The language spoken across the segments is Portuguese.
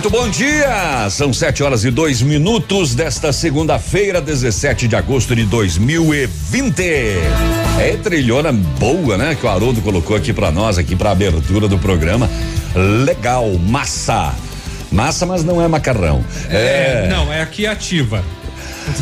Muito bom dia! São sete horas e dois minutos desta segunda-feira, 17 de agosto de 2020. É trilhona boa, né? Que o Haroldo colocou aqui para nós, aqui para abertura do programa. Legal, massa. Massa, mas não é macarrão. É, é. não, é aqui ativa.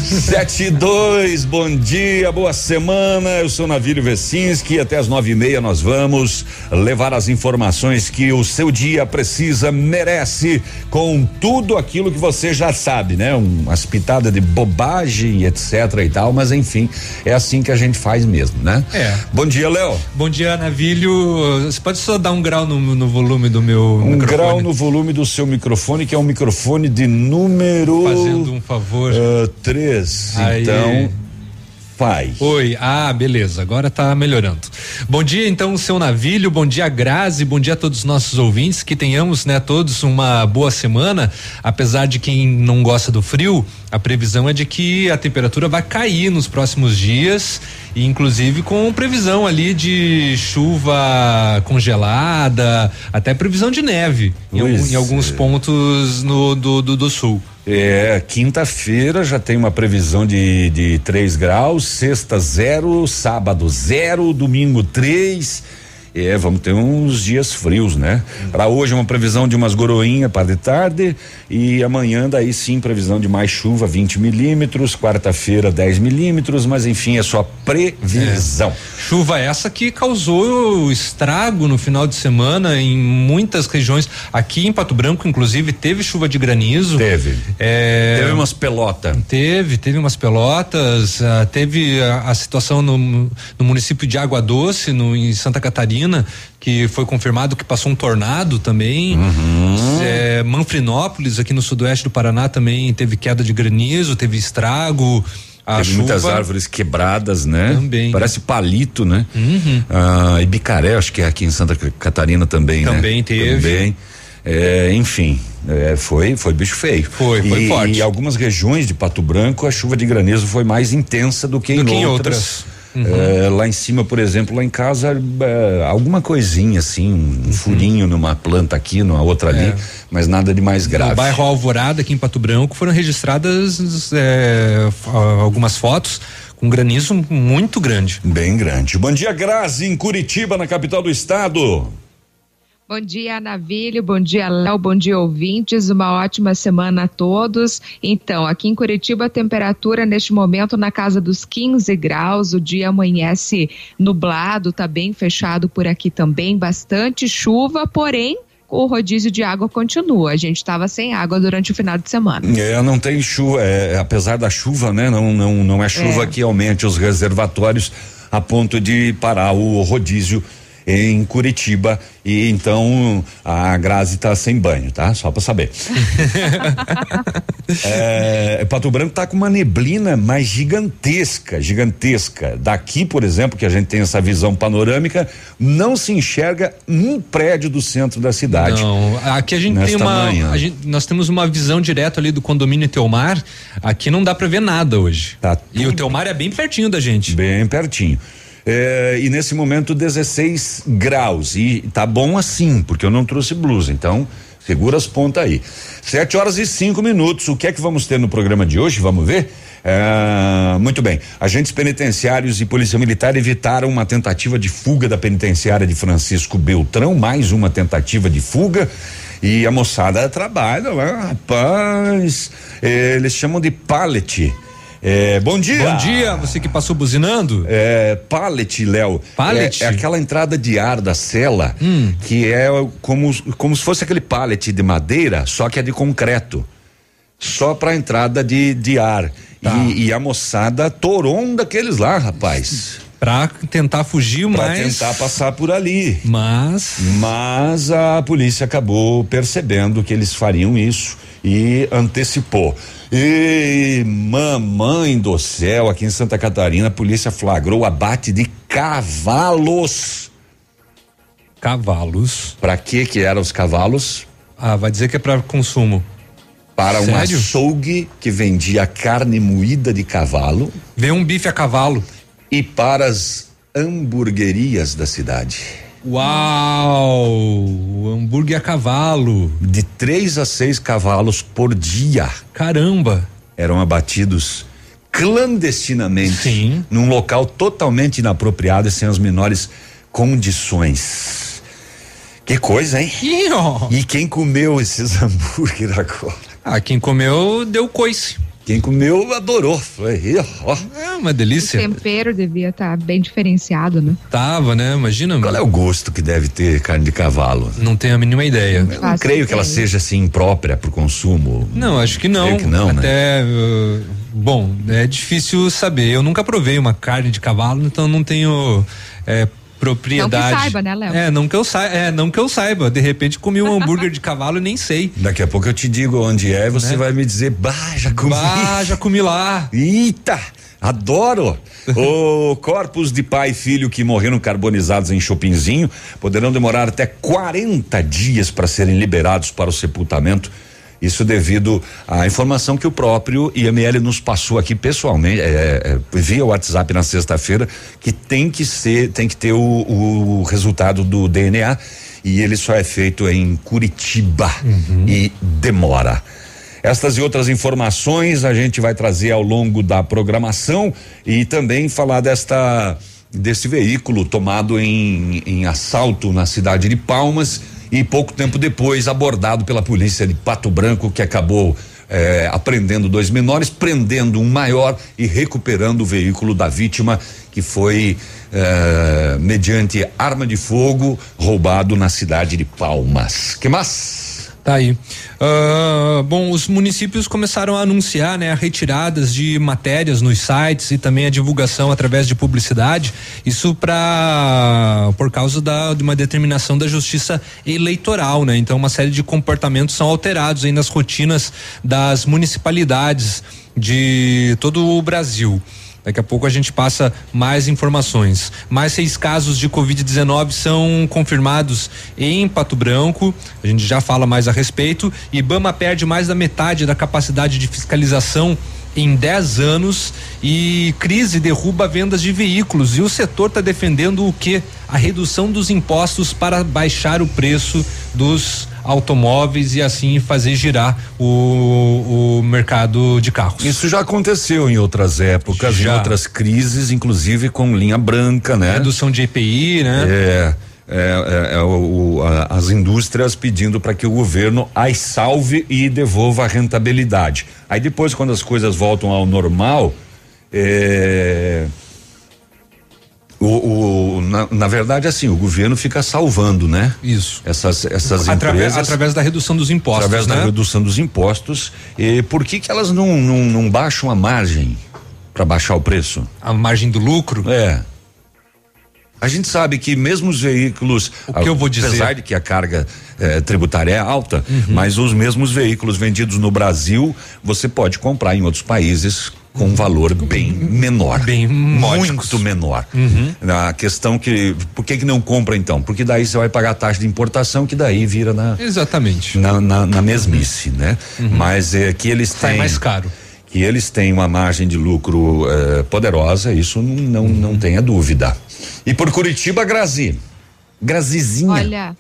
Sete e dois, bom dia, boa semana. Eu sou Navírio Vecinski. Até as nove e meia nós vamos levar as informações que o seu dia precisa, merece, com tudo aquilo que você já sabe, né? Umas pitadas de bobagem, etc e tal, mas enfim, é assim que a gente faz mesmo, né? É. Bom dia, Léo. Bom dia, Navírio. Você pode só dar um grau no, no volume do meu um microfone? grau no volume do seu microfone, que é um microfone de número. Fazendo um favor. Uh, três. Aí. Então, Pai. Oi, ah, beleza, agora tá melhorando. Bom dia, então, seu Navilho, bom dia, Grazi, bom dia a todos os nossos ouvintes, que tenhamos, né, todos uma boa semana, apesar de quem não gosta do frio, a previsão é de que a temperatura vai cair nos próximos dias, e inclusive com previsão ali de chuva congelada, até previsão de neve em, em, alguns é. pontos no, do, do, do sul. É, quinta-feira já tem uma previsão de, de 3 graus, sexta zero, sábado zero, domingo 3. É, vamos ter uns dias frios, né? Uhum. Para hoje uma previsão de umas goroinhas para de tarde e amanhã daí sim previsão de mais chuva, 20 milímetros, quarta-feira 10 milímetros, mas enfim é só previsão. É. Chuva essa que causou estrago no final de semana em muitas regiões. Aqui em Pato Branco, inclusive, teve chuva de granizo. Teve. É, teve umas pelotas. Teve, teve umas pelotas. Uh, teve a, a situação no, no município de Água Doce, no, em Santa Catarina que foi confirmado que passou um tornado também. Uhum. É, Manfrinópolis, aqui no sudoeste do Paraná, também teve queda de granizo, teve estrago. A Teve chuva, muitas árvores quebradas, né? Também. Parece palito, né? Uhum. Ah, Ibicaré, acho que é aqui em Santa Catarina também, também né? Também teve. Também. É, enfim, é, foi foi bicho feio. Foi, foi e, forte. E algumas regiões de Pato Branco a chuva de granizo foi mais intensa do que, do em, que outras. em outras. Uhum. É, lá em cima, por exemplo, lá em casa, é, alguma coisinha assim, um uhum. furinho numa planta aqui, numa outra ali, é. mas nada de mais grave. No bairro Alvorada, aqui em Pato Branco, foram registradas é, algumas fotos com granizo muito grande. Bem grande. Bom dia, Grazi, em Curitiba, na capital do estado. Bom dia, Navilho. Bom dia, Léo. Bom dia, ouvintes. Uma ótima semana a todos. Então, aqui em Curitiba, a temperatura neste momento na casa dos 15 graus. O dia amanhece nublado, tá bem fechado por aqui também. Bastante chuva, porém o rodízio de água continua. A gente estava sem água durante o final de semana. É, não tem chuva, é, apesar da chuva, né? Não, não, não é chuva é. que aumente os reservatórios a ponto de parar o rodízio em Curitiba e então a Grazi está sem banho, tá? Só para saber. é, Pato Branco tá com uma neblina mais gigantesca, gigantesca. Daqui, por exemplo, que a gente tem essa visão panorâmica, não se enxerga um prédio do centro da cidade. Não, aqui a gente tem uma, gente, nós temos uma visão direta ali do condomínio Teomar. Aqui não dá para ver nada hoje. Tá e o Teomar é bem pertinho da gente. Bem pertinho. É, e nesse momento 16 graus. E tá bom assim, porque eu não trouxe blusa. Então, segura as pontas aí. Sete horas e cinco minutos. O que é que vamos ter no programa de hoje? Vamos ver? É, muito bem. Agentes penitenciários e polícia militar evitaram uma tentativa de fuga da penitenciária de Francisco Beltrão, mais uma tentativa de fuga. E a moçada trabalha lá, rapaz. Eles chamam de pallet é, bom dia. Bom dia, você que passou buzinando. É, pallet, Léo. Pallet? É, é, aquela entrada de ar da cela hum. que é como, como se fosse aquele pallet de madeira, só que é de concreto. Só para entrada de, de ar. Tá. E, e, a moçada torou um daqueles lá, rapaz. Pra tentar fugir, pra mas. Pra tentar passar por ali. Mas. Mas a polícia acabou percebendo que eles fariam isso e antecipou. E mamãe do céu, aqui em Santa Catarina, a polícia flagrou abate de cavalos. Cavalos. Para que que eram os cavalos? Ah, vai dizer que é para consumo. Para Sério? um açougue que vendia carne moída de cavalo. Vem um bife a cavalo. E para as hamburguerias da cidade. Uau! Hambúrguer a cavalo. De três a seis cavalos por dia. Caramba! Eram abatidos clandestinamente Sim. num local totalmente inapropriado e sem as menores condições. Que coisa, hein? Ih. E quem comeu esses hambúrguer agora? Ah, quem comeu deu coice. Quem comeu adorou. Foi, ó. É uma O delícia. tempero devia estar bem diferenciado, né? Tava, né? Imagina. Qual é o gosto que deve ter carne de cavalo? Não tenho a mínima ideia. Eu não creio que ela ideia. seja assim imprópria para o consumo. Não, acho que não. Creio que não, né? Até, uh, bom, é difícil saber. Eu nunca provei uma carne de cavalo, então não tenho é, propriedade. Não que saiba, né, Léo? É, não que eu saiba. É, não que eu saiba. De repente comi um hambúrguer de cavalo e nem sei. Daqui a pouco eu te digo onde é e você Né? vai me dizer, bah, já comi. Ah, já comi lá. Eita, adoro! o corpos de pai e filho que morreram carbonizados em Chopinzinho poderão demorar até 40 dias para serem liberados para o sepultamento. Isso devido à informação que o próprio IML nos passou aqui pessoalmente, é, é, via WhatsApp na sexta-feira, que tem que ser, tem que ter o, o resultado do DNA e ele só é feito em Curitiba e demora. Estas e outras informações a gente vai trazer ao longo da programação e também falar desta desse veículo tomado em, em assalto na cidade de Palmas e pouco tempo depois abordado pela polícia de Pato Branco que acabou eh, apreendendo dois menores, prendendo um maior e recuperando o veículo da vítima que foi eh, mediante arma de fogo roubado na cidade de Palmas. Que mais? Tá aí. Ah, bom, os municípios começaram a anunciar, né, retiradas de matérias nos sites e também a divulgação através de publicidade. Isso para por causa da, de uma determinação da Justiça Eleitoral, né? Então, uma série de comportamentos são alterados aí nas rotinas das municipalidades de todo o Brasil. Daqui a pouco a gente passa mais informações. Mais seis casos de Covid-19 são confirmados em Pato Branco. A gente já fala mais a respeito. Ibama perde mais da metade da capacidade de fiscalização em 10 anos e crise derruba vendas de veículos. E o setor está defendendo o que? A redução dos impostos para baixar o preço dos automóveis e assim fazer girar o, o mercado de carros. Isso já aconteceu em outras épocas, Já. em outras crises, inclusive com linha branca, né? Redução de EPI, né? É, é, é, é o- a- as indústrias pedindo para que o governo as salve e devolva a rentabilidade. Aí depois, quando as coisas voltam ao normal, é, o, o- na, na verdade, assim, o governo fica salvando, né? Isso. Essas, essas Atrave- empresas. através da redução dos impostos, através né? da redução dos impostos. E por que que elas não, não, não baixam a margem para baixar o preço? A margem do lucro. É. A gente sabe que mesmo os veículos, O que eu vou dizer? Uhum. apesar de que a carga eh, tributária é alta, mas os mesmos veículos vendidos no Brasil, você pode comprar em outros países com um valor bem menor, Bem módicos. muito menor. Uhum. A questão que, por que que não compra então? Porque daí você vai pagar a taxa de importação que daí vira na Exatamente. na, na, na mesmice, né? Mas é que eles Sai têm mais caro. que eles têm uma margem de lucro eh, poderosa, isso não, não, não tenha dúvida. E por Curitiba, Grazi. Grazizinha. Olha,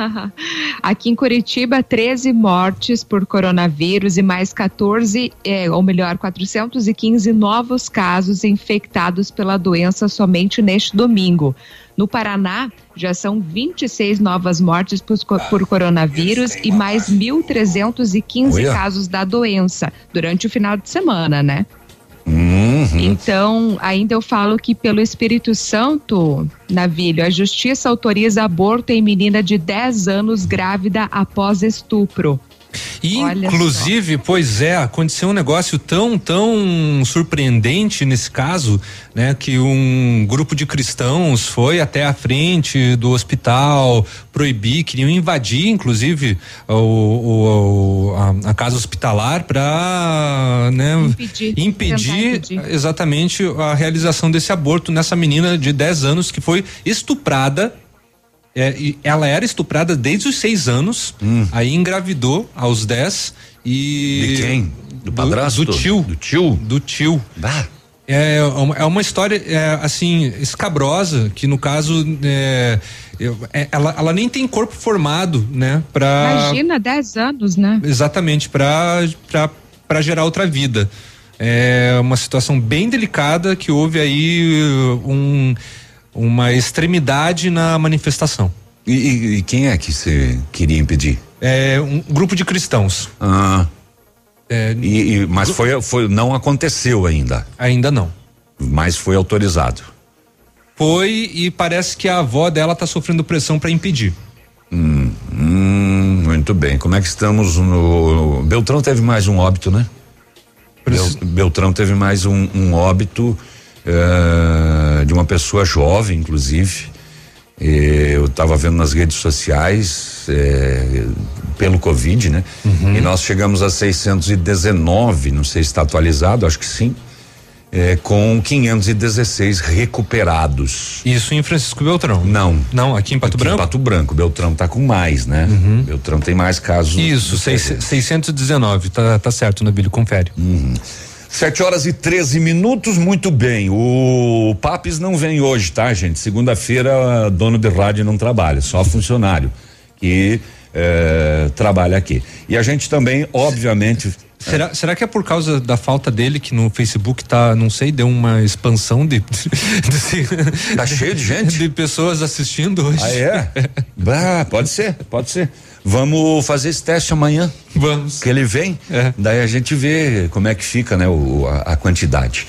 aqui em Curitiba, 13 mortes por coronavírus e mais 14, é, ou melhor, 415 novos casos infectados pela doença somente neste domingo. No Paraná, já são 26 novas mortes por, por coronavírus e mais 1.315 Olha. casos da doença durante o final de semana, né? Uhum. Então, ainda eu falo que pelo Espírito Santo, Navilho, a justiça autoriza aborto em menina de 10 anos grávida após estupro. E, inclusive, pois é, aconteceu um negócio tão, tão surpreendente nesse caso, né? Que um grupo de cristãos foi até a frente do hospital proibir, queriam invadir, inclusive, o, o- a, a casa hospitalar para né, Impedir, impedir impedir. exatamente a realização desse aborto nessa menina de 10 anos que foi estuprada é, e ela era estuprada desde os seis anos, aí engravidou aos 10 e. De quem? Do padrasto? Do tio. Do tio? Do tio. Ah, É, é uma história é, assim escabrosa que no caso é, é, ela, ela nem tem corpo formado, né? Pra, Imagina 10 anos, né? Exatamente para para gerar outra vida. É uma situação bem delicada que houve aí um, uma extremidade na manifestação. E, e, e quem é que você queria impedir? É um grupo de cristãos. Ah. É, e, mas foi, foi, não aconteceu ainda. Ainda não. Mas foi autorizado. Foi e parece que a avó dela está sofrendo pressão para impedir. Hum, hum, muito bem. Como é que estamos no. Beltrão teve mais um óbito, né? Bel, Beltrão teve mais um, um óbito uh, de uma pessoa jovem, inclusive. Eu estava vendo nas redes sociais é, pelo Covid, né? Uhum. E nós chegamos a 619, não sei se está atualizado, acho que sim. É, com 516 recuperados. Isso em Francisco Beltrão? Não. Não, aqui em Pato aqui Branco? Em Pato Branco. Beltrão está com mais, né? Uhum. Beltrão tem mais casos. Isso, seis, 619, tá, tá certo, Nabilho, confere. Uhum. Sete horas e 13 minutos, muito bem. O Papes não vem hoje, tá, gente? Segunda-feira, dono de rádio não trabalha, só funcionário que é, trabalha aqui. E a gente também, obviamente. Será, é. será que é por causa da falta dele que no Facebook tá, não sei, deu uma expansão de. de, de tá cheio de gente? De pessoas assistindo hoje. Ah, é? pode ser, pode ser. Vamos fazer esse teste amanhã. Vamos. Que ele vem. É. Daí a gente vê como é que fica, né, o, a, a quantidade.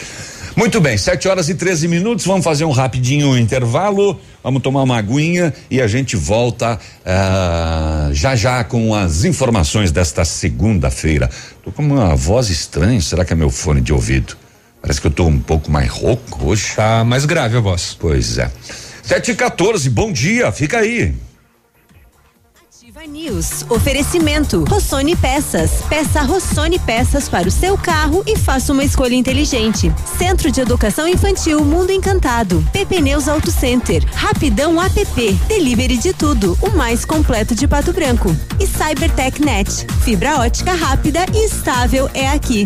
Muito bem, 7 horas e 13 minutos. Vamos fazer um rapidinho intervalo. Vamos tomar uma aguinha e a gente volta uh, já já com as informações desta segunda-feira. Tô com uma voz estranha. Será que é meu fone de ouvido? Parece que eu tô um pouco mais rouco hoje. Tá mais grave a voz. Pois é. 7 e 14, bom dia, fica aí. News. Oferecimento. Rossoni Peças. Peça Rossoni Peças para o seu carro e faça uma escolha inteligente. Centro de Educação Infantil Mundo Encantado. PP Neus Auto Center. Rapidão app. Delivery de tudo. O mais completo de Pato Branco. E Cybertech Net. Fibra ótica rápida e estável é aqui.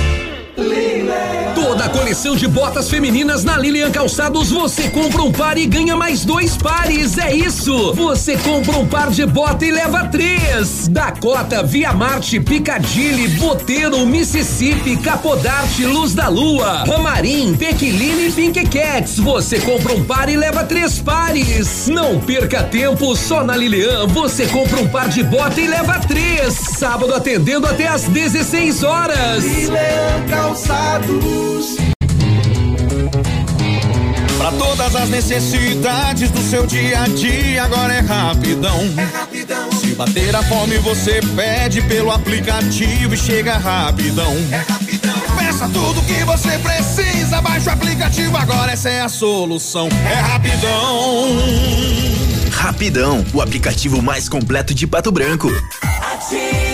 Toda a coleção de botas femininas na Lilian Calçados você compra um par e ganha mais dois pares. É isso! Você compra um par de bota e leva três. Dakota, Via Marte, Piccadilly, Boteiro, Mississippi, Capodarte, Luz da Lua, Ramarim, Pequiline e Pink Cats. Você compra um par e leva três pares. Não perca tempo, só na Lilian você compra um par de bota e leva três. Sábado atendendo até às 16 horas. Lilian Calçados. Para todas as necessidades do seu dia a dia, agora é rapidão. É rapidão. Se bater a fome, você pede pelo aplicativo e chega rapidão. É rapidão. Peça tudo que você precisa, baixa o aplicativo, agora essa é a solução. É rapidão. Rapidão, o aplicativo mais completo de Pato Branco. Ativa.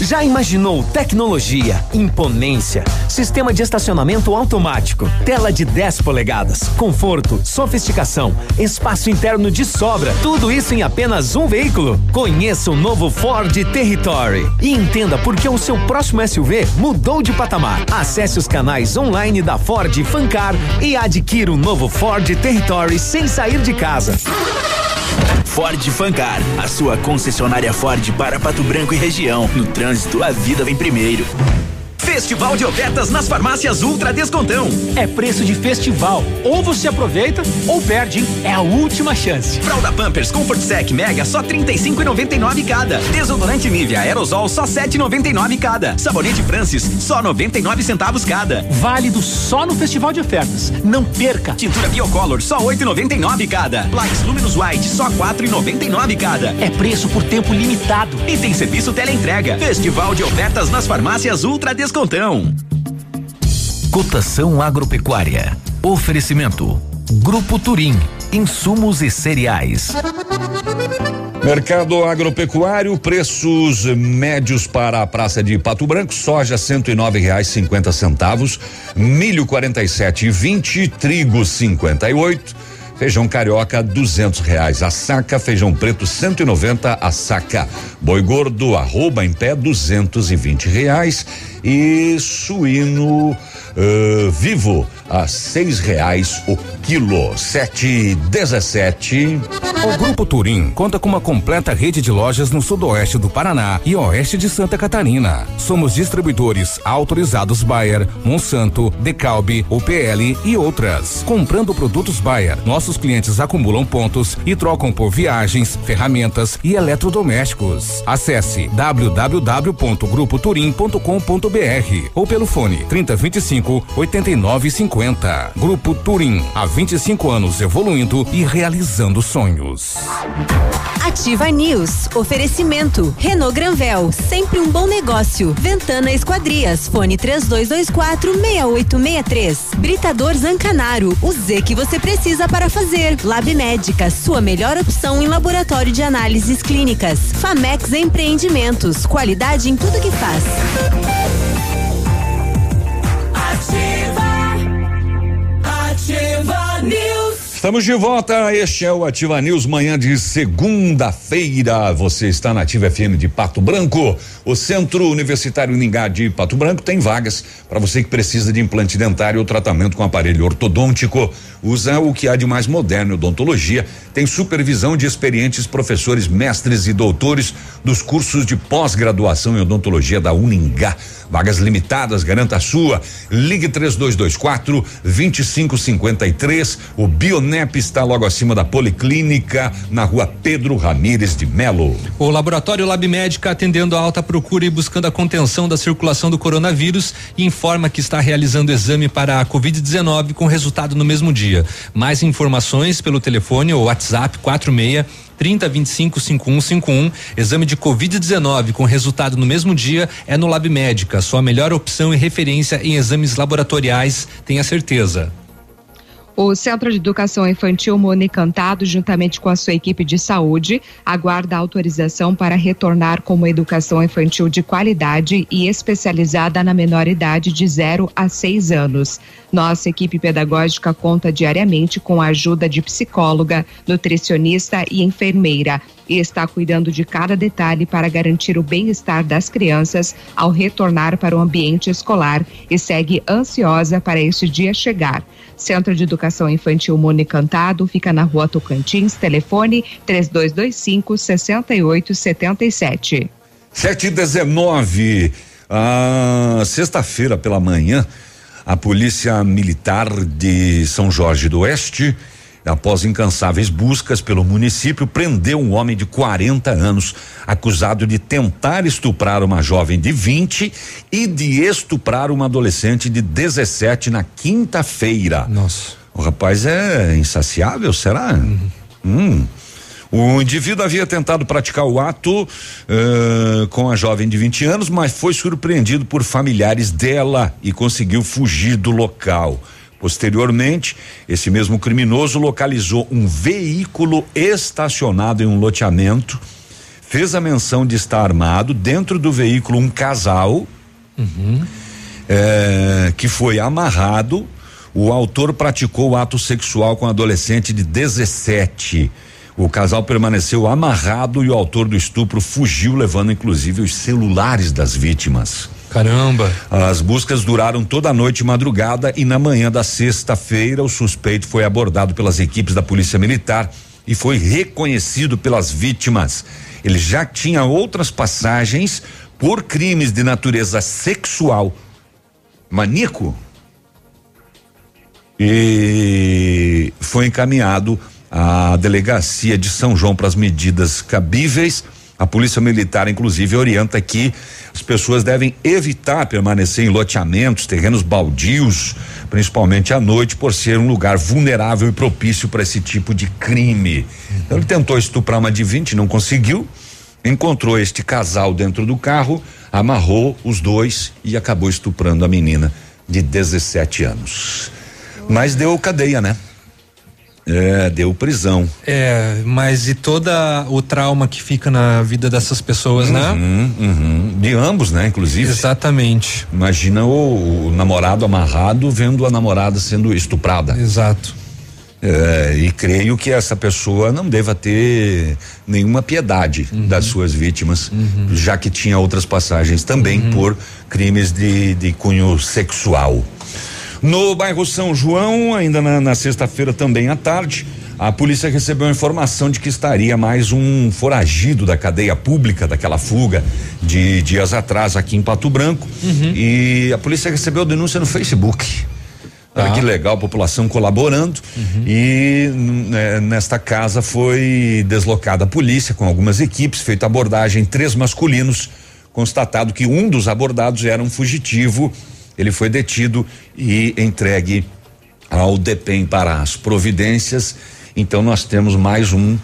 Já imaginou tecnologia, imponência, sistema de estacionamento automático, tela de 10 polegadas, conforto, sofisticação, espaço interno de sobra, tudo isso em apenas um veículo? Conheça o novo Ford Territory e entenda por que o seu próximo SUV mudou de patamar. Acesse os canais online da Ford Fancar e adquira o novo Ford Territory sem sair de casa. Ford Fancar, a sua concessionária Ford para Pato Branco e região. No trânsito, a vida vem primeiro. Festival de ofertas nas farmácias Ultra Descontão. É preço de festival. Ou você aproveita ou perde, hein? É a última chance. Fralda Pampers Comfort Sec Mega só 35,99 cada. Desodorante Nivea Aerosol só 7,99 cada. Sabonete Francis só 99 centavos cada. Válido só no Festival de Ofertas. Não perca. Tintura Biocolor só 8,99 cada. Likes Luminous White só 4,99 cada. É preço por tempo limitado. E tem serviço teleentrega. Festival de ofertas nas farmácias Ultra Descontão Cotação agropecuária. Oferecimento. Grupo Turim. Insumos e cereais. Mercado agropecuário, preços médios para a praça de Pato Branco, soja cento e nove reais cinquenta centavos, milho quarenta e sete e vinte, trigo cinquenta e oito, feijão carioca duzentos reais a saca, feijão preto cento e noventa a saca, boi gordo arroba em pé duzentos e vinte reais e suíno uh, vivo a seis reais o quilo. Sete dezessete. O Grupo Turim conta com uma completa rede de lojas no sudoeste do Paraná e oeste de Santa Catarina. Somos distribuidores autorizados Bayer, Monsanto, Decalbe, UPL e outras. Comprando produtos Bayer, nossos clientes acumulam pontos e trocam por viagens, ferramentas e eletrodomésticos. Acesse www.grupoturim.com.br ou pelo fone 3025 8950. Grupo Turim, há 25 anos evoluindo e realizando sonhos. Ativa News. Oferecimento. Renault Granvel. Sempre um bom negócio. Ventana Esquadrias. Fone 3224 6863. Britador Zancanaro. O Z que você precisa para fazer. Lab Médica. Sua melhor opção em laboratório de análises clínicas. Famex Empreendimentos. Qualidade em tudo que faz. Estamos de volta. Este é o Ativa News, manhã de segunda-feira. Você está na Ativa FM de Pato Branco. O Centro Universitário Ningá de Pato Branco tem vagas para você que precisa de implante dentário ou tratamento com aparelho ortodôntico. Usa o que há de mais moderno em odontologia. Tem supervisão de experientes professores, mestres e doutores dos cursos de pós-graduação em odontologia da Uningá. Vagas limitadas, garanta a sua. Ligue 3224 2553. O Bionep está logo acima da Policlínica, na rua Pedro Ramires de Melo. O laboratório Lab Médica atendendo a alta procura e buscando a contenção da circulação do coronavírus informa que está realizando exame para a Covid-19 com resultado no mesmo dia. Mais informações pelo telefone ou WhatsApp 46 30 25 5151. Exame de Covid-19 com resultado no mesmo dia é no Lab Médica. Sua melhor opção e referência em exames laboratoriais, tenha certeza. O Centro de Educação Infantil Monicantado, juntamente com a sua equipe de saúde, aguarda autorização para retornar com uma educação infantil de qualidade e especializada na menor idade de 0 a 6 anos. Nossa equipe pedagógica conta diariamente com a ajuda de psicóloga, nutricionista e enfermeira e está cuidando de cada detalhe para garantir o bem-estar das crianças ao retornar para o ambiente escolar e segue ansiosa para este dia chegar. Centro de Educação Infantil Monicantado fica na rua Tocantins, telefone 3225 6877. 719. Ah, Sexta-feira pela manhã, a Polícia Militar de São Jorge do Oeste após incansáveis buscas pelo município, prendeu um homem de 40 anos acusado de tentar estuprar uma jovem de 20 e de estuprar uma adolescente de 17 na quinta-feira. Nossa. O rapaz é insaciável, será? Uhum. Hum. O indivíduo havia tentado praticar o ato uh, com a jovem de 20 anos, mas foi surpreendido por familiares dela e conseguiu fugir do local. Posteriormente, esse mesmo criminoso localizou um veículo estacionado em um loteamento, fez a menção de estar armado, dentro do veículo um casal uhum. que foi amarrado. O autor praticou o ato sexual com um adolescente de 17. O casal permaneceu amarrado e o autor do estupro fugiu, levando inclusive os celulares das vítimas. Caramba. As buscas duraram toda a noite e madrugada e na manhã da sexta-feira o suspeito foi abordado pelas equipes da Polícia Militar e foi reconhecido pelas vítimas. Ele já tinha outras passagens por crimes de natureza sexual. Maníaco? E foi encaminhado à delegacia de São João para as medidas cabíveis a Polícia Militar, inclusive, orienta que as pessoas devem evitar permanecer em loteamentos, terrenos baldios, principalmente à noite, por ser um lugar vulnerável e propício para esse tipo de crime. Então, ele tentou estuprar uma de 20, não conseguiu. Encontrou este casal dentro do carro, amarrou os dois e acabou estuprando a menina de 17 anos. Mas deu cadeia, né? É, deu prisão. É, mas e toda o trauma que fica na vida dessas pessoas, né? Uhum, uhum. De ambos, né? Inclusive. Exatamente. Imagina o, o namorado amarrado vendo a namorada sendo estuprada. Exato. É, e creio que essa pessoa não deva ter nenhuma piedade uhum. das suas vítimas, uhum. já que tinha outras passagens também uhum. por crimes de, de cunho sexual. No bairro São João, ainda na, na sexta-feira também à tarde, a polícia recebeu a informação de que estaria mais um foragido da cadeia pública daquela fuga de dias atrás aqui em Pato Branco. Uhum. E a polícia recebeu denúncia no Facebook. Olha que legal, população colaborando. Uhum. E né, nesta casa foi deslocada a polícia com algumas equipes, feita abordagem, três masculinos, constatado que um dos abordados era um fugitivo. Ele foi detido e entregue ao DEPEN para as providências. Então nós temos mais um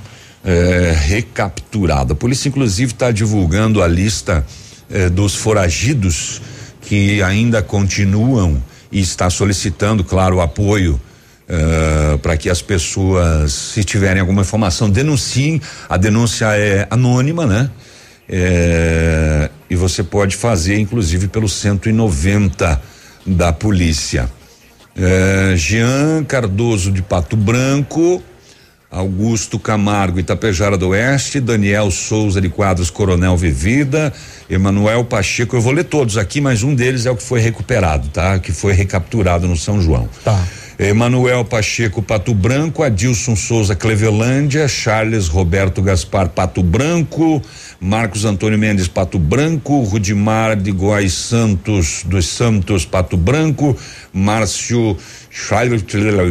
eh, recapturado. A polícia, inclusive, está divulgando a lista eh, dos foragidos que ainda continuam e está solicitando, claro, apoio uh, para que as pessoas, se tiverem alguma informação, denunciem. A denúncia é anônima, né? É, e você pode fazer, inclusive, pelo 190 da polícia. É, Jean Cardoso de Pato Branco, Augusto Camargo, Itapejara do Oeste, Daniel Souza de Quadros, Coronel Vivida, Emanuel Pacheco, eu vou ler todos aqui, mas um deles é o que foi recuperado, tá? Que foi recapturado no São João. Tá. Emanuel Pacheco Pato Branco, Adilson Souza Clevelândia, Charles Roberto Gaspar Pato Branco, Marcos Antônio Mendes Pato Branco, Rudimar de Góis Santos dos Santos Pato Branco, Márcio Charles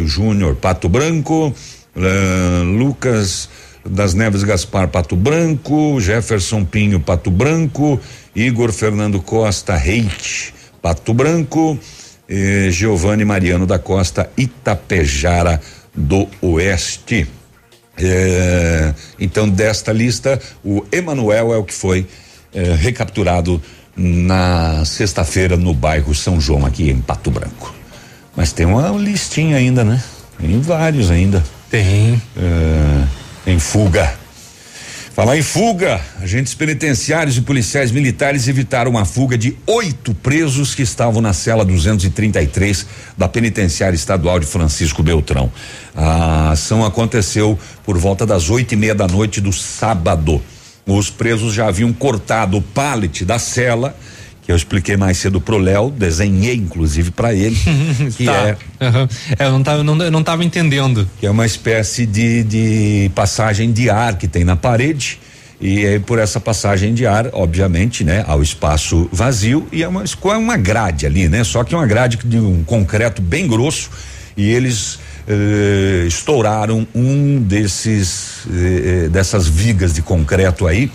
Júnior Pato Branco, uh, Lucas das Neves Gaspar Pato Branco, Jefferson Pinho Pato Branco, Igor Fernando Costa Reite Pato Branco, eh, Giovanni Mariano da Costa Itapejara do Oeste. Eh, então, desta lista, o Emanuel é o que foi eh, recapturado na sexta-feira no bairro São João, aqui em Pato Branco. Mas tem uma listinha ainda, né? Tem vários ainda. Tem. É, em fuga. Falar em fuga, agentes penitenciários e policiais militares evitaram uma fuga de oito presos que estavam na cela 233 da penitenciária estadual de Francisco Beltrão. A ação aconteceu por volta das oito e meia da noite do sábado. Os presos já haviam cortado o pallet da cela que eu expliquei mais cedo pro Léo, desenhei inclusive para ele, que tá. é, uhum. é eu não tava não, eu não tava entendendo. Que é uma espécie de, de passagem de ar que tem na parede e aí por essa passagem de ar, obviamente, né, ao espaço vazio e é uma é uma grade ali, né? Só que é uma grade de um concreto bem grosso e eles eh, estouraram um desses eh, eh dessas vigas de concreto aí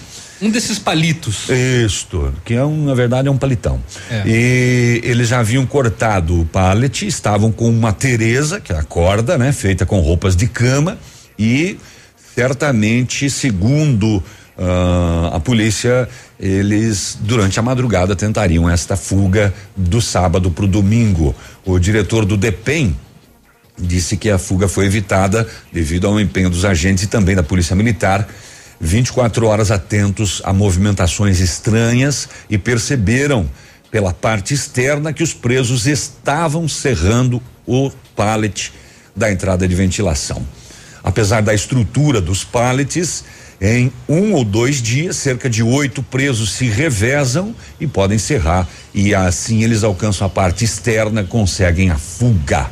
um desses palitos. Isto, que é um, na verdade é um palitão. É. E eles já haviam cortado o pallet, estavam com uma Teresa, que é a corda, né, feita com roupas de cama e certamente, segundo uh, a polícia, eles durante a madrugada tentariam esta fuga do sábado para o domingo. O diretor do DEPEN disse que a fuga foi evitada devido ao empenho dos agentes e também da polícia militar 24 horas atentos a movimentações estranhas e perceberam pela parte externa que os presos estavam cerrando o pallet da entrada de ventilação. Apesar da estrutura dos pallets, em um ou dois dias, cerca de oito presos se revezam e podem cerrar. E assim eles alcançam a parte externa, conseguem a fuga.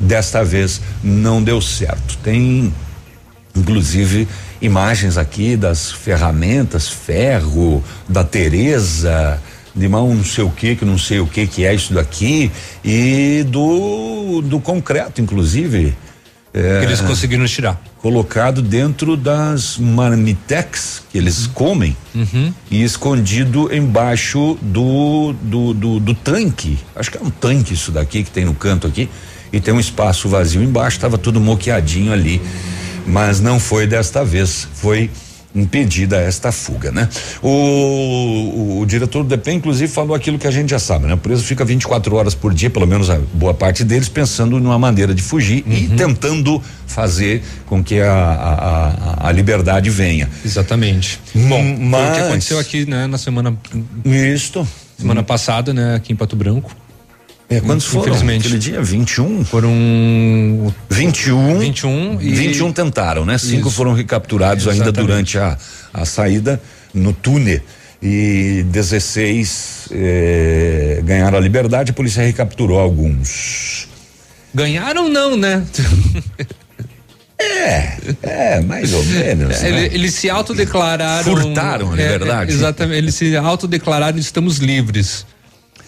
Desta vez não deu certo. Tem, inclusive, imagens aqui das ferramentas, ferro, da Tereza, de mão não sei o que, que não sei o que que é isso daqui, e do, do concreto, inclusive. É, eles conseguiram tirar. Colocado dentro das marmitex que eles uhum. comem uhum. e escondido embaixo do, do, do, do tanque. Acho que é um tanque isso daqui que tem no canto aqui. E tem um espaço vazio embaixo, estava tudo moqueadinho ali mas não foi desta vez, foi impedida esta fuga, né? O, o, o, diretor do DP, inclusive, falou aquilo que a gente já sabe, né? O preso fica 24 horas por dia, pelo menos a boa parte deles, pensando numa maneira de fugir uhum. e tentando fazer com que a, a, a liberdade venha. Exatamente. Bom, mas o que aconteceu aqui, né, na semana. Isto. Semana hum. passada, né, aqui em Pato Branco. É, quantos foram? Infelizmente. Aquele dia? 21? Foram 21. 21 e 21 tentaram, né? Cinco Isso. foram recapturados Exatamente. ainda durante a, a saída no túnel e 16 eh, ganharam a liberdade, a polícia recapturou alguns. Ganharam não, né? É, é, mais ou menos. É, né? Eles se autodeclararam. Furtaram, é, verdade. Exatamente, eles se autodeclararam estamos livres.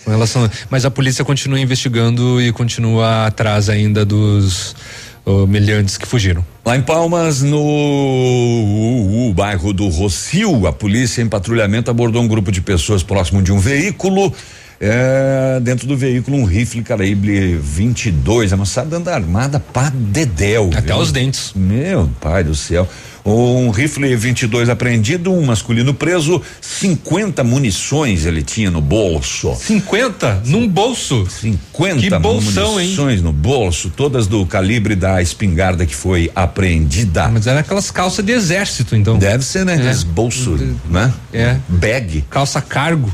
Com relação, mas a polícia continua investigando e continua atrás ainda dos humilhantes que fugiram. Lá em Palmas, no o, o, bairro do Rocio, a polícia em patrulhamento abordou um grupo de pessoas próximo de um veículo. É, dentro do veículo um rifle calibre 22, a moçada anda armada pra dedéu. Até viu? os dentes. Meu pai do céu. Um rifle 22 apreendido, um masculino preso, 50 munições ele tinha no bolso. 50? Num bolso? 50 que bolsão, munições hein? no bolso, todas do calibre da espingarda que foi apreendida. Mas era aquelas calças de exército, então. Deve ser, né? É. Bolsos, né? É. Bag. Calça cargo.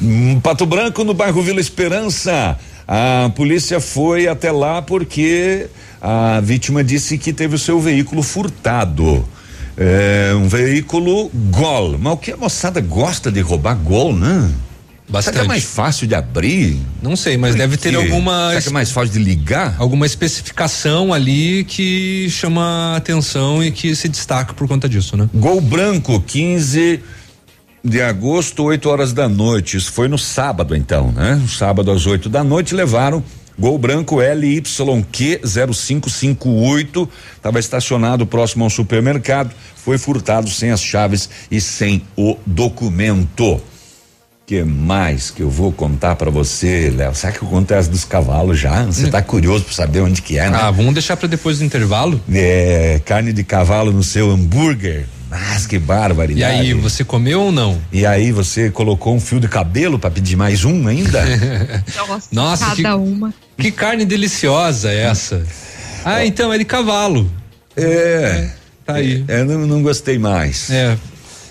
Hum, Pato Branco, no bairro Vila Esperança. A polícia foi até lá porque a vítima disse que teve o seu veículo furtado. É, um veículo Gol. Mas o que a moçada gosta de roubar Gol, né? Bastante. Será que é mais fácil de abrir? Não sei, mas Por deve ter alguma. Será que é mais fácil de ligar? Alguma especificação ali que chama atenção e que se destaca por conta disso, né? Gol branco, 15 de agosto, 8 horas da noite. Isso foi no sábado, então, né? sábado às 8 da noite levaram Gol branco LYQ 0558 estava estacionado próximo ao supermercado, foi furtado sem as chaves e sem o documento. Que mais que eu vou contar para você, Léo? Será que eu conto as dos cavalos já? Você tá curioso para saber onde que é, né? Ah, vamos deixar para depois do intervalo? É, carne de cavalo no seu hambúrguer. Mas que barbaridade. E aí, você comeu ou não? E aí, você colocou um fio de cabelo para pedir mais um ainda? Nossa, Nossa cada que, uma. Que carne deliciosa é essa. Ah, então é de cavalo. É. é tá aí. É, não, não gostei mais. É.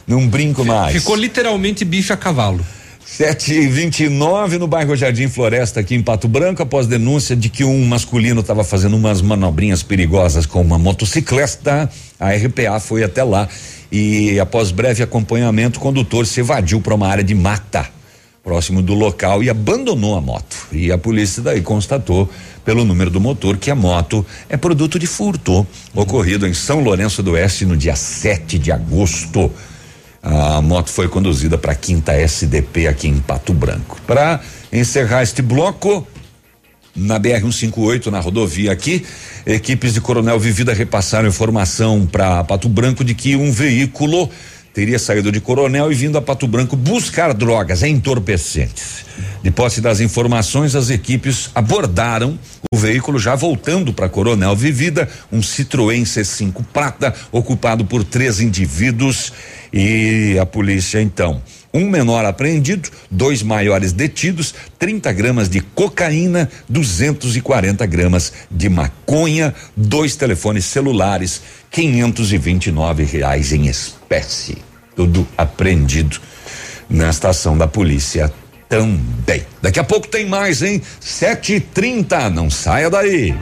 Não brinco mais. Ficou literalmente bife a cavalo. Sete e vinte e nove no bairro Jardim Floresta aqui em Pato Branco após denúncia de que um masculino estava fazendo umas manobrinhas perigosas com uma motocicleta a RPA foi até lá. E após breve acompanhamento o condutor se evadiu para uma área de mata próximo do local e abandonou a moto. E a polícia daí constatou pelo número do motor que a moto é produto de furto ocorrido em São Lourenço do Oeste no dia 7 de agosto a moto foi conduzida para a quinta SDP aqui em Pato Branco. Para encerrar este bloco, na BR 158, na rodovia aqui, equipes de Coronel Vivida repassaram informação para Pato Branco de que um veículo teria saído de Coronel e vindo a Pato Branco buscar drogas entorpecentes. De posse das informações, as equipes abordaram o veículo já voltando para Coronel Vivida, um Citroën C5 prata, ocupado por três indivíduos e a polícia então um menor apreendido, dois maiores detidos, 30 gramas de cocaína, 240 gramas de maconha, dois telefones celulares, 529 reais em espécie. Tudo apreendido na estação da polícia também. Daqui a pouco tem mais, hein? Sete e trinta, não saia daí.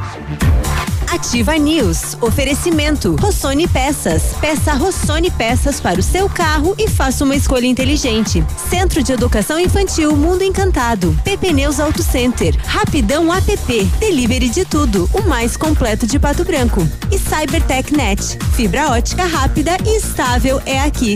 Ativa News. Oferecimento. Rossoni Peças. Peça Rossoni Peças para o seu carro e faça uma escolha inteligente. Centro de Educação Infantil Mundo Encantado. PP Neus Auto Center. Rapidão app. Delivery de tudo. O mais completo de Pato Branco. E Cybertech Net. Fibra ótica rápida e estável é aqui.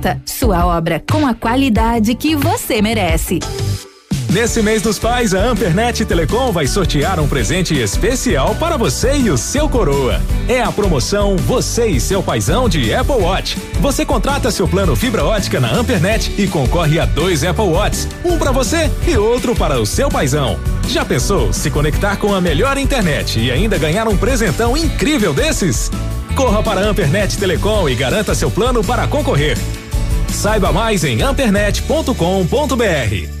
Sua obra com a qualidade que você merece. Nesse mês dos pais, a Ampernet Telecom vai sortear um presente especial para você e o seu coroa. É a promoção Você e seu paizão de Apple Watch. Você contrata seu plano fibra ótica na Ampernet e concorre a dois Apple Watches, um para você e outro para o seu paizão. Já pensou se conectar com a melhor internet e ainda ganhar um presentão incrível desses? Corra para a Ampernet Telecom e garanta seu plano para concorrer. Saiba mais em ampernet.com.br.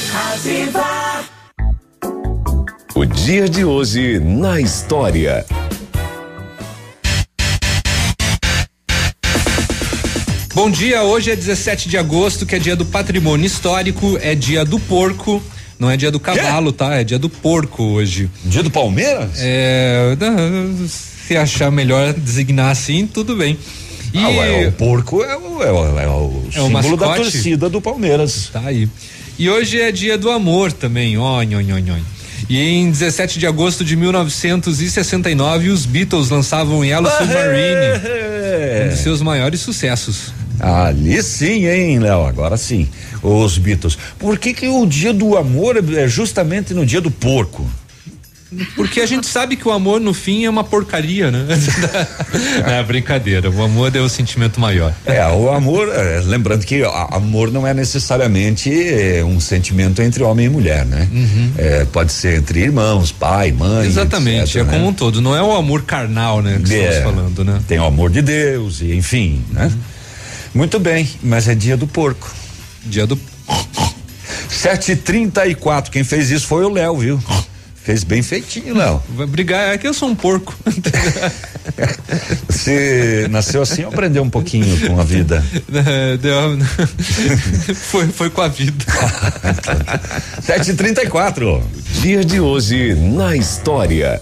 Ativa. O dia de hoje na história. Bom dia, hoje é 17 de agosto, que é dia do patrimônio histórico, é dia do porco. Não é dia do cavalo, tá? É dia do porco hoje. Dia do Palmeiras? É. Se achar melhor designar assim, tudo bem. E ah, ué, o porco é o, é o, é o é símbolo da torcida do Palmeiras. Tá aí. E hoje é dia do amor também, oi, oi, oi, oi. E em 17 de agosto de 1969, os Beatles lançavam Yellow Submarine, um dos seus maiores sucessos. Ali sim, hein, Léo? Agora sim. Os Beatles. Por que, que o dia do amor é justamente no dia do porco? Porque a gente sabe que o amor no fim é uma porcaria, né? é brincadeira. O amor é o sentimento maior. É, o amor, é, lembrando que amor não é necessariamente é, um sentimento entre homem e mulher, né? Uhum. É, pode ser entre irmãos, pai, mãe. Exatamente, etc, é né? como um todo. Não é o amor carnal, né? Que é, estamos falando, né? Tem o amor de Deus, e enfim, né? Uhum. Muito bem, mas é dia do porco. Dia do. Sete trinta e quatro, quem fez isso foi o Léo, viu? Fez bem feitinho, Léo. Vai brigar, é que eu sou um porco. Você nasceu assim ou aprendeu um pouquinho com a vida? Deu, foi, foi com a vida. Sete trinta e quatro. Dia de hoje na história.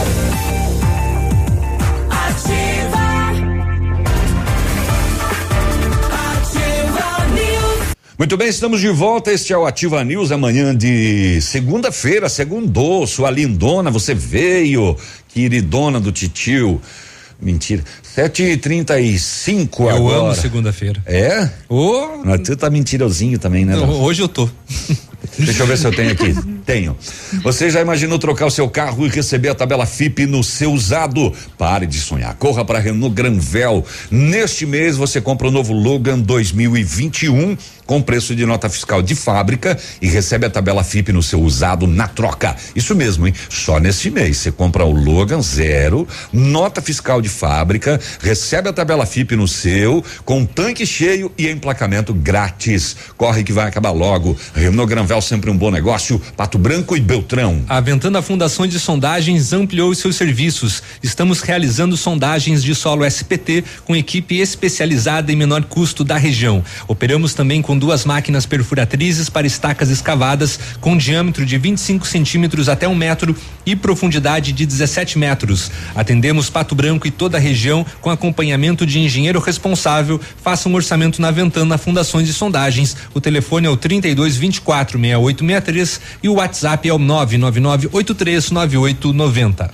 Muito bem, estamos de volta. Este é o Ativa News, amanhã de segunda-feira, segundou, sua lindona, você veio, queridona do titio. Mentira. Sete e trinta e cinco eu agora. Eu amo segunda-feira. É? Oh. Mas tu tá mentirosinho também, né? Não, hoje eu tô. Deixa eu ver se eu tenho aqui. Tenho. Você já imaginou trocar o seu carro e receber a tabela FIP no seu usado? Pare de sonhar. Corra para Renault Granvel. Neste mês você compra o novo Logan 2021 com preço de nota fiscal de fábrica e recebe a tabela FIP no seu usado na troca. Isso mesmo, hein? Só neste mês você compra o Logan zero, nota fiscal de fábrica, recebe a tabela FIP no seu, com tanque cheio e emplacamento grátis. Corre que vai acabar logo. Renault Granvel sempre um bom negócio. Pato Branco e Beltrão. A Ventana Fundações de Sondagens ampliou seus serviços. Estamos realizando sondagens de solo SPT com equipe especializada em menor custo da região. Operamos também com duas máquinas perfuratrizes para estacas escavadas com diâmetro de 25 centímetros até um metro e profundidade de 17 metros. Atendemos Pato Branco e toda a região com acompanhamento de engenheiro responsável. Faça um orçamento na Ventana Fundações de Sondagens. O telefone é o 32 24 6863 e o WhatsApp é o 999 839890.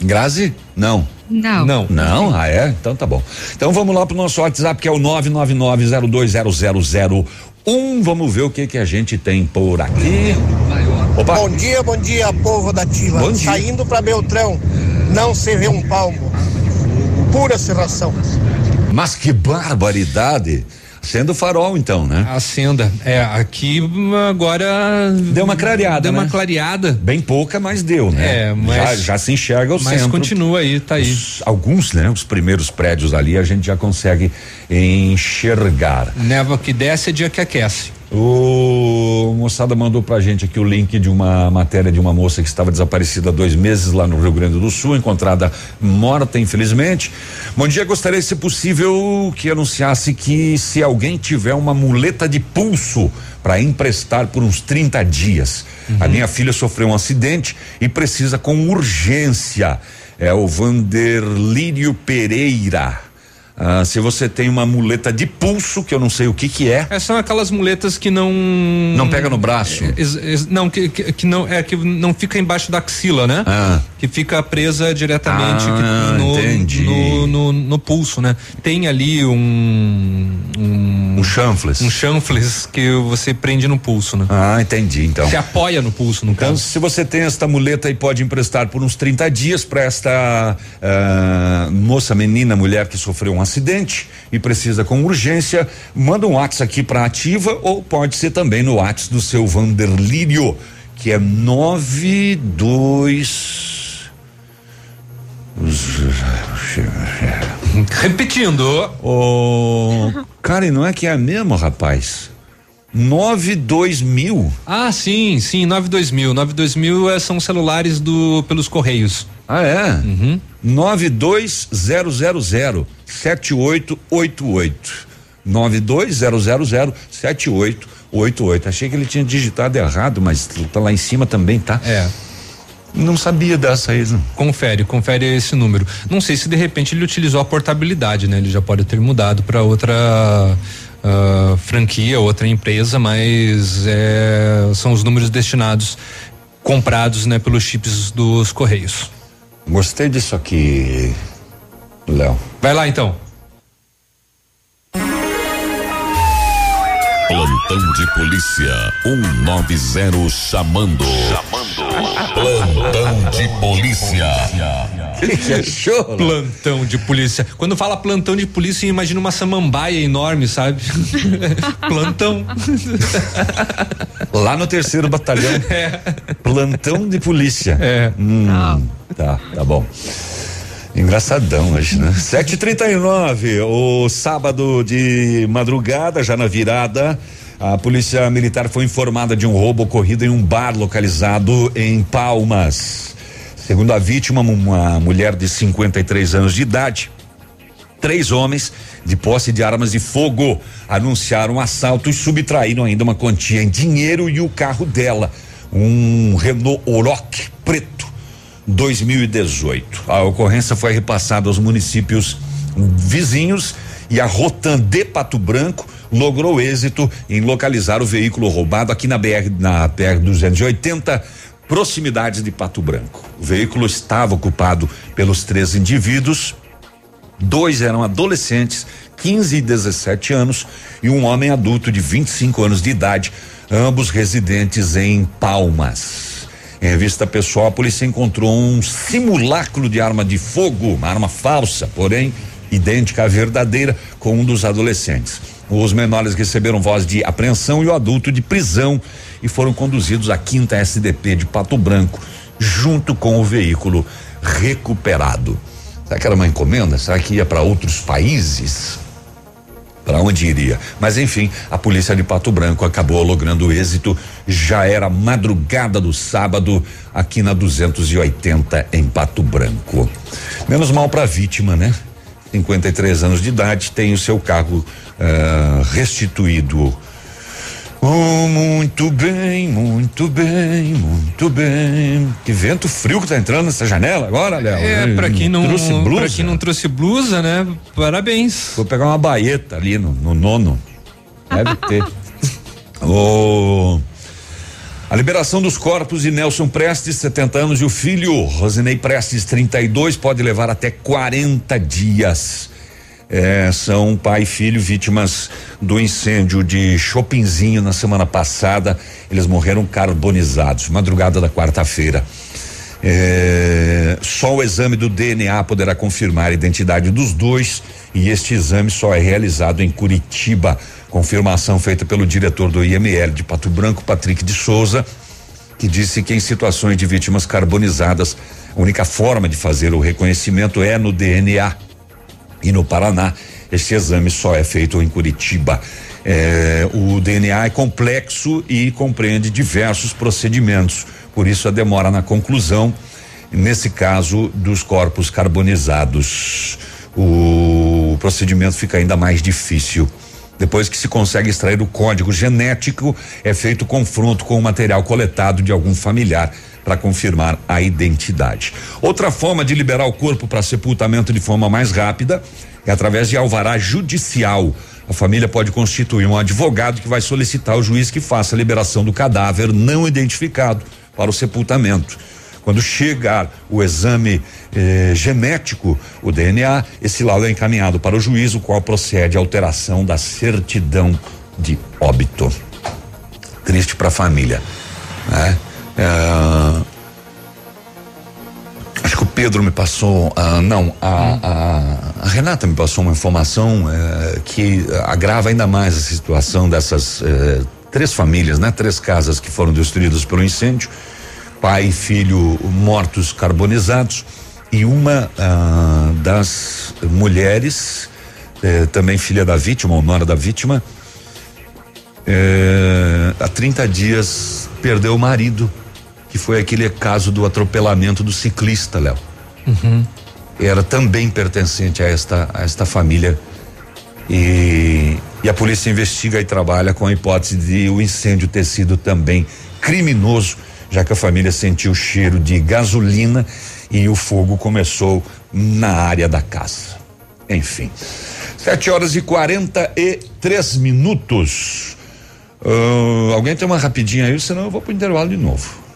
Grazi? Não. Não. Não. Não? Ah, é? Então tá bom. Então vamos lá pro nosso WhatsApp que é o 999020001. Vamos ver o que que a gente tem por aqui. Opa. Bom dia, bom dia, povo da. Bom dia. Saindo pra Beltrão, não se vê um palmo. Pura serração. Mas que barbaridade. Sendo farol, então, né? Acenda. É, aqui hum, agora. Deu uma clareada. Deu né? uma clareada. Bem pouca, mas deu, né? É, mas- Já, já se enxerga o Mas centro. continua aí, tá aí. Os- alguns, né? Os primeiros prédios ali a gente já consegue enxergar. Neva que desce é dia que aquece. O moçada mandou pra gente aqui o link de uma matéria de uma moça que estava desaparecida há dois meses lá no Rio Grande do Sul, encontrada morta, infelizmente. Bom dia, gostaria, se possível, que anunciasse que se alguém tiver uma muleta de pulso para emprestar por uns 30 dias. A minha filha sofreu um acidente e precisa com urgência. É o Vanderlírio Pereira. Ah, se você tem uma muleta de pulso, que eu não sei o que que é. É, são aquelas muletas que não. Não pega no braço. É, ex- não, que, que, que não é que não fica embaixo da axila, né? Ah. Que fica presa diretamente Ah, que- no, no, no, no pulso, né? Tem ali um. Um, um chanfles. Um chanfles que você prende no pulso, né? Ah, entendi, então. Se apoia no pulso, no Então, caso. se você tem esta muleta e pode emprestar por uns 30 dias para esta ah, moça, menina, mulher que sofreu um acidente e precisa com urgência, manda um WhatsApp aqui para ativa ou pode ser também no WhatsApp do seu Vanderlírio, que é 92 Repetindo. Ô, cara, e não é que é a mesma, rapaz? 92 mil. Ah, sim, sim, 92000. 92000 é, são celulares do pelos correios. Ah, é? Uhum. 92000 7888. 92000 7888. Achei que ele tinha digitado errado, mas tá lá em cima também, tá? É. Não sabia dessa aí, não. Confere, confere esse número. Não sei se de repente ele utilizou a portabilidade, né? Ele já pode ter mudado para outra ah, franquia, outra empresa, mas é, são os números destinados, comprados, né, pelos chips dos correios. Gostei disso aqui, Léo. Vai lá então. Plantão de polícia 190 chamando. Plantão de polícia. que achou? Plantão de polícia. Quando fala plantão de polícia, imagina uma samambaia enorme, sabe? plantão. Lá no terceiro batalhão. Plantão de polícia. É. Hum, tá, tá bom. Engraçadão hoje, né? 7h39, o sábado de madrugada, já na virada, a polícia militar foi informada de um roubo ocorrido em um bar localizado em Palmas. Segundo a vítima, uma mulher de 53 anos de idade, três homens de posse de armas de fogo anunciaram um assalto e subtraíram ainda uma quantia em dinheiro e o carro dela, um Renault Oroch preto 2018. A ocorrência foi repassada aos municípios vizinhos e a Rotan de Pato Branco logrou êxito em localizar o veículo roubado aqui na BR na BR 280 proximidades de Pato Branco. O veículo estava ocupado pelos três indivíduos Dois eram adolescentes, 15 e 17 anos, e um homem adulto de 25 anos de idade, ambos residentes em Palmas. Em revista pessoal, a polícia encontrou um simulacro de arma de fogo, uma arma falsa, porém idêntica à verdadeira, com um dos adolescentes. Os menores receberam voz de apreensão e o adulto de prisão e foram conduzidos à quinta SDP de Pato Branco, junto com o veículo recuperado. Será que era uma encomenda? Será que ia para outros países? Para onde iria. Mas enfim, a polícia de Pato Branco acabou logrando êxito. Já era madrugada do sábado aqui na 280 em Pato Branco. Menos mal para a vítima, né? 53 anos de idade, tem o seu carro uh, restituído. Oh, muito bem, muito bem, muito bem. Que vento frio que tá entrando nessa janela agora, Léo. É, pra quem não, trouxe blusa. Pra quem não trouxe blusa, né? Parabéns. Vou pegar uma baeta ali no, no nono. Deve ter. oh, a liberação dos corpos de Nelson Prestes, 70 anos, e o filho Rosinei Prestes, 32, pode levar até 40 dias. É, são pai e filho vítimas do incêndio de Chopinzinho na semana passada. Eles morreram carbonizados, madrugada da quarta-feira. É, só o exame do DNA poderá confirmar a identidade dos dois e este exame só é realizado em Curitiba. Confirmação feita pelo diretor do IML de Pato Branco, Patrick de Souza, que disse que em situações de vítimas carbonizadas, a única forma de fazer o reconhecimento é no DNA. E no Paraná, este exame só é feito em Curitiba. É, o DNA é complexo e compreende diversos procedimentos, por isso a demora na conclusão, nesse caso, dos corpos carbonizados. O procedimento fica ainda mais difícil. Depois que se consegue extrair o código genético, é feito confronto com o material coletado de algum familiar para confirmar a identidade. Outra forma de liberar o corpo para sepultamento de forma mais rápida é através de alvará judicial. A família pode constituir um advogado que vai solicitar ao juiz que faça a liberação do cadáver não identificado para o sepultamento. Quando chegar o exame eh, genético, o DNA, esse laudo é encaminhado para o juiz, o qual procede à alteração da certidão de óbito. Triste para a família, né? É, acho que o Pedro me passou, ah, não, a, a, a, Renata me passou uma informação é, que agrava ainda mais a situação dessas é, três famílias, né? Três casas que foram destruídas pelo incêndio, pai e filho mortos carbonizados e uma ah, das mulheres, também filha da vítima, ou nora da vítima, há 30 dias perdeu o marido que foi aquele caso do atropelamento do ciclista, Léo. Uhum. Era também pertencente a esta, a esta família. E, e a polícia investiga e trabalha com a hipótese de o incêndio ter sido também criminoso, já que a família sentiu o cheiro de gasolina e o fogo começou na área da casa. Enfim. Sete horas e quarenta e três minutos. Uh, alguém tem uma rapidinha aí, senão eu vou pro intervalo de novo.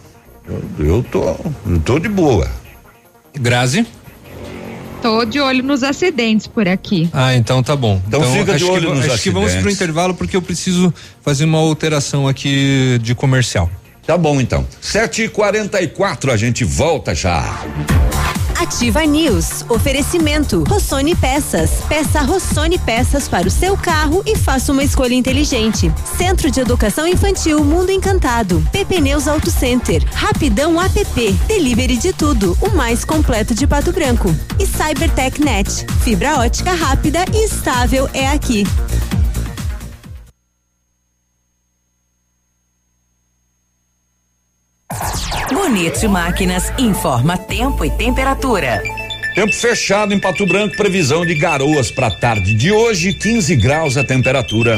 Eu, eu tô, eu tô de boa. Grazi? Tô de olho nos acidentes por aqui. Ah, então tá bom. Então, então fica de olho que, nos acho acidentes. Acho que vamos pro intervalo porque eu preciso fazer uma alteração aqui de comercial. Tá bom então. Sete e quarenta e quatro, a gente volta já. Ativa News. Oferecimento. Rossoni Peças. Peça Rossoni Peças para o seu carro e faça uma escolha inteligente. Centro de Educação Infantil Mundo Encantado. PP Neus Auto Center. Rapidão app. Delivery de tudo. O mais completo de Pato Branco. E Cybertech Net. Fibra ótica rápida e estável é aqui. Bonito Máquinas informa tempo e temperatura. Tempo fechado em Pato Branco, previsão de garoas para tarde de hoje, 15 graus a temperatura.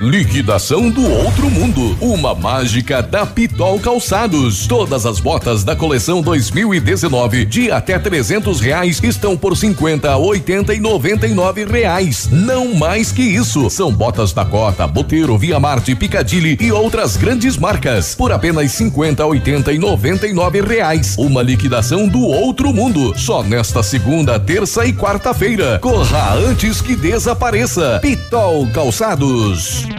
Liquidação do outro mundo. Uma mágica da Pitol Calçados. Todas as botas da coleção 2019 de até 300 reais estão por 50, 80 e 99 reais. Não mais que isso. São botas da Cota, Boteiro, Via Marte, Picadilly e outras grandes marcas por apenas 50, 80 e 99 reais. Uma liquidação do outro mundo. Só nesta segunda, terça e quarta-feira. Corra antes que desapareça. Pitol Calçados.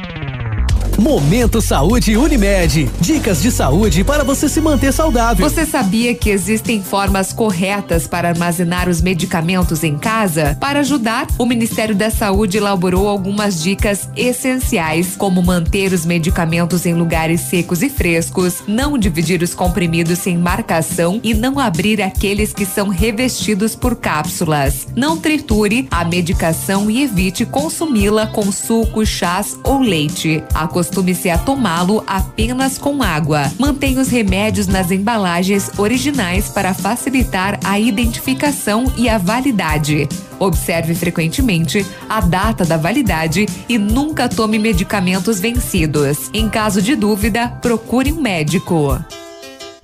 Momento Saúde Unimed. Dicas de saúde para você se manter saudável. Você sabia que existem formas corretas para armazenar os medicamentos em casa? Para ajudar, o Ministério da Saúde elaborou algumas dicas essenciais, como manter os medicamentos em lugares secos e frescos, não dividir os comprimidos sem marcação e não abrir aqueles que são revestidos por cápsulas. Não triture a medicação e evite consumi-la com suco, chás ou leite. Acostume-se a tomá-lo apenas com água. Mantenha os remédios nas embalagens originais para facilitar a identificação e a validade. Observe frequentemente a data da validade e nunca tome medicamentos vencidos. Em caso de dúvida, procure um médico.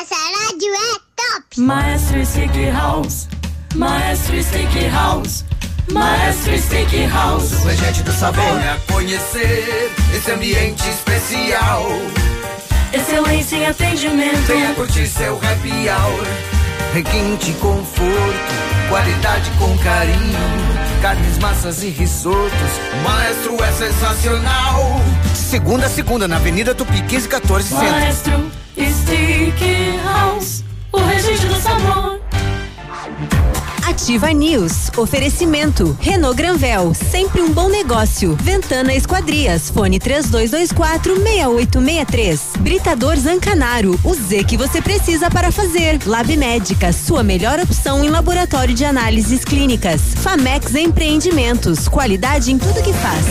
Essa rádio é top! Maestro Stick House, Maestro Stick House, Maestro Stick House. O regente do sabor. Venha conhecer esse ambiente especial. Excelência em atendimento. Venha curtir seu happy hour. Requinte conforto, qualidade com carinho. Carnes, massas e risotos. O maestro é sensacional. Segunda a segunda, na Avenida Tupi 1514 Centro. Maestro Stick House, o regente do sabor. Ativa News. Oferecimento. Renault Granvel. Sempre um bom negócio. Ventana Esquadrias. Fone 3224 6863. Britador Zancanaro. O Z que você precisa para fazer. Lab Médica. Sua melhor opção em laboratório de análises clínicas. Famex Empreendimentos. Qualidade em tudo que faz.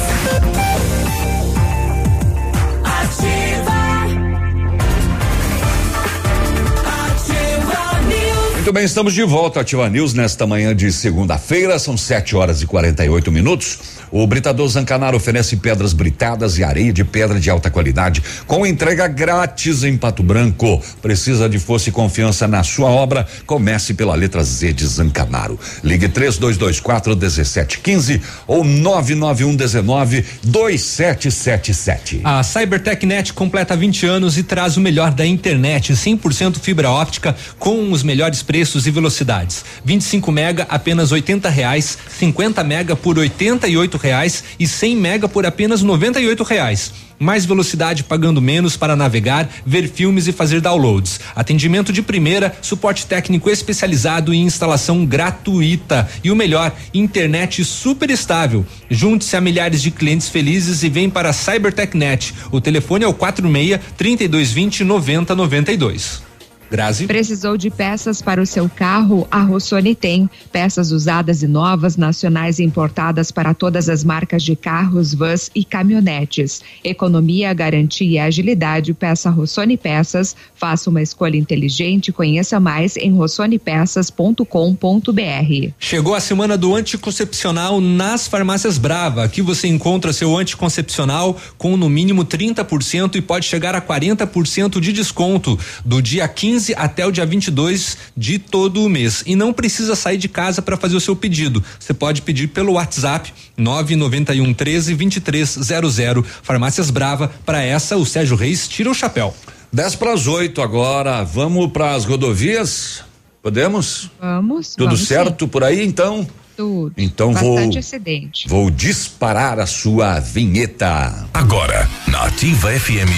Muito bem, estamos de volta à Ativa News nesta manhã de segunda-feira, são 7 horas e 48 minutos. O Britador Zancanaro oferece pedras britadas e areia de pedra de alta qualidade, com entrega grátis em Pato Branco. Precisa de força e confiança na sua obra? Comece pela letra Z de Zancanaro. Ligue 3224 1715 ou 991 19 2777. A CyberTechNet completa 20 anos e traz o melhor da internet, 100% fibra óptica com os melhores preços e velocidades. 25 mega apenas 80 reais, 50 mega por 88 reais e 100 mega por apenas 98 reais. Mais velocidade pagando menos para navegar, ver filmes e fazer downloads. Atendimento de primeira, suporte técnico especializado e instalação gratuita. E o melhor, internet super estável. Junte-se a milhares de clientes felizes e vem para a CyberTechNet. O telefone é o 46 3220 9092. Grazi. Precisou de peças para o seu carro? A Rossoni tem. Peças usadas e novas, nacionais e importadas para todas as marcas de carros, vans e caminhonetes. Economia, garantia e agilidade. Peça Rossoni Peças. Faça uma escolha inteligente. Conheça mais em rossonepeças.com.br. Chegou a semana do anticoncepcional nas farmácias Brava. Aqui você encontra seu anticoncepcional com no mínimo 30% e pode chegar a 40% de desconto do dia 15 até o dia 22 de todo o mês. E não precisa sair de casa para fazer o seu pedido. Você pode pedir pelo WhatsApp 991 13 2300. Farmácias Brava. Para essa, o Sérgio Reis tira o chapéu. 10 para as 8 agora. Vamos para as rodovias? Podemos? Vamos. Tudo vamos certo por aí então? Tudo. Então Bastante vou acidente. vou disparar a sua vinheta. Agora, na Ativa FM,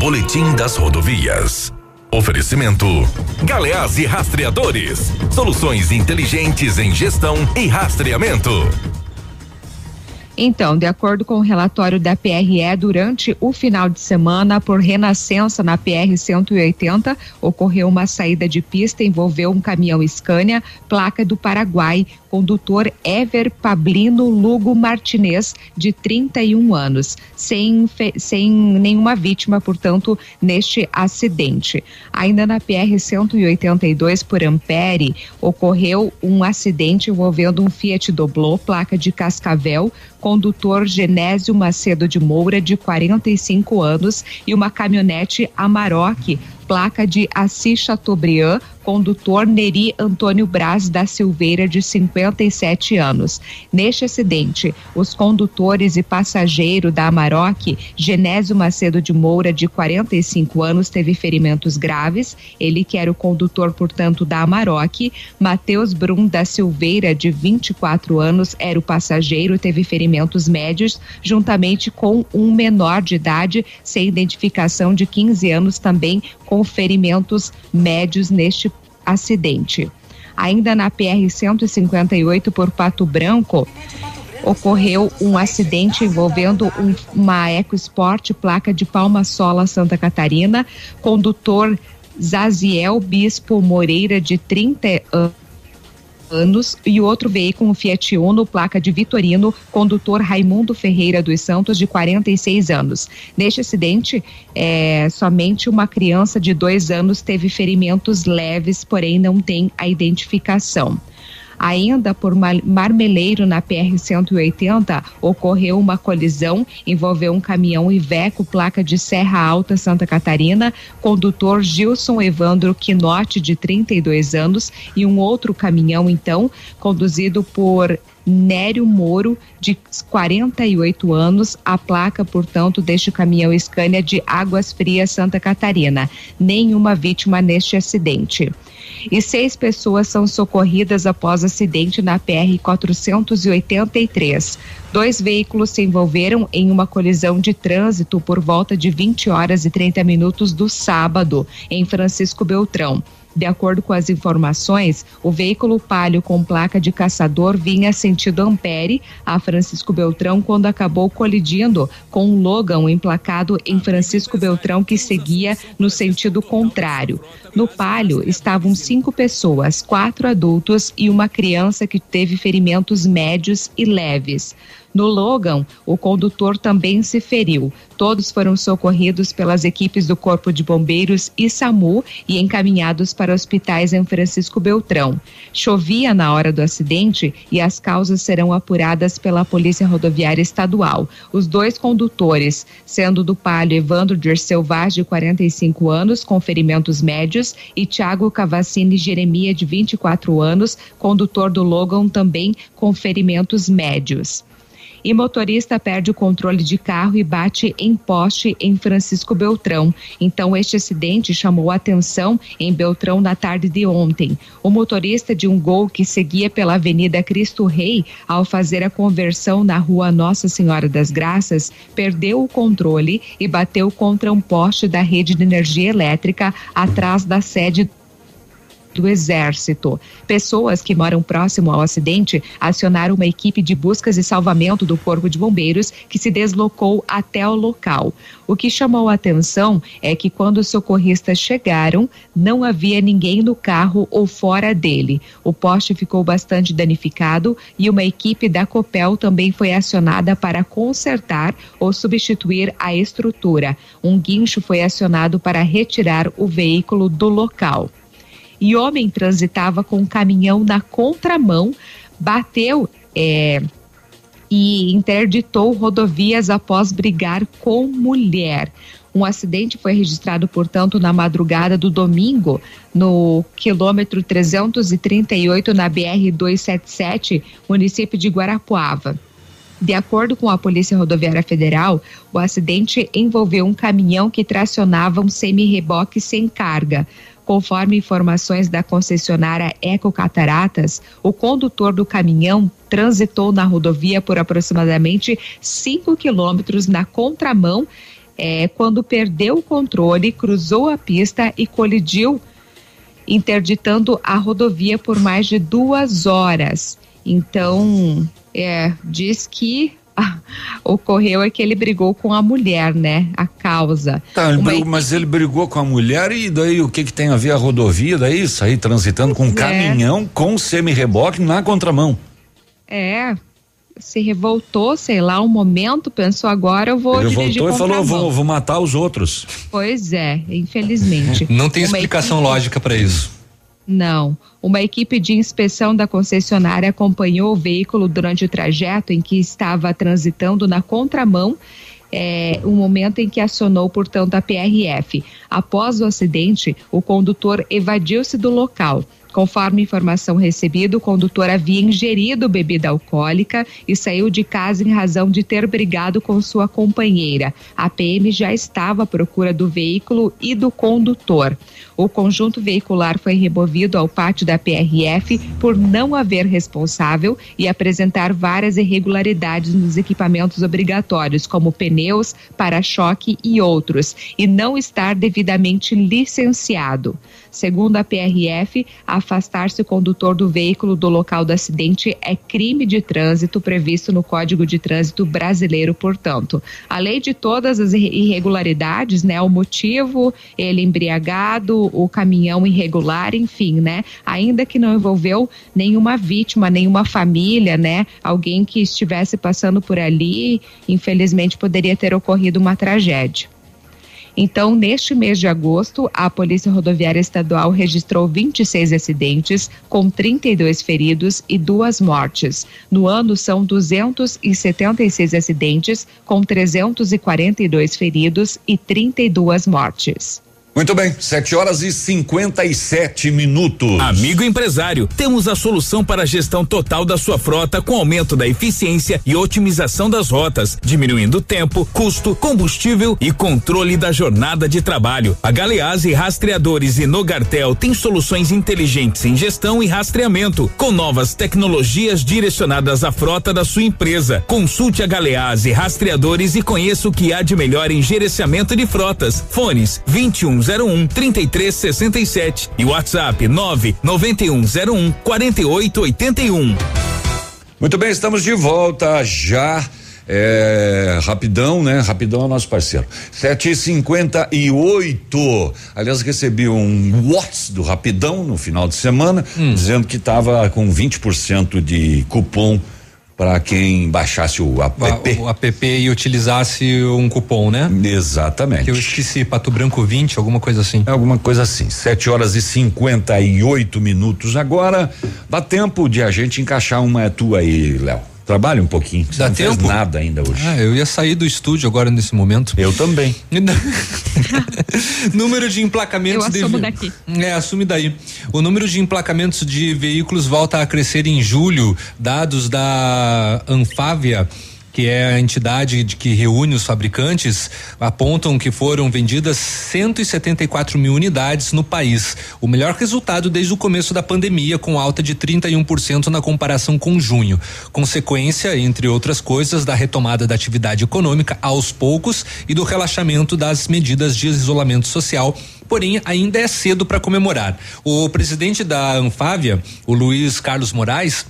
Boletim das Rodovias. Oferecimento: Galeás e Rastreadores. Soluções inteligentes em gestão e rastreamento. Então, de acordo com o relatório da PRE, durante o final de semana, por renascença na PR 180, ocorreu uma saída de pista envolveu um caminhão Scania, placa do Paraguai, condutor Ever Pablino Lugo Martinez, de 31 anos, sem, sem nenhuma vítima, portanto, neste acidente. Ainda na PR 182 por Ampere, ocorreu um acidente envolvendo um Fiat Doblô, placa de Cascavel, condutor Genésio Macedo de Moura, de 45 anos, e uma caminhonete Amarok, placa de Assis Chateaubriand, condutor Neri Antônio Braz da Silveira, de 57 anos. Neste acidente, os condutores e passageiro da Amarok, Genésio Macedo de Moura, de 45 anos, teve ferimentos graves. Ele, que era o condutor, portanto, da Amarok. Matheus Brum da Silveira, de 24 anos, era o passageiro, teve ferimentos médios, juntamente com um menor de idade, sem identificação, de 15 anos, também com ferimentos médios neste acidente. Ainda na PR 158 por Pato Branco, ocorreu um acidente envolvendo um, uma EcoSport placa de Palma Sola, Santa Catarina. Condutor Zaziel Bispo Moreira, de 30 anos anos e outro veículo, um Fiat Uno, placa de Vitorino, condutor Raimundo Ferreira dos Santos, de 46 anos. Neste acidente, é, somente uma criança de dois anos teve ferimentos leves, porém não tem a identificação. Ainda por Marmeleiro, na PR-180, ocorreu uma colisão, envolveu um caminhão Iveco, placa de Serra Alta, Santa Catarina, condutor Gilson Evandro Quinote, de 32 anos, e um outro caminhão, então, conduzido por Nério Moro, de 48 anos, a placa, portanto, deste caminhão Scania de Águas Frias, Santa Catarina. Nenhuma vítima neste acidente e seis pessoas são socorridas após acidente na PR 483. Dois veículos se envolveram em uma colisão de trânsito por volta de 20 horas e 30 minutos do sábado, em Francisco Beltrão. De acordo com as informações, o veículo Palio com placa de caçador vinha sentido Ampere a Francisco Beltrão quando acabou colidindo com um Logan emplacado em Francisco Beltrão que seguia no sentido contrário. No Palio estavam cinco pessoas, quatro adultos e uma criança que teve ferimentos médios e leves. No Logan, o condutor também se feriu. Todos foram socorridos pelas equipes do Corpo de Bombeiros e SAMU e encaminhados para hospitais em Francisco Beltrão. Chovia na hora do acidente e as causas serão apuradas pela Polícia Rodoviária Estadual. Os dois condutores, sendo do Palio Evandro Dirceu Vaz, de 45 anos, com ferimentos médios, e Tiago Cavassini Jeremia, de 24 anos, condutor do Logan, também com ferimentos médios e motorista perde o controle de carro e bate em poste em Francisco Beltrão. Então, este acidente chamou atenção em Beltrão na tarde de ontem. O motorista de um gol que seguia pela Avenida Cristo Rei, ao fazer a conversão na rua Nossa Senhora das Graças, perdeu o controle e bateu contra um poste da rede de energia elétrica atrás da sede do Exército. Pessoas que moram próximo ao acidente acionaram uma equipe de buscas e salvamento do Corpo de Bombeiros que se deslocou até o local. O que chamou a atenção é que quando os socorristas chegaram, não havia ninguém no carro ou fora dele. O poste ficou bastante danificado e uma equipe da Copel também foi acionada para consertar ou substituir a estrutura. Um guincho foi acionado para retirar o veículo do local e homem transitava com um caminhão na contramão, bateu é, e interditou rodovias após brigar com mulher. Um acidente foi registrado, portanto, na madrugada do domingo, no quilômetro 338, na BR-277, município de Guarapuava. De acordo com a Polícia Rodoviária Federal, o acidente envolveu um caminhão que tracionava um semi-reboque sem carga. Conforme informações da concessionária Eco Cataratas, o condutor do caminhão transitou na rodovia por aproximadamente 5 quilômetros na contramão é, quando perdeu o controle, cruzou a pista e colidiu, interditando a rodovia por mais de duas horas. Então, é, diz que ocorreu é que ele brigou com a mulher, né? A causa. Tá, ele brigou- mas ele brigou com a mulher e daí o que que tem a ver a rodovia daí? Sair transitando com um é. caminhão com semi-reboque na contramão. É, se revoltou, sei lá, um momento, pensou agora eu vou ele dirigir voltou e falou, vou, vou matar os outros. Pois é, infelizmente. Não tem Uma explicação lógica para isso. Não. Uma equipe de inspeção da concessionária acompanhou o veículo durante o trajeto em que estava transitando na contramão. É, o momento em que acionou, portanto, a PRF. Após o acidente, o condutor evadiu-se do local. Conforme informação recebida, o condutor havia ingerido bebida alcoólica e saiu de casa em razão de ter brigado com sua companheira. A PM já estava à procura do veículo e do condutor. O conjunto veicular foi removido ao pátio da PRF por não haver responsável e apresentar várias irregularidades nos equipamentos obrigatórios, como pneus, para-choque e outros, e não estar devidamente licenciado. Segundo a PRF, afastar-se o condutor do veículo do local do acidente é crime de trânsito previsto no Código de Trânsito Brasileiro, portanto. Além de todas as irre- irregularidades, né, o motivo, ele embriagado, o caminhão irregular, enfim, né, ainda que não envolveu nenhuma vítima, nenhuma família, né, alguém que estivesse passando por ali, infelizmente poderia ter ocorrido uma tragédia. Então, neste mês de agosto, a Polícia Rodoviária Estadual registrou 26 acidentes, com 32 feridos e duas mortes. No ano, são 276 acidentes, com 342 feridos e 32 mortes. Muito bem, 7 horas e 57 minutos. Amigo empresário, temos a solução para a gestão total da sua frota com aumento da eficiência e otimização das rotas, diminuindo tempo, custo, combustível e controle da jornada de trabalho. A Galeazzi Rastreadores e Nogartel tem soluções inteligentes em gestão e rastreamento, com novas tecnologias direcionadas à frota da sua empresa. Consulte a Galeazzi Rastreadores e conheça o que há de melhor em gerenciamento de frotas. Fones 2101 3367 e WhatsApp 99101 4881. Muito bem, estamos de volta já. É, rapidão, né? Rapidão é nosso parceiro. 7 e 58 Aliás, recebi um WhatsApp do Rapidão no final de semana, dizendo que estava com 20% de cupom para quem baixasse o app. O app e utilizasse um cupom, né? Exatamente. Que eu esqueci, Pato Branco 20, alguma coisa assim. É alguma coisa assim. 7 horas e 58 minutos agora. Dá tempo de a gente encaixar uma tua aí, Léo. Trabalha um pouquinho. Você Dá não fez tempo? nada ainda hoje. Ah, eu ia sair do estúdio agora nesse momento. Eu também. número de emplacamentos Eu de assumo ve- daqui. É, assume daí. O número de emplacamentos de veículos volta a crescer em julho. Dados da Anfávia que é a entidade de que reúne os fabricantes, apontam que foram vendidas 174 mil unidades no país. O melhor resultado desde o começo da pandemia, com alta de 31% na comparação com junho. Consequência, entre outras coisas, da retomada da atividade econômica aos poucos e do relaxamento das medidas de isolamento social. Porém, ainda é cedo para comemorar. O presidente da Anfávia, o Luiz Carlos Moraes,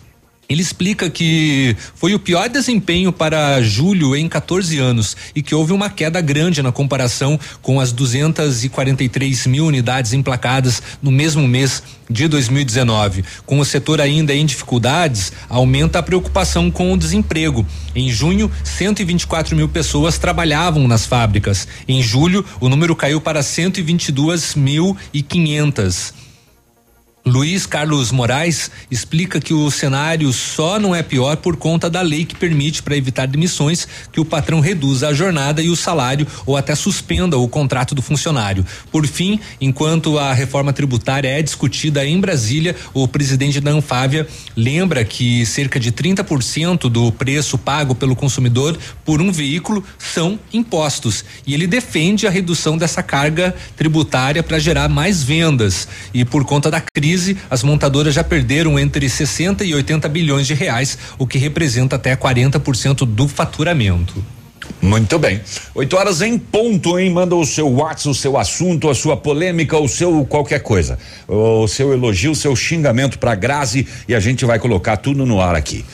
ele explica que foi o pior desempenho para julho em 14 anos e que houve uma queda grande na comparação com as 243 mil unidades emplacadas no mesmo mês de 2019. Com o setor ainda em dificuldades, aumenta a preocupação com o desemprego. Em junho, 124 mil pessoas trabalhavam nas fábricas. Em julho, o número caiu para 122.500. Luiz Carlos Moraes explica que o cenário só não é pior por conta da lei que permite, para evitar demissões, que o patrão reduza a jornada e o salário ou até suspenda o contrato do funcionário. Por fim, enquanto a reforma tributária é discutida em Brasília, o presidente da Anfávia lembra que cerca de 30% do preço pago pelo consumidor por um veículo são impostos. E ele defende a redução dessa carga tributária para gerar mais vendas. E por conta da crise, as montadoras já perderam entre 60 e 80 bilhões de reais, o que representa até 40% do faturamento. Muito bem. 8 horas em ponto, hein? Manda o seu WhatsApp, o seu assunto, a sua polêmica, o seu qualquer coisa. O seu elogio, o seu xingamento pra Grazi e a gente vai colocar tudo no ar aqui.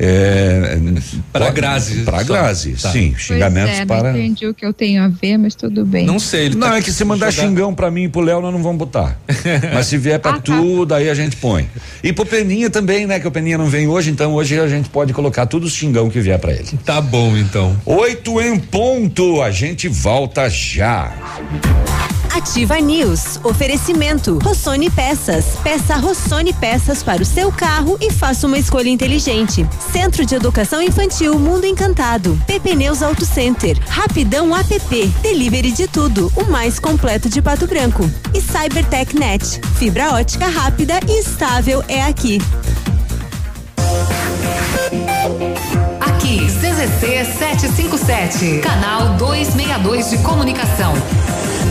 É, Pra Grazi Para. Grazi, Tá. sim. Pois Xingamentos é, para. Não entendi o que eu tenho a ver, mas tudo bem. Não sei, ele Não, tá é que se mandar jogar- xingão pra mim e pro Léo, nós não vamos botar. Mas se vier Ah, pra tá. tu, daí a gente põe. E pro Peninha também, né? Que o Peninha não vem hoje, então hoje a gente pode colocar tudo os xingão que vier pra ele. Tá bom, então. Oito em ponto, a gente volta já. Ativa News. Oferecimento. Rossoni Peças. Peça Rossoni Peças para o seu carro e faça uma escolha inteligente. Centro de Educação Infantil Mundo Encantado. PP Neus Auto Center. Rapidão app. Delivery de tudo. O mais completo de Pato Branco. E Cybertech Net. Fibra ótica rápida e estável é aqui. Aqui, CZC 757, canal 262 de comunicação.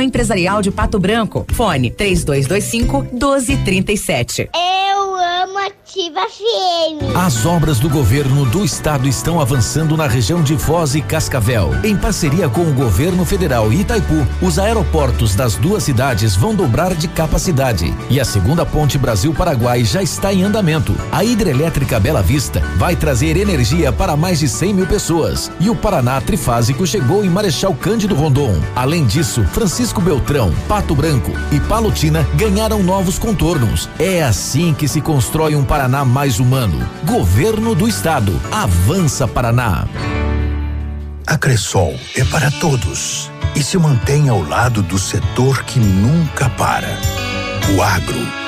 Empresarial de Pato Branco. Fone 3225 1237. Eu amo Ativa FM. As obras do governo do estado estão avançando na região de Foz e Cascavel. Em parceria com o governo federal e Itaipu, os aeroportos das duas cidades vão dobrar de capacidade. E a segunda ponte Brasil-Paraguai já está em andamento. A hidrelétrica Bela Vista vai trazer energia para mais de 100 mil pessoas. E o Paraná Trifásico chegou em Marechal Cândido Rondon. Além disso, Francisco Beltrão, Pato Branco e Palotina ganharam novos contornos. É assim que se constrói um Paraná mais humano. Governo do Estado. Avança Paraná. A Cressol é para todos e se mantém ao lado do setor que nunca para. O agro.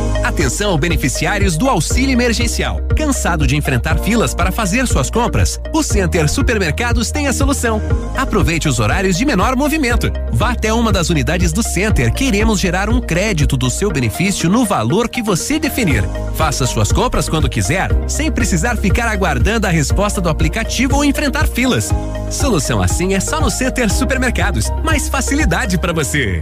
Atenção, beneficiários do auxílio emergencial. Cansado de enfrentar filas para fazer suas compras? O Center Supermercados tem a solução. Aproveite os horários de menor movimento. Vá até uma das unidades do Center. Queremos gerar um crédito do seu benefício no valor que você definir. Faça suas compras quando quiser, sem precisar ficar aguardando a resposta do aplicativo ou enfrentar filas. Solução assim é só no Center Supermercados. Mais facilidade para você.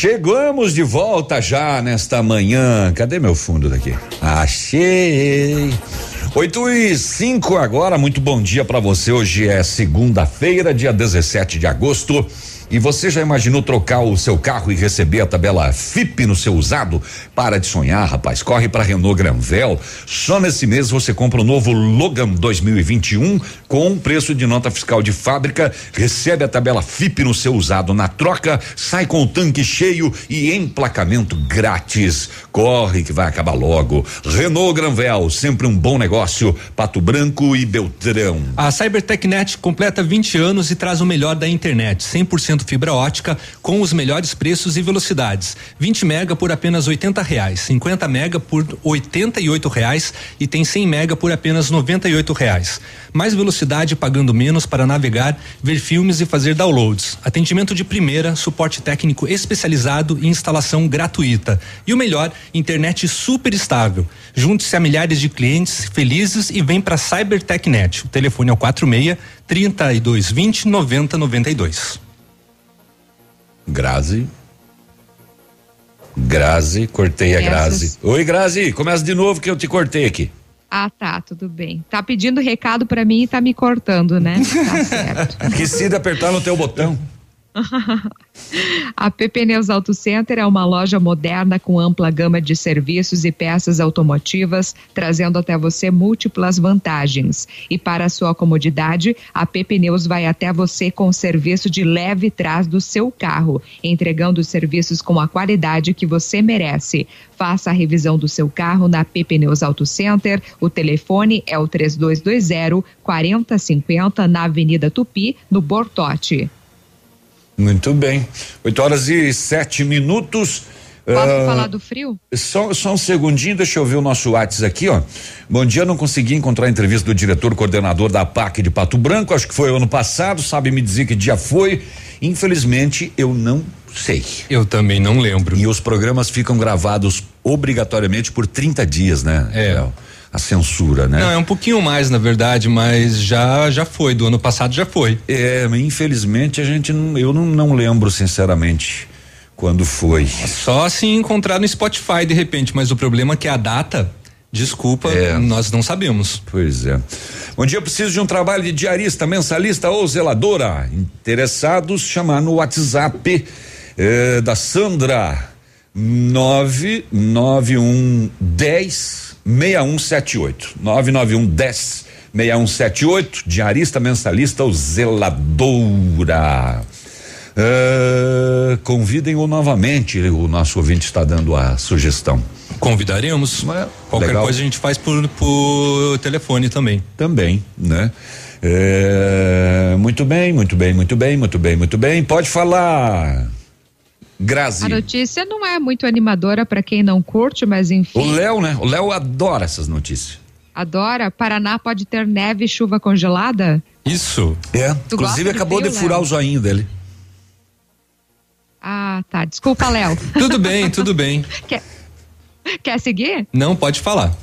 Chegamos de volta já nesta manhã. Cadê meu fundo daqui? Achei. 8 e 5 agora, muito bom dia para você. Hoje é segunda-feira, dia 17 de agosto E você já imaginou trocar o seu carro e receber a tabela FIP no seu usado? Para de sonhar, rapaz. Corre para Renault Granvel. Só nesse mês você compra o novo Logan 2021 com preço de nota fiscal de fábrica, recebe a tabela FIP no seu usado na troca, sai com o tanque cheio e emplacamento grátis. Corre que vai acabar logo. Renault Granvel, sempre um bom negócio. Pato Branco e Beltrão. A CyberTechNet completa 20 anos e traz o melhor da internet, 100% fibra ótica com os melhores preços e velocidades. 20 mega por apenas 80 reais, 50 mega por 88 reais e tem 100 mega por apenas 98 reais. Mais velocidade pagando menos para navegar, ver filmes e fazer downloads. Atendimento de primeira, suporte técnico especializado e instalação gratuita. E o melhor, internet super estável. Junte-se a milhares de clientes felizes e vem para CyberTechNet. O telefone é o 46 3220 9092. Grazi. Grazi, cortei a Grazi. Oi, Grazi, começa de novo que eu te cortei aqui. Ah, tá, tudo bem. Tá pedindo recado para mim e tá me cortando, né? Tá certo. Esqueci de apertar no teu botão. A PP Neus Auto Center é uma loja moderna com ampla gama de serviços e peças automotivas, trazendo até você múltiplas vantagens. E para sua comodidade, a PP Neus vai até você com o serviço de leve trás do seu carro, entregando os serviços com a qualidade que você merece. Faça a revisão do seu carro na PP Neus Auto Center. O telefone é o 3220 4050 na Avenida Tupi, no Bortote. Muito bem. 8 horas e sete minutos. Posso Ah, falar do frio? Só, só um segundinho, deixa eu ver o nosso WhatsApp aqui, ó. Bom dia, não consegui encontrar a entrevista do diretor coordenador da PAC de Pato Branco, acho que foi ano passado, sabe me dizer que dia foi? Infelizmente, eu não sei. Eu também não lembro. E os programas ficam gravados obrigatoriamente por 30 dias, né? É. A censura, né? Não, é um pouquinho mais, na verdade, mas já já foi. Do ano passado já foi. É, infelizmente a gente não, eu não, não lembro, sinceramente, quando foi. Só se encontrar no Spotify de repente, mas o problema é que a data, desculpa, É. nós não sabemos. Pois é. Bom dia, eu preciso de um trabalho de diarista, mensalista ou zeladora. Interessados, chamar no WhatsApp eh, da Sandra 991 10 6178. 991 10 6178. Diarista, mensalista ou zeladora. Eh, convidem-o novamente, o nosso ouvinte está dando a sugestão. Convidaremos. Qualquer legal. coisa a gente faz por, por telefone também. Também, né? É, muito bem, muito bem, muito bem, muito bem, muito bem. Pode falar, Grazi. A notícia não é muito animadora para quem não curte, mas enfim. O Léo, né? O Léo adora essas notícias. Adora. Paraná pode ter neve e chuva congelada? Isso. É. Tu Inclusive acabou frio, de furar Léo? o zoinho dele. Ah, tá. Desculpa, Léo. Tudo bem, tudo bem. Quer, quer seguir? Não pode falar.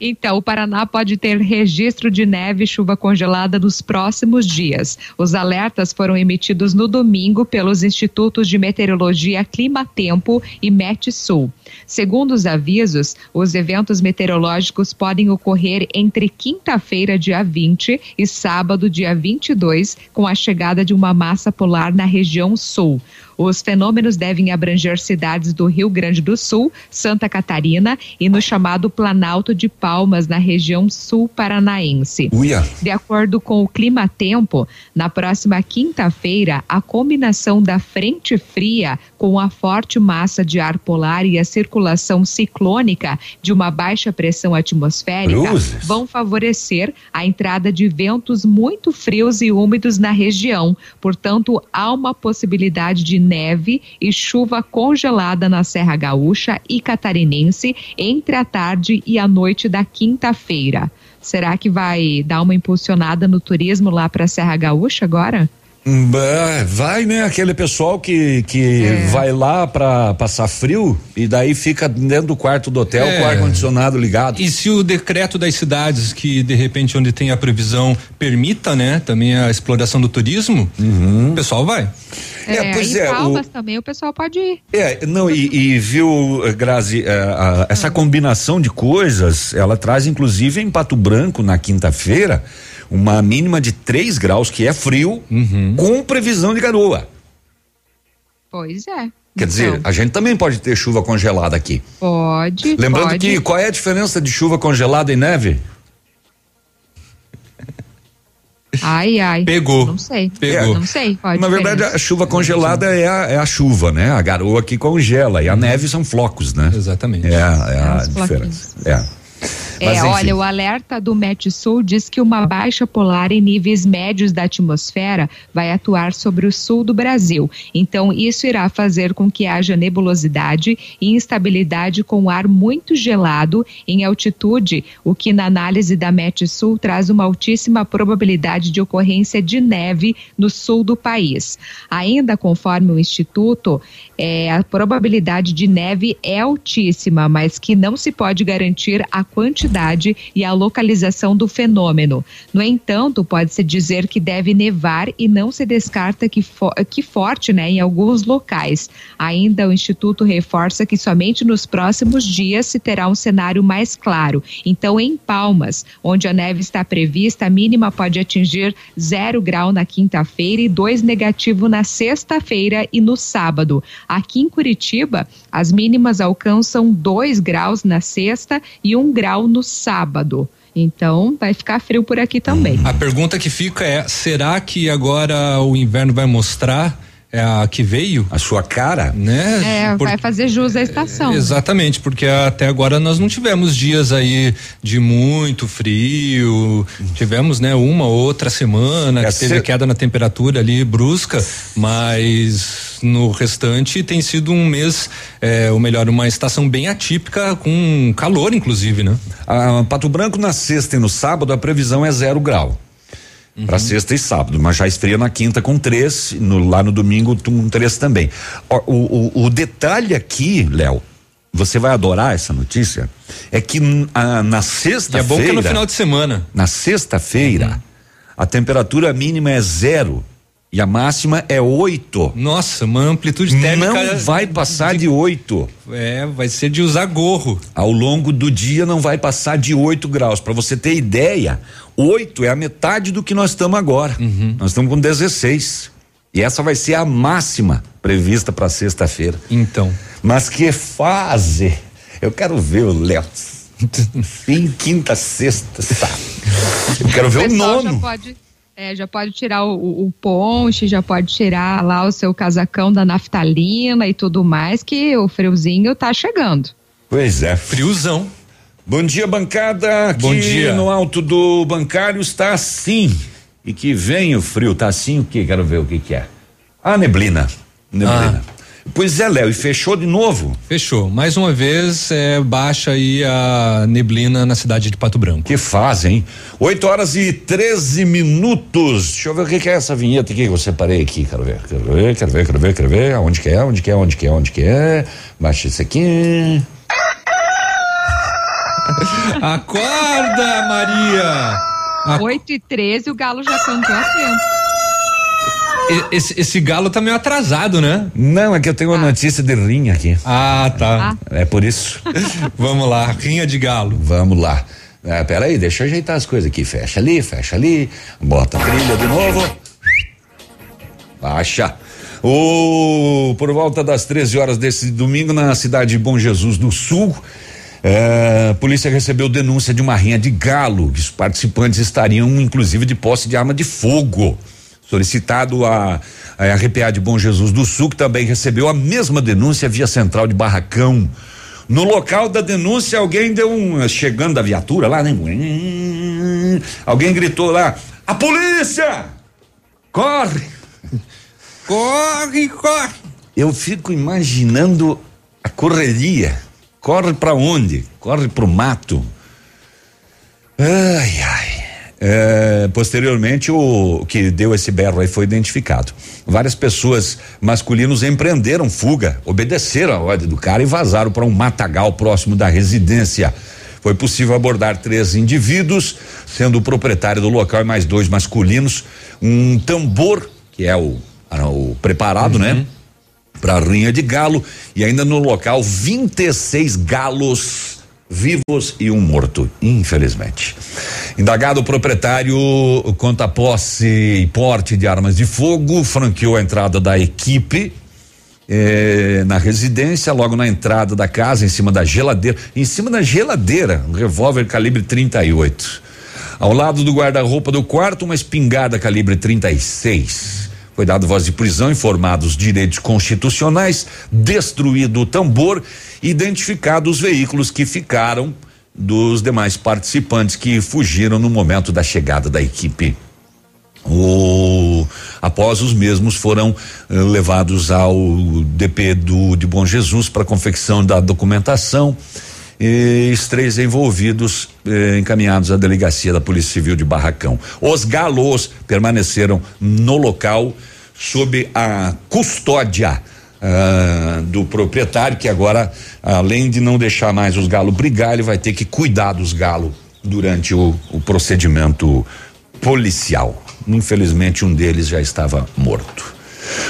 Então, o Paraná pode ter registro de neve e chuva congelada nos próximos dias. Os alertas foram emitidos no domingo pelos Institutos de Meteorologia Climatempo e Metsul. Segundo os avisos, os eventos meteorológicos podem ocorrer entre quinta-feira, dia 20, e sábado, dia 22, com a chegada de uma massa polar na região sul. Os fenômenos devem abranger cidades do Rio Grande do Sul, Santa Catarina e no chamado Planalto de Palmas, na região sul paranaense. Uia. De acordo com o Clima Tempo, na próxima quinta-feira, a combinação da frente fria com a forte massa de ar polar e a circulação ciclônica de uma baixa pressão atmosférica Cruzes. vão favorecer a entrada de ventos muito frios e úmidos na região. Portanto, há uma possibilidade de neve e chuva congelada na Serra Gaúcha e Catarinense entre a tarde e a noite da quinta-feira. Será que vai dar uma impulsionada no turismo lá para a Serra Gaúcha agora? Bah, Vai, né? Aquele pessoal que, que É. vai lá pra passar frio e daí fica dentro do quarto do hotel É. com o ar-condicionado ligado. E se o decreto das cidades que de repente onde tem a previsão permita, né, também a exploração do turismo, o pessoal vai. É, pois em é, o- Palmas também o pessoal pode ir. É, não, e, e viu, Grazi, eh, a- essa combinação de coisas, ela traz inclusive em Pato Branco, na quinta-feira, uma mínima de 3 graus, que é frio, com previsão de garoa. Pois é. Quer dizer, a gente também pode ter chuva congelada aqui. Pode. Lembrando pode. que qual é a diferença de chuva congelada e neve? Ai, ai. Pegou. Não sei. Pegou. Não sei. Qual a Na verdade, a chuva congelada é a, é a chuva, né? A garoa que congela e a neve são flocos, né? Exatamente. É, a- é a os diferença. É. É, Mas, enfim. olha, o alerta do Metsul diz que uma baixa polar em níveis médios da atmosfera vai atuar sobre o sul do Brasil. Então, isso irá fazer com que haja nebulosidade e instabilidade com ar muito gelado em altitude, o que na análise da Metsul traz uma altíssima probabilidade de ocorrência de neve no sul do país. Ainda conforme o Instituto, é, a probabilidade de neve é altíssima, mas que não se pode garantir a quantidade e a localização do fenômeno. No entanto, pode-se dizer que deve nevar e não se descarta que, fo- que forte né, em alguns locais. Ainda o Instituto reforça que somente nos próximos dias se terá um cenário mais claro. Então, em Palmas, onde a neve está prevista, a mínima pode atingir zero grau na quinta-feira e dois negativo na sexta-feira e no sábado. Aqui em Curitiba, as mínimas alcançam 2 graus na sexta e 1 um grau no sábado. Então, vai ficar frio por aqui também. A pergunta que fica é: será que agora o inverno vai mostrar é, a que veio? A sua cara? Né? É, Por- vai fazer jus à estação. Exatamente, porque até agora nós não tivemos dias aí de muito frio, tivemos, né, uma ou outra semana É, que teve se- queda na temperatura ali brusca, mas no restante tem sido um mês, é, ou melhor, uma estação bem atípica com calor, inclusive, né? A Pato Branco na sexta e no sábado a previsão é zero grau. Para sexta e sábado, mas já esfria na quinta com três, no- lá no domingo com três também. O, o- o detalhe aqui, Léo, você vai adorar essa notícia, é que a- na E é sexta-feira. bom que é no final de semana. Na sexta-feira, a temperatura mínima é zero e a máxima é oito. Nossa, uma amplitude térmica. Não vai passar de oito. É, vai ser de usar gorro. Ao longo do dia não vai passar de 8 graus. Para você ter ideia, 8 é a metade do que nós estamos agora. Uhum. Nós estamos com 16. E essa vai ser a máxima prevista para sexta-feira. Então. Mas que fase! Eu quero ver o Léo. Fim, quinta, sexta, sábado. Eu quero ver o pessoal já nono. pode, é, já pode tirar o, o, o ponche, já pode tirar lá o seu casacão da naftalina e tudo mais, que o friozinho tá chegando. Pois é. Friozão. Bom dia, bancada. Aqui Bom dia. no alto do bancário está assim. E que vem o frio, tá assim o que? Quero ver o que que é. A neblina. Neblina. Pois é, Léo, e fechou de novo. Fechou. Mais uma vez, é, baixa aí a neblina na cidade de Pato Branco. Que fazem, hein? 8 horas e 13 minutos. Deixa eu ver o que, que é essa vinheta aqui que eu separei aqui. Quero ver, quero ver, quero ver, quero ver, quero ver. Onde que é, onde que é, onde que é, onde que é. Baixa isso aqui. Acorda, Maria! A- 8 e 13 o galo já cantou a tempo. Esse, esse galo tá meio atrasado, né? Não, é que eu tenho uma notícia de rinha aqui. Ah, tá. É por isso. Vamos lá, rinha de galo. Vamos lá. É, peraí, deixa eu ajeitar as coisas aqui. Fecha ali, fecha ali. Bota a trilha de novo. Baixa. O, por volta das 13 horas desse domingo, na cidade de Bom Jesus do Sul, é, a polícia recebeu denúncia de uma rinha de galo. Os participantes estariam, inclusive, de posse de arma de fogo. Solicitado a, a RPA de Bom Jesus do Sul, que também recebeu a mesma denúncia via central de Barracão. No local da denúncia, alguém deu um. Chegando da viatura lá, né? Alguém gritou lá: A polícia! Corre! Corre, corre! Eu fico imaginando a correria. Corre pra onde? Corre pro mato. Ai, ai. É, posteriormente, o que deu esse berro aí foi identificado. Várias pessoas masculinos empreenderam fuga, obedeceram a ordem do cara e vazaram para um matagal próximo da residência. Foi possível abordar três indivíduos, sendo o proprietário do local e mais dois masculinos, um tambor, que é o, ah, o preparado, né? Para rinha de galo e ainda no local 26 galos vivos e um morto, infelizmente. Indagado o proprietário conta a posse e porte de armas de fogo, franqueou a entrada da equipe eh, na residência, logo na entrada da casa, em cima da geladeira. Em cima da geladeira, um revólver calibre 38. Ao lado do guarda-roupa do quarto, uma espingarda calibre 36. Foi dado voz de prisão, informados direitos constitucionais, destruído o tambor, identificados os veículos que ficaram dos demais participantes que fugiram no momento da chegada da equipe. O, após os mesmos foram eh, levados ao DP do de Bom Jesus para confecção da documentação e os três envolvidos eh, encaminhados à delegacia da Polícia Civil de Barracão. Os galos permaneceram no local sob a custódia ah, do proprietário, que agora, além de não deixar mais os galos brigar, ele vai ter que cuidar dos galos durante o, o procedimento policial. Infelizmente, um deles já estava morto.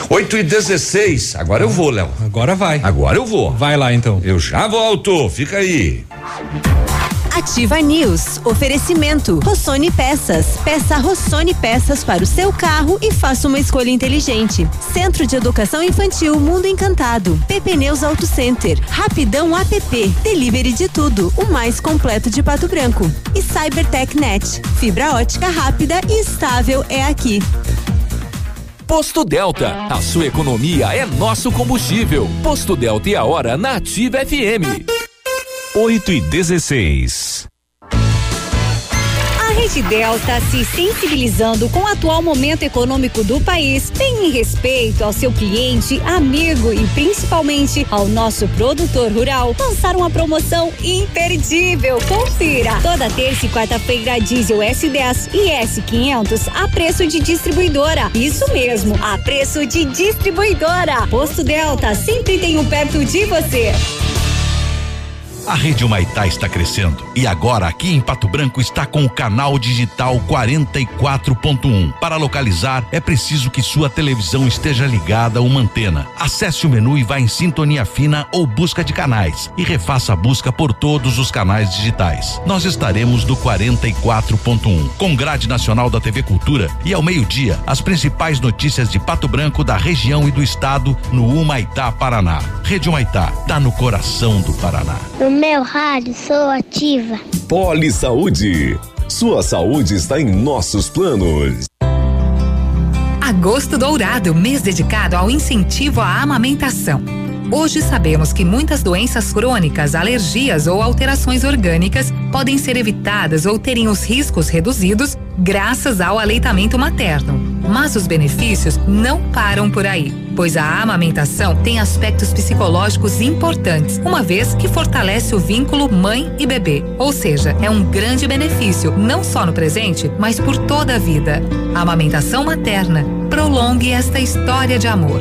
8 e 16 agora eu vou, Léo. Agora vai. Agora eu vou. Vai lá então. Eu já volto, fica aí. Ativa News. Oferecimento. Rossoni Peças. Peça Rossoni Peças para o seu carro e faça uma escolha inteligente. Centro de Educação Infantil Mundo Encantado. PP Neus Auto Center. Rapidão app. Delivery de tudo. O mais completo de Pato Branco. E Cybertech Net. Fibra ótica rápida e estável é aqui. Posto Delta, a sua economia é nosso combustível. Posto Delta e a hora na Ativa FM. 8 e 16. A Rede Delta, se sensibilizando com o atual momento econômico do país, tem em respeito ao seu cliente, amigo e principalmente ao nosso produtor rural, lançar uma promoção imperdível. Confira! Toda terça e quarta-feira, diesel S10 e S500 a preço de distribuidora. Isso mesmo, a preço de distribuidora. Posto Delta, sempre tem um perto de você. A Rede Humaitá está crescendo e agora aqui em Pato Branco está com o canal digital 44.1. Para localizar é preciso que sua televisão esteja ligada a uma antena. Acesse o menu e vá em sintonia fina ou busca de canais e refaça a busca por todos os canais digitais. Nós estaremos do 44.1 com grade nacional da TV Cultura e ao meio-dia as principais notícias de Pato Branco, da região e do estado no Humaitá, Paraná. Rede Humaitá, tá no coração do Paraná. No meu rádio sou ativa. Poli Saúde. Sua saúde está em nossos planos. Agosto Dourado, mês dedicado ao incentivo à amamentação. Hoje sabemos que muitas doenças crônicas, alergias ou alterações orgânicas podem ser evitadas ou terem os riscos reduzidos graças ao aleitamento materno. Mas os benefícios não param por aí, pois a amamentação tem aspectos psicológicos importantes, uma vez que fortalece o vínculo mãe e bebê. Ou seja, é um grande benefício, não só no presente, mas por toda a vida. A amamentação materna. Prolongue esta história de amor.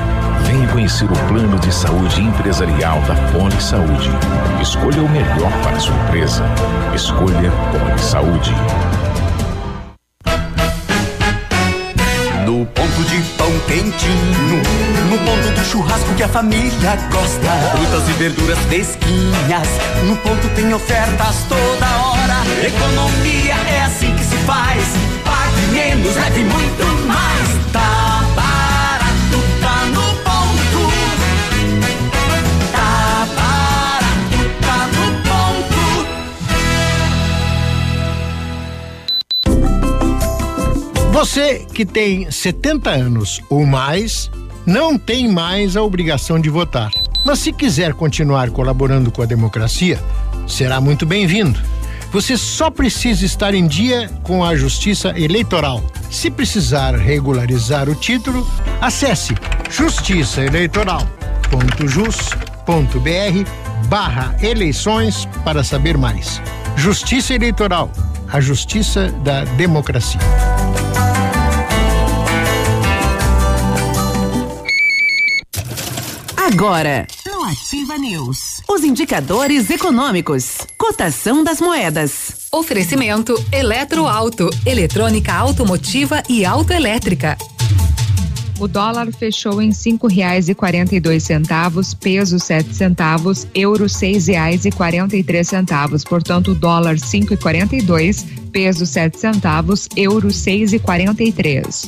Venha conhecer o plano de saúde empresarial da Poli Saúde. Escolha o melhor para sua empresa. Escolha Poli Saúde. No ponto de pão quentinho, no ponto do churrasco que a família gosta. Frutas e verduras fresquinhas, no ponto tem ofertas toda hora. Economia é assim que se faz. Pague menos, leve muito mais. Tá Você que tem 70 anos ou mais, não tem mais a obrigação de votar. Mas se quiser continuar colaborando com a democracia, será muito bem-vindo. Você só precisa estar em dia com a Justiça Eleitoral. Se precisar regularizar o título, acesse justiçaeleitoral.jus.br barra eleições para saber mais. Justiça Eleitoral, a justiça da democracia. Agora, no Ativa News, os indicadores econômicos. Cotação das moedas. Oferecimento Eletroauto, eletrônica automotiva e autoelétrica. O dólar fechou em cinco reais e quarenta e dois centavos, peso sete centavos, euro seis reais e quarenta e três centavos. Portanto, dólar cinco e quarenta e dois, peso sete centavos, euro seis e quarenta e três.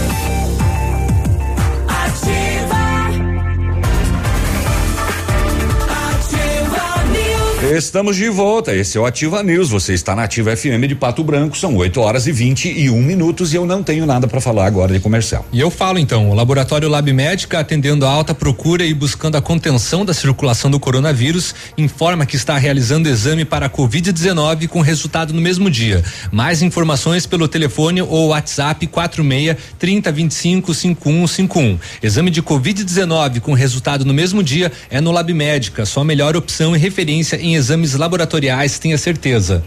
Estamos de volta. Esse é o Ativa News. Você está na Ativa FM de Pato Branco. São 8 horas e 21 minutos e eu não tenho nada para falar agora de comercial. E eu falo então, o Laboratório Lab Médica, atendendo a alta procura e buscando a contenção da circulação do coronavírus, informa que está realizando exame para a Covid-19 com resultado no mesmo dia. Mais informações pelo telefone ou WhatsApp 46 3025 5151. Exame de Covid-19 com resultado no mesmo dia é no Lab Médica, sua melhor opção e referência em exames laboratoriais, tenha certeza.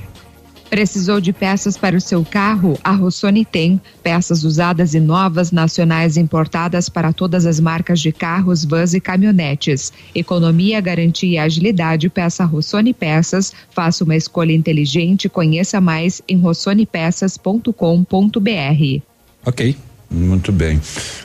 Precisou de peças para o seu carro? A Rossoni tem. Peças usadas e novas, nacionais importadas para todas as marcas de carros, vans e caminhonetes. Economia, garantia e agilidade. Peça Rossoni Peças. Faça uma escolha inteligente. Conheça mais em rossonepeças.com.br. Ok. Muito bem.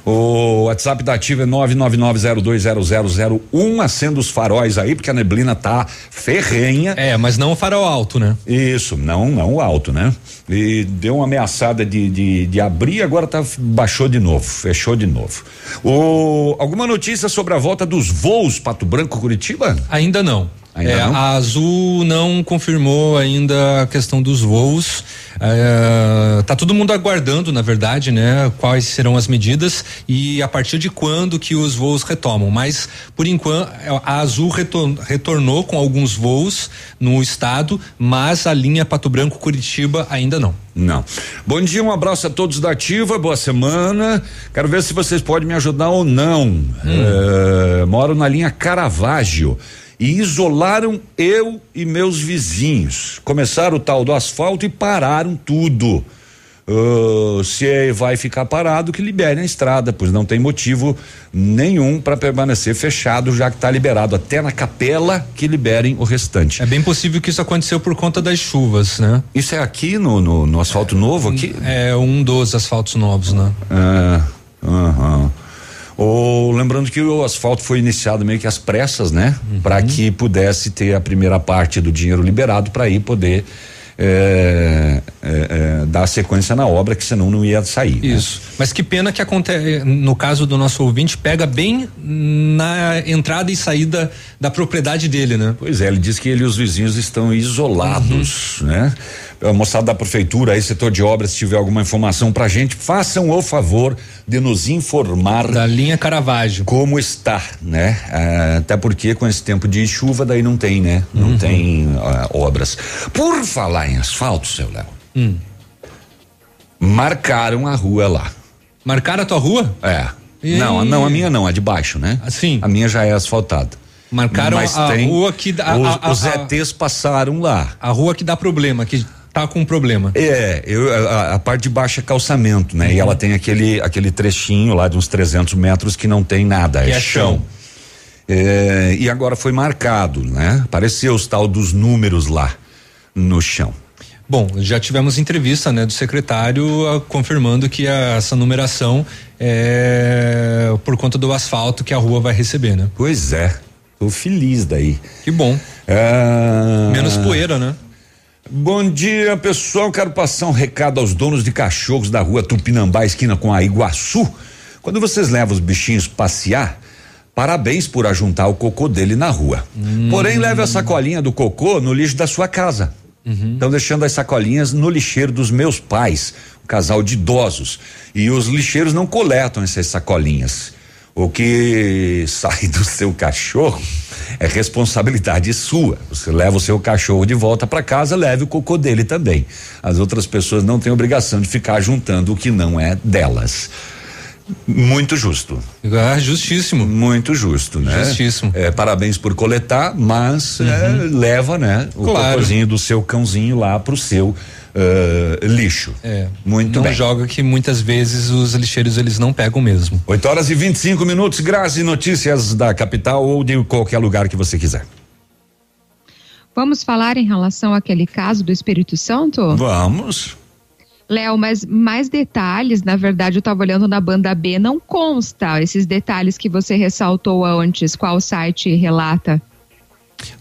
O WhatsApp da Ativa é 999020001, acenda os faróis aí, porque a neblina tá ferrenha. É, mas não o farol alto, né? Isso, não, não o alto, né? E deu uma ameaçada de, de, de abrir, agora tá, baixou de novo, fechou de novo. O, alguma notícia sobre a volta dos voos Pato Branco Curitiba? Ainda não. Ainda é, não? A Azul não confirmou ainda a questão dos voos. É, tá todo mundo aguardando, na verdade, né? Quais serão as medidas e a partir de quando que os voos retomam. Mas, por enquanto, a Azul retor retornou com alguns voos no estado, mas a linha Pato Branco Curitiba ainda não. Não. Bom dia, um abraço a todos da Ativa, boa semana. Quero ver se vocês podem me ajudar ou não. É, moro na linha Caravaggio e isolaram eu e meus vizinhos. Começaram o tal do asfalto e pararam tudo. Uh, se vai ficar parado, que liberem a estrada, pois não tem motivo nenhum para permanecer fechado, já que está liberado até na capela que liberem o restante. É bem possível que isso aconteceu por conta das chuvas, né? Isso é aqui no, no, no asfalto novo aqui? É um dos asfaltos novos, né? É, aham. Ou lembrando que o asfalto foi iniciado meio que às pressas, né? Para que pudesse ter a primeira parte do dinheiro liberado para ir poder é, é, é, dar sequência na obra, que senão não ia sair. né? Isso. Mas que pena que acontece, no caso do nosso ouvinte, pega bem na entrada e saída da propriedade dele, né? Pois é, ele diz que ele e os vizinhos estão isolados, né? A moçada da prefeitura, aí, setor de obras, se tiver alguma informação pra gente, façam o favor de nos informar. Da linha Caravaggio. Como está, né? Ah, até porque com esse tempo de chuva, daí não tem, né? Não Uhum. tem ah, obras. Por falar em asfalto, seu Léo, Hum. marcaram a rua lá. Marcaram a tua rua? É. E- Não, não, a minha não, a de baixo, né? Sim. A minha já é asfaltada. Marcaram Mas a rua que dá- Os, a- a- os ETs passaram lá. A rua que dá problema, que tá com problema. É, eu, a, a parte de baixo é calçamento, né? Uhum. E ela tem aquele aquele trechinho lá de uns 300 metros que não tem nada, Que é, é chão. chão. É, e agora foi marcado, né? Apareceu os tal dos números lá no chão. Bom, já tivemos entrevista, né, do secretário ah, confirmando que a- essa numeração é por conta do asfalto que a rua vai receber, né? Pois é, tô feliz daí. Que bom. Ah, Menos poeira, né? Bom dia, pessoal. Quero passar um recado aos donos de cachorros da rua Tupinambá, esquina com a Iguaçu. Quando vocês levam os bichinhos passear, parabéns por ajuntar o cocô dele na rua. Porém, leve a sacolinha do cocô no lixo da sua casa. Estão deixando as sacolinhas no lixeiro dos meus pais, um casal de idosos. E os lixeiros não coletam essas sacolinhas. O que sai do seu cachorro é responsabilidade sua. Você leva o seu cachorro de volta para casa, leve o cocô dele também. As outras pessoas não têm obrigação de ficar juntando o que não é delas. Muito justo. Ah, justíssimo. Muito justo, né? Justíssimo. É, parabéns por coletar, mas é, leva, né? O Claro. cocôzinho do seu cãozinho lá pro seu ah, lixo. É. Muito não bem. joga que muitas vezes os lixeiros eles não pegam mesmo. 8 horas e 25 minutos, Grazi, notícias da capital ou de qualquer lugar que você quiser. Vamos falar em relação àquele caso do Espírito Santo? Vamos. Léo, mas mais detalhes, na verdade, eu estava olhando na banda B, não consta esses detalhes que você ressaltou antes. Qual site relata?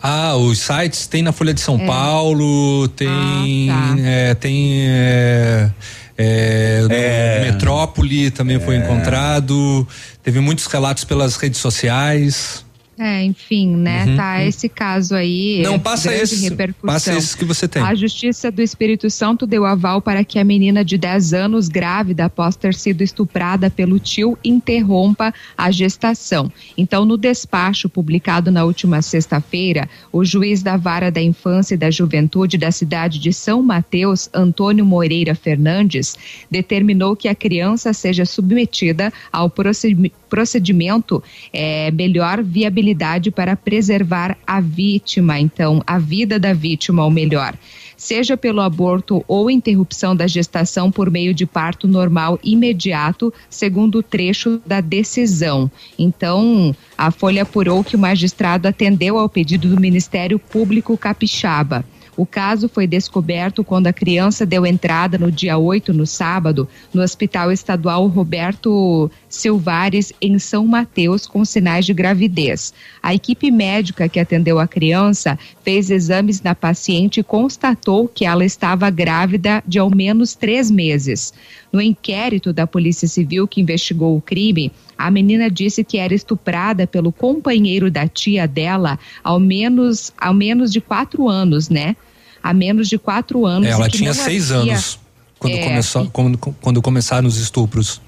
Ah, os sites tem na Folha de São É. Paulo, tem. Ah, tá. é, tem. É, é, É. Metrópole também foi encontrado. Teve muitos relatos pelas redes sociais. É, enfim, né? Uhum, tá uhum. esse caso aí. Não, é, passa esse- passa esse que você tem. A Justiça do Espírito Santo deu aval para que a menina de 10 anos, grávida após ter sido estuprada pelo tio, interrompa a gestação. Então, no despacho publicado na última sexta-feira, o juiz da Vara da Infância e da Juventude da cidade de São Mateus, Antônio Moreira Fernandes, determinou que a criança seja submetida ao procedi- procedimento é, melhor viabilidade para preservar a vítima, então, a vida da vítima, ou melhor. Seja pelo aborto ou interrupção da gestação por meio de parto normal imediato, segundo o trecho da decisão. Então, a Folha apurou que o magistrado atendeu ao pedido do Ministério Público Capixaba. O caso foi descoberto quando a criança deu entrada no dia 8, no sábado, no Hospital Estadual Roberto Silvares, em São Mateus, com sinais de gravidez. A equipe médica que atendeu a criança fez exames na paciente e constatou que ela estava grávida de ao menos três meses. No inquérito da Polícia Civil que investigou o crime, a menina disse que era estuprada pelo companheiro da tia dela ao menos, ao menos de quatro anos, né? Há menos de quatro anos. É, ela e tinha seis havia- anos quando, É, começou, quando, quando começaram os estupros.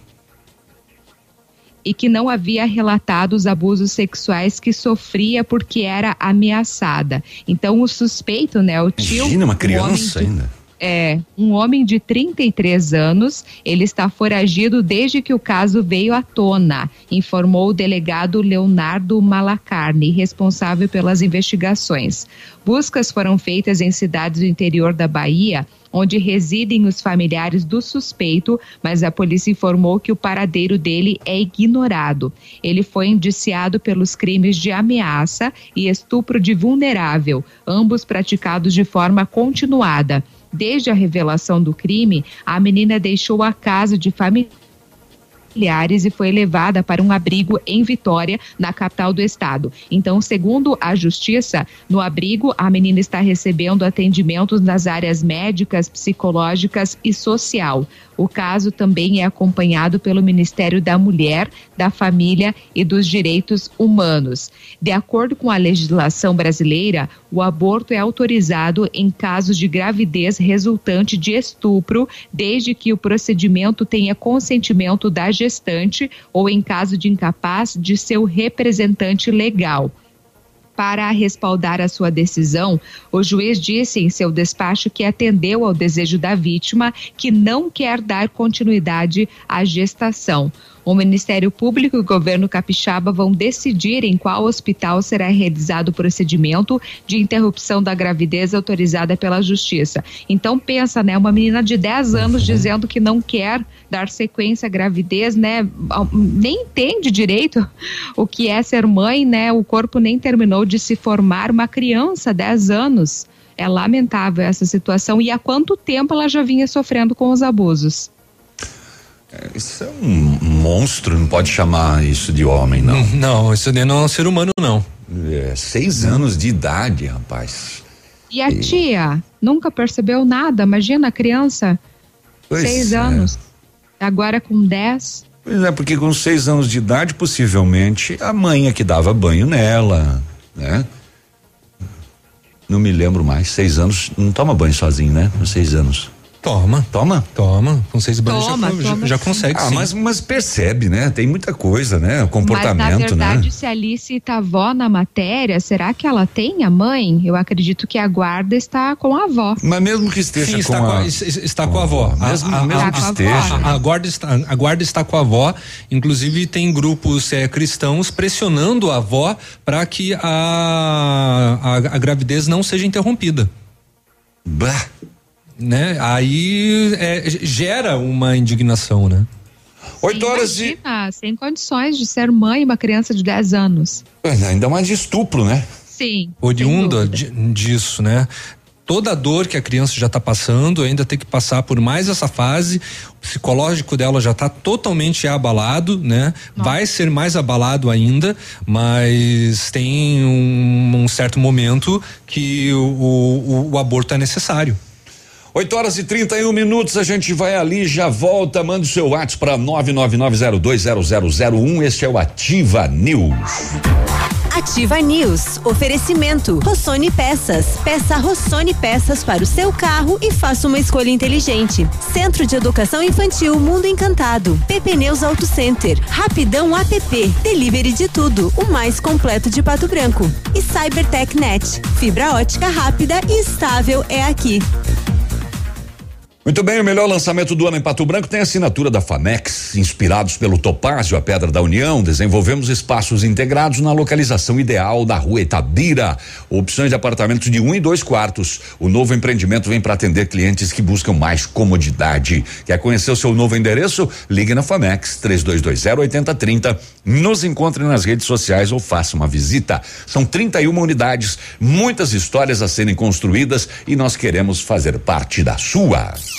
e que não havia relatado os abusos sexuais que sofria porque era ameaçada. Então o suspeito, né, o tio, Imagina uma um criança homem de- ainda. É, um homem de 33 anos, ele está foragido desde que o caso veio à tona, informou o delegado Leonardo Malacarne, responsável pelas investigações. Buscas foram feitas em cidades do interior da Bahia, onde residem os familiares do suspeito, mas a polícia informou que o paradeiro dele é ignorado. Ele foi indiciado pelos crimes de ameaça e estupro de vulnerável, ambos praticados de forma continuada. Desde a revelação do crime, a menina deixou a casa de familiares e foi levada para um abrigo em Vitória, na capital do estado. Então, segundo a justiça, no abrigo a menina está recebendo atendimentos nas áreas médicas, psicológicas e social. O caso também é acompanhado pelo Ministério da Mulher, da Família e dos Direitos Humanos. De acordo com a legislação brasileira, o aborto é autorizado em casos de gravidez resultante de estupro, desde que o procedimento tenha consentimento da gestante ou em caso de incapaz de seu representante legal. Para respaldar a sua decisão, o juiz disse em seu despacho que atendeu ao desejo da vítima, que não quer dar continuidade à gestação. O Ministério Público e o governo capixaba vão decidir em qual hospital será realizado o procedimento de interrupção da gravidez autorizada pela Justiça. Então pensa, né, uma menina de 10 anos dizendo que não quer dar sequência à gravidez, né, nem entende direito o que é ser mãe, né? O corpo nem terminou de se formar, uma criança, 10 anos. É lamentável essa situação e há quanto tempo ela já vinha sofrendo com os abusos? Isso é um monstro, não pode chamar isso de homem, não. Não, isso não é um ser humano, não. É, seis anos de idade, rapaz. E a tia nunca percebeu nada. Imagina a criança, Pois seis é. anos, agora com dez. Pois é, porque com seis anos de idade, possivelmente, a mãe é que dava banho nela, né? Não me lembro mais. Seis anos, não toma banho sozinho, né? Com seis anos. Toma. Toma? Toma. Com seis banhos já, Toma, já- toma já sim. consegue Ah, sim. mas, mas percebe, né? Tem muita coisa, né? O Mas comportamento, na verdade, né? se a Alice tá avó na matéria, será que ela tem a mãe? Eu acredito que a guarda está com a avó. Mas mesmo que esteja Sim, com está, a... com a, es- es- está com a avó. Mesmo- a, a, mesmo que esteja. A, a guarda está, a guarda está com a avó. Inclusive, tem grupos eh, cristãos pressionando a avó para que a, a, a gravidez não seja interrompida. Bah. Né? Aí eh, gera uma indignação, né? Oito horas e. Imagina, sem condições de ser mãe uma criança de 10 anos. Ainda mais de estupro, né? Sim. oriunda di- disso, né? Toda a dor que a criança já está passando, ainda tem que passar por mais essa fase. O psicológico dela já está totalmente abalado, né? Vai ser mais abalado ainda, mas tem um, um certo momento que o, o- o aborto é necessário. 8 horas e 31 minutos, a gente vai ali, já volta, manda o seu WhatsApp para 999020001. Este é o Ativa News. Ativa News. Oferecimento. Rossoni Peças. Peça Rossoni Peças para o seu carro e faça uma escolha inteligente. Centro de Educação Infantil Mundo Encantado. PP Neus Auto Center. Rapidão app. Delivery de tudo. O mais completo de Pato Branco. E Cybertech Net. Fibra ótica rápida e estável é aqui. Muito bem, o melhor lançamento do ano em Pato Branco tem a assinatura da Famex. Inspirados pelo Topázio, a Pedra da União, desenvolvemos espaços integrados na localização ideal da rua Itabira. Opções de apartamentos de um e dois quartos. O novo empreendimento vem para atender clientes que buscam mais comodidade. Quer conhecer o seu novo endereço? Ligue na Famex 3220 8030. Nos encontre nas redes sociais ou faça uma visita. São 31 unidades, muitas histórias a serem construídas e nós queremos fazer parte da sua.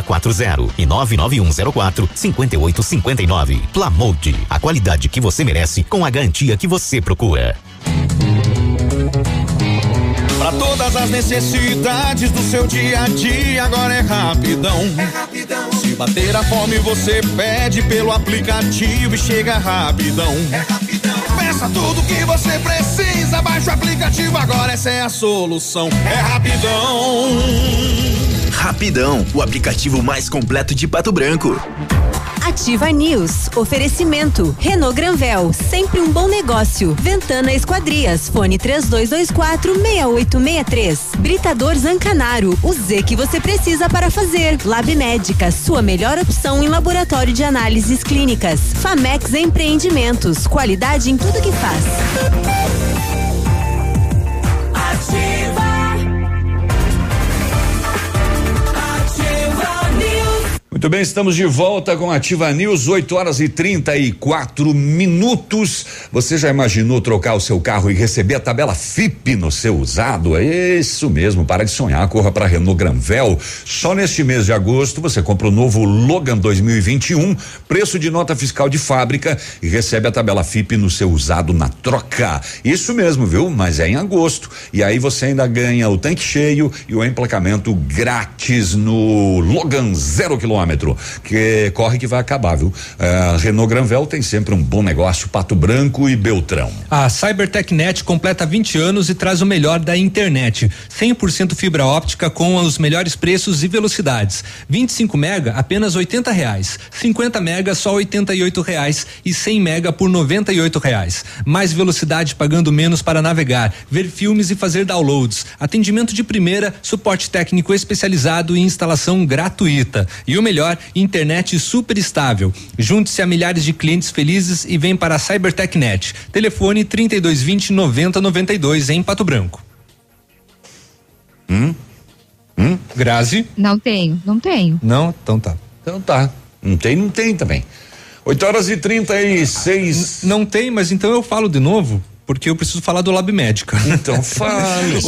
3640 e 99104 5859. Plamold, a qualidade que você merece com a garantia que você procura. Pra todas as necessidades do seu dia a dia, agora é rapidão. Se bater a fome, você pede pelo aplicativo e chega rapidão. Peça tudo que você precisa, baixa o aplicativo agora, essa é a solução. É rapidão. Rapidão, o aplicativo mais completo de Pato Branco. Ativa News. Oferecimento. Renault Granvel. Sempre um bom negócio. Ventana Esquadrias. Fone 3224 6863. Britador Zancanaro. O Z que você precisa para fazer. Lab Médica. Sua melhor opção em laboratório de análises clínicas. Famex Empreendimentos. Qualidade em tudo que faz. Muito bem, estamos de volta com Ativa News, 8 horas e 34 minutos. Você já imaginou trocar o seu carro e receber a tabela FIP no seu usado? É isso mesmo, para de sonhar, corra para Renault Granvel. Só neste mês de agosto você compra o novo Logan 2021, preço de nota fiscal de fábrica e recebe a tabela FIP no seu usado na troca. Isso mesmo, viu? Mas é em agosto. E aí você ainda ganha o tanque cheio e o emplacamento grátis no Logan zero quilômetro. Quilômetro, que corre que vai acabar, viu? Uh, Renault Granvel tem sempre um bom negócio, Pato Branco e Beltrão. A CyberTechNet completa 20 anos e traz o melhor da internet. 100% fibra óptica com os melhores preços e velocidades. 25 mega apenas 80 reais. 50 mega só 88 reais e 100 mega por 98 reais. Mais velocidade pagando menos para navegar, ver filmes e fazer downloads. Atendimento de primeira, suporte técnico especializado e instalação gratuita. E o melhor, internet super estável. Junte-se a milhares de clientes felizes e vem para a CyberTechNet. Telefone 3220 9092 em Pato Branco. Hum? Hum? Grazi? Não tenho, não tenho. Não? Então tá. Então tá. Não tem, não tem também. 8 horas e 36. N não tem, mas então eu falo de novo porque eu preciso falar do Lab Médica. Então fale.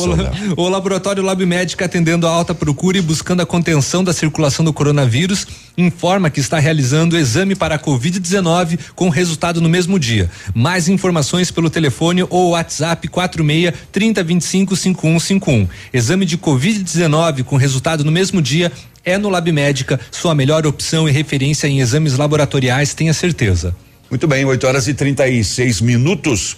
o, o laboratório Lab Médica atendendo a alta procura e buscando a contenção da circulação do coronavírus informa que está realizando exame para a COVID-19 com resultado no mesmo dia. Mais informações pelo telefone ou WhatsApp 46 3025 5151. Exame de COVID-19 com resultado no mesmo dia é no Lab Médica, sua melhor opção e referência em exames laboratoriais, tenha certeza. Muito bem, 8 horas e 36 minutos.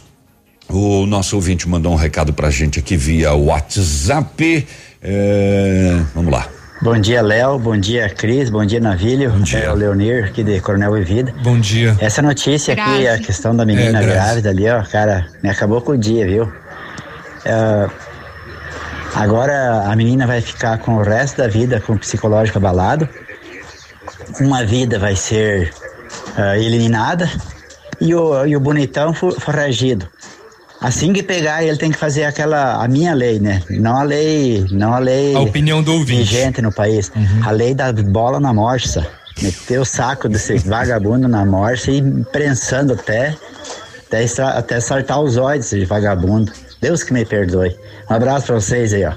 O nosso ouvinte mandou um recado pra gente aqui via WhatsApp. É, vamos lá. Bom dia, Léo. Bom dia, Cris. Bom dia, Navilho. Bom dia. É o Leonir, aqui de Coronel Vida. Bom dia. Essa notícia Graças. aqui, a questão da menina é, grávida ali, ó, cara, me acabou com o dia, viu? Uh, agora a menina vai ficar com o resto da vida com o psicológico abalado. Uma vida vai ser uh, eliminada e o, e o bonitão foragido. Assim que pegar, ele tem que fazer aquela a minha lei, né? Não a lei, não a lei. A opinião do ouvinte. Vigente no país. Uhum. A lei da bola na morsa. Meter o saco desse vagabundo na morsa e prensando até até, até saltar os olhos de vagabundo. Deus que me perdoe. Um abraço para vocês aí, ó.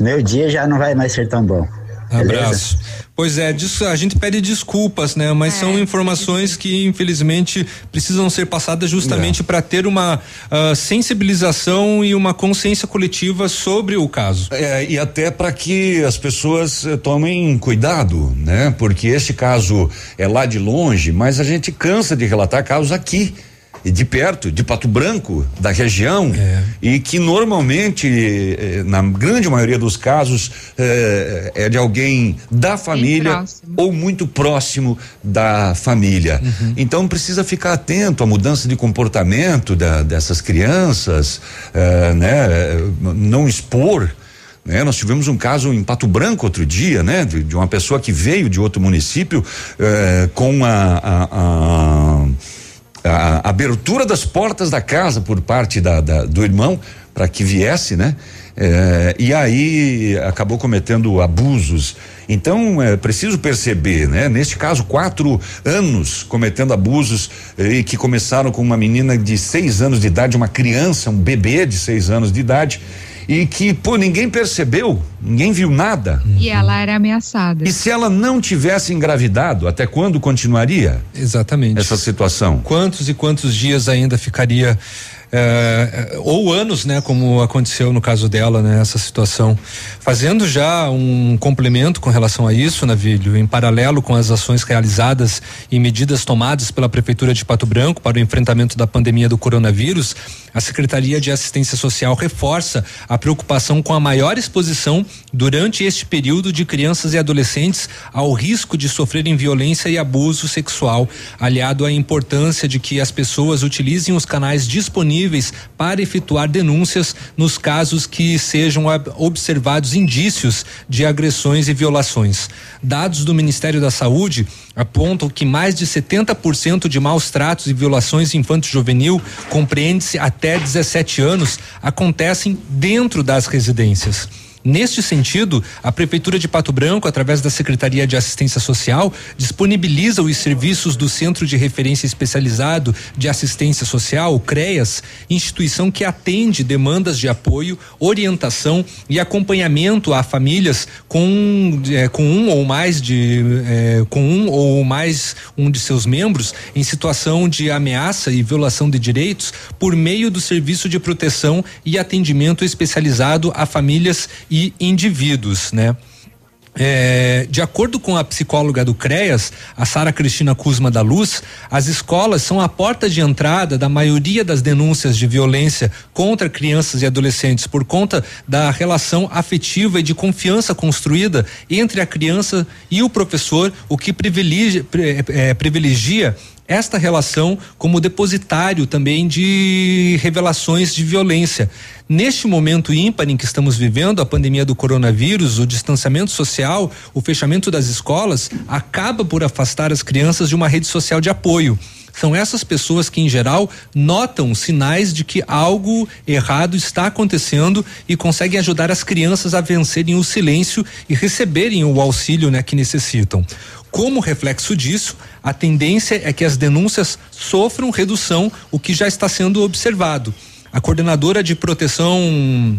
Meu dia já não vai mais ser tão bom. Abraço. Pois é, a gente pede desculpas, né? Mas é, são informações que infelizmente precisam ser passadas justamente é. para ter uma uh, sensibilização e uma consciência coletiva sobre o caso. É, e até para que as pessoas eh, tomem cuidado, né? Porque este caso é lá de longe, mas a gente cansa de relatar casos aqui de perto, de Pato Branco, da região, é. e que normalmente, eh, na grande maioria dos casos, eh, é de alguém da família ou muito próximo da família. Uhum. Então precisa ficar atento à mudança de comportamento da, dessas crianças, eh, né? Não expor. Né? Nós tivemos um caso em Pato Branco outro dia, né? De, de uma pessoa que veio de outro município com a, a, a a, abertura das portas da casa por parte da, da do irmão para que viesse, né? É, e aí acabou cometendo abusos. Então é preciso perceber, né? Neste caso, quatro anos cometendo abusos e que começaram com uma menina de seis anos de idade, uma criança, um bebê de seis anos de idade e que, pô, ninguém percebeu, ninguém viu nada. E ela era ameaçada. E se ela não tivesse engravidado, até quando continuaria? Exatamente. Essa situação. Quantos e quantos dias ainda ficaria é, ou anos, né, como aconteceu no caso dela, né, essa situação. Fazendo já um complemento com relação a isso, Navilho, em paralelo com as ações realizadas e medidas tomadas pela Prefeitura de Pato Branco para o enfrentamento da pandemia do coronavírus, a Secretaria de Assistência Social reforça a preocupação com a maior exposição durante este período de crianças e adolescentes ao risco de sofrerem violência e abuso sexual, aliado à importância de que as pessoas utilizem os canais disponíveis para efetuar denúncias nos casos que sejam observados indícios de agressões e violações. Dados do Ministério da Saúde apontam que mais de 70% de maus tratos e violações infanto-juvenil compreende-se até 17 anos acontecem dentro das residências. Neste sentido, a Prefeitura de Pato Branco, através da Secretaria de Assistência Social, disponibiliza os serviços do Centro de Referência Especializado de Assistência Social, o CREAS, instituição que atende demandas de apoio, orientação e acompanhamento a famílias com, é, com um ou mais de é, com um ou mais um de seus membros em situação de ameaça e violação de direitos por meio do serviço de proteção e atendimento especializado a famílias e indivíduos, né? É, de acordo com a psicóloga do CREAS, a Sara Cristina Kuzma da Luz, as escolas são a porta de entrada da maioria das denúncias de violência contra crianças e adolescentes por conta da relação afetiva e de confiança construída entre a criança e o professor, o que privilegia, é, privilegia esta relação como depositário também de revelações de violência. Neste momento ímpar em que estamos vivendo, a pandemia do coronavírus, o distanciamento social, o fechamento das escolas, acaba por afastar as crianças de uma rede social de apoio são essas pessoas que, em geral, notam sinais de que algo errado está acontecendo e conseguem ajudar as crianças a vencerem o silêncio e receberem o auxílio né, que necessitam. Como reflexo disso, a tendência é que as denúncias sofram redução, o que já está sendo observado. A coordenadora de proteção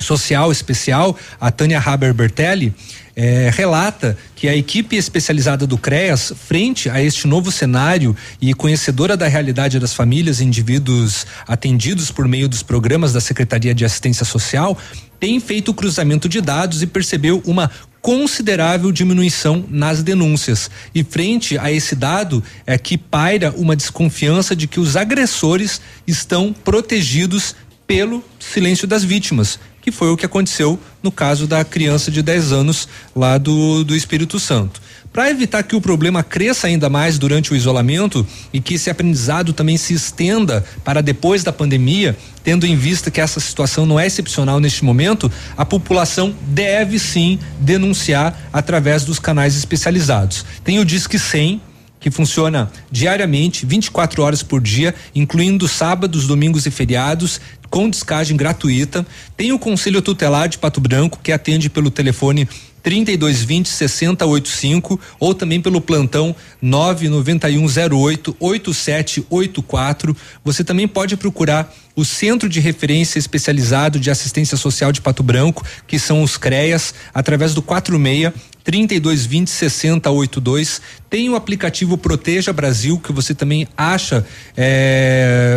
social especial, a Tânia Haber Bertelli, eh, relata que a equipe especializada do CREAS, frente a este novo cenário e conhecedora da realidade das famílias e indivíduos atendidos por meio dos programas da Secretaria de Assistência Social, tem feito o cruzamento de dados e percebeu uma considerável diminuição nas denúncias. E frente a esse dado é que paira uma desconfiança de que os agressores estão protegidos pelo silêncio das vítimas, que foi o que aconteceu no caso da criança de 10 anos lá do, do Espírito Santo. Para evitar que o problema cresça ainda mais durante o isolamento e que esse aprendizado também se estenda para depois da pandemia, tendo em vista que essa situação não é excepcional neste momento, a população deve sim denunciar através dos canais especializados. Tem o Disque 100, que funciona diariamente, 24 horas por dia, incluindo sábados, domingos e feriados, com descagem gratuita. Tem o Conselho Tutelar de Pato Branco, que atende pelo telefone 3220 6085 ou também pelo plantão 99108 8784. Você também pode procurar o Centro de Referência Especializado de Assistência Social de Pato Branco, que são os CREAS, através do 46 3220 6082. Tem o aplicativo Proteja Brasil, que você também acha é,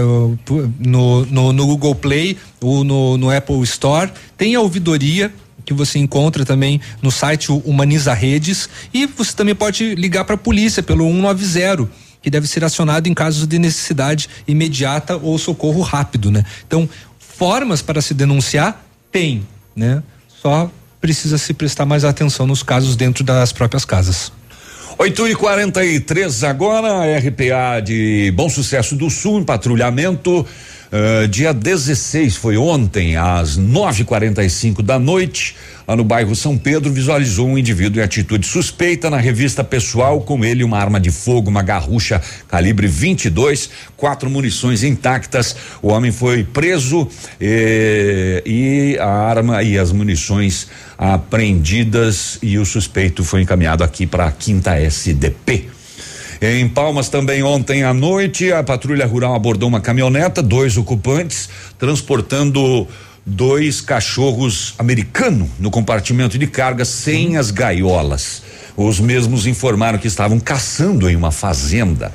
no, no, no Google Play ou no, no Apple Store. Tem a ouvidoria que você encontra também no site Humaniza Redes e você também pode ligar para a polícia pelo 190 que deve ser acionado em casos de necessidade imediata ou socorro rápido, né? Então, formas para se denunciar tem, né? Só precisa se prestar mais atenção nos casos dentro das próprias casas. 8 e 43 agora, RPA de Bom Sucesso do Sul, em patrulhamento. Uh, dia 16 foi ontem, às 9:45 da noite, lá no bairro São Pedro, visualizou um indivíduo em atitude suspeita na revista pessoal, com ele uma arma de fogo, uma garrucha calibre 22, quatro munições intactas. O homem foi preso eh, e a arma e as munições apreendidas e o suspeito foi encaminhado aqui para a quinta SDP. Em Palmas também ontem à noite, a patrulha rural abordou uma caminhoneta, dois ocupantes, transportando dois cachorros americanos no compartimento de carga sem as gaiolas. Os mesmos informaram que estavam caçando em uma fazenda.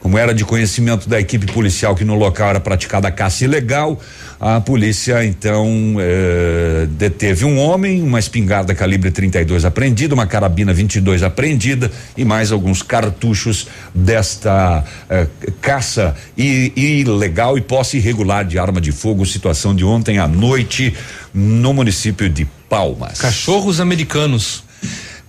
Como era de conhecimento da equipe policial que no local era praticada a caça ilegal, a polícia então eh, deteve um homem, uma espingarda calibre 32 apreendida, uma carabina 22 apreendida e mais alguns cartuchos desta eh, caça ilegal e posse irregular de arma de fogo. Situação de ontem à noite no município de Palmas. Cachorros americanos.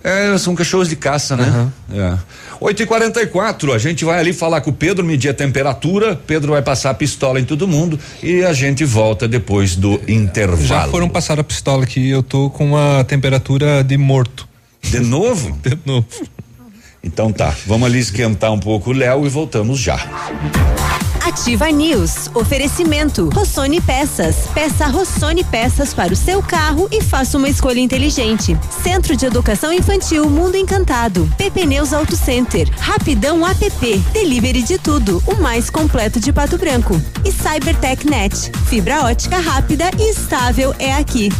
É, são cachorros de caça, né? Uhum. É. 8 e 44 a gente vai ali falar com o Pedro, medir a temperatura. Pedro vai passar a pistola em todo mundo e a gente volta depois do intervalo. Já foram passar a pistola aqui, eu tô com uma temperatura de morto. De novo? de novo. Então tá, vamos ali esquentar um pouco o Léo e voltamos já. Ativa News. Oferecimento. Rossoni Peças. Peça Rossoni Peças para o seu carro e faça uma escolha inteligente. Centro de Educação Infantil Mundo Encantado. PP Neus Auto Center. Rapidão app. Delivery de tudo. O mais completo de Pato Branco. E Cybertech Net. Fibra ótica rápida e estável é aqui.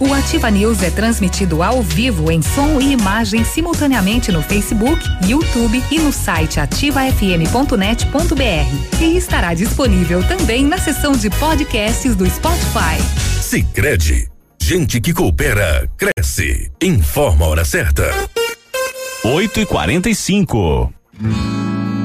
O Ativa News é transmitido ao vivo em som e imagem simultaneamente no Facebook, YouTube e no site ativafm.net.br. E estará disponível também na seção de podcasts do Spotify. Sicredi Gente que coopera, cresce. Informa a hora certa. 8 e 45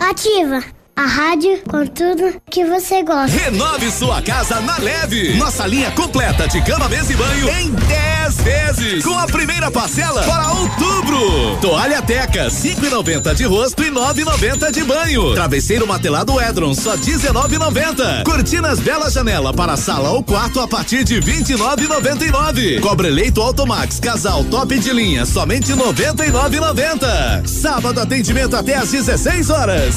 Ativa a rádio com tudo que você gosta. Renove sua casa na leve. Nossa linha completa de cama, mesa e banho em 10 vezes. Com a primeira parcela para outubro. Toalha Teca, 5,90 de rosto e 9,90 de banho. Travesseiro matelado Edron, só 19,90. Cortinas Bela Janela para sala ou quarto a partir de 29,99. Cobre leito Automax, casal top de linha, somente 99,90. Sábado atendimento até às 16 horas.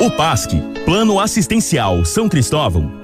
O PASC, Plano Assistencial São Cristóvão,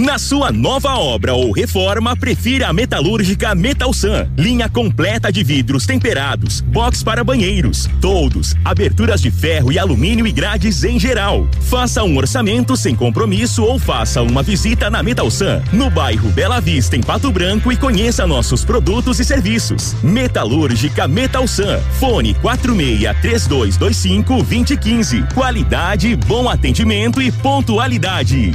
Na sua nova obra ou reforma, prefira a metalúrgica Metalsan. Linha completa de vidros temperados, box para banheiros, todos, aberturas de ferro e alumínio e grades em geral. Faça um orçamento sem compromisso ou faça uma visita na Metalsan, no bairro Bela Vista, em Pato Branco e conheça nossos produtos e serviços. Metalúrgica Metalsan. Fone 46 3225 2015. Qualidade, bom atendimento e pontualidade.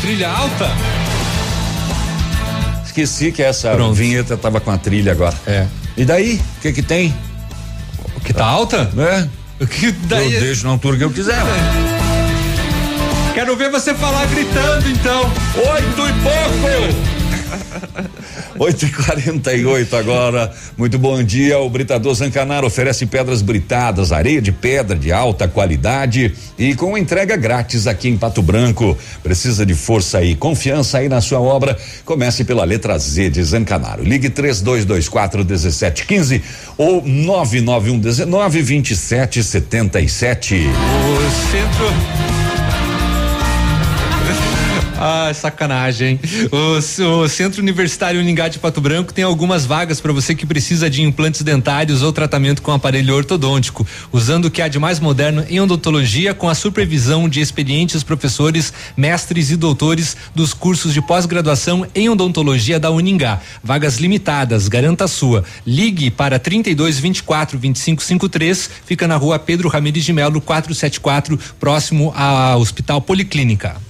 trilha alta. Esqueci que essa Pronto. vinheta tava com a trilha agora. É. E daí? O que que tem? O que tá alta? É. O que daí? Eu deixo na altura que eu quiser. Quero ver você falar gritando então. Oito e pouco! 8 e 48 agora. Muito bom dia. O Britador Zancanaro oferece pedras britadas, areia de pedra de alta qualidade e com entrega grátis aqui em Pato Branco. Precisa de força e confiança aí na sua obra? Comece pela letra Z de Zancanaro. Ligue 3224 1715 ou 991 19 27 77. O centro. Ah, sacanagem. O, o Centro Universitário Uningá de Pato Branco tem algumas vagas para você que precisa de implantes dentários ou tratamento com aparelho ortodôntico, usando o que há de mais moderno em odontologia com a supervisão de experientes professores, mestres e doutores dos cursos de pós-graduação em odontologia da Uningá. Vagas limitadas, garanta a sua. Ligue para 32 24 25 53, fica na rua Pedro Ramirez de Melo 474, próximo ao Hospital Policlínica.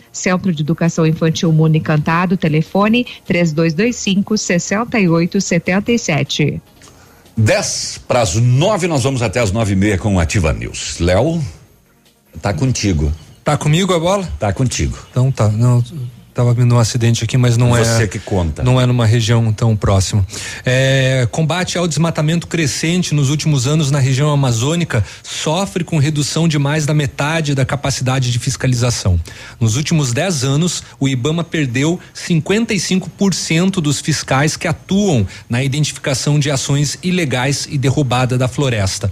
Centro de Educação Infantil Mundo Encantado, telefone 3225 6877. 10 para as 9, nós vamos até as nove e meia com o Ativa News. Léo, tá contigo. Tá comigo a bola? Tá contigo. Então tá. Não, Tava vendo um acidente aqui, mas não Você é. Você que conta. Não é numa região tão próxima. É, combate ao desmatamento crescente nos últimos anos na região amazônica sofre com redução de mais da metade da capacidade de fiscalização. Nos últimos 10 anos, o IBAMA perdeu 55% dos fiscais que atuam na identificação de ações ilegais e derrubada da floresta.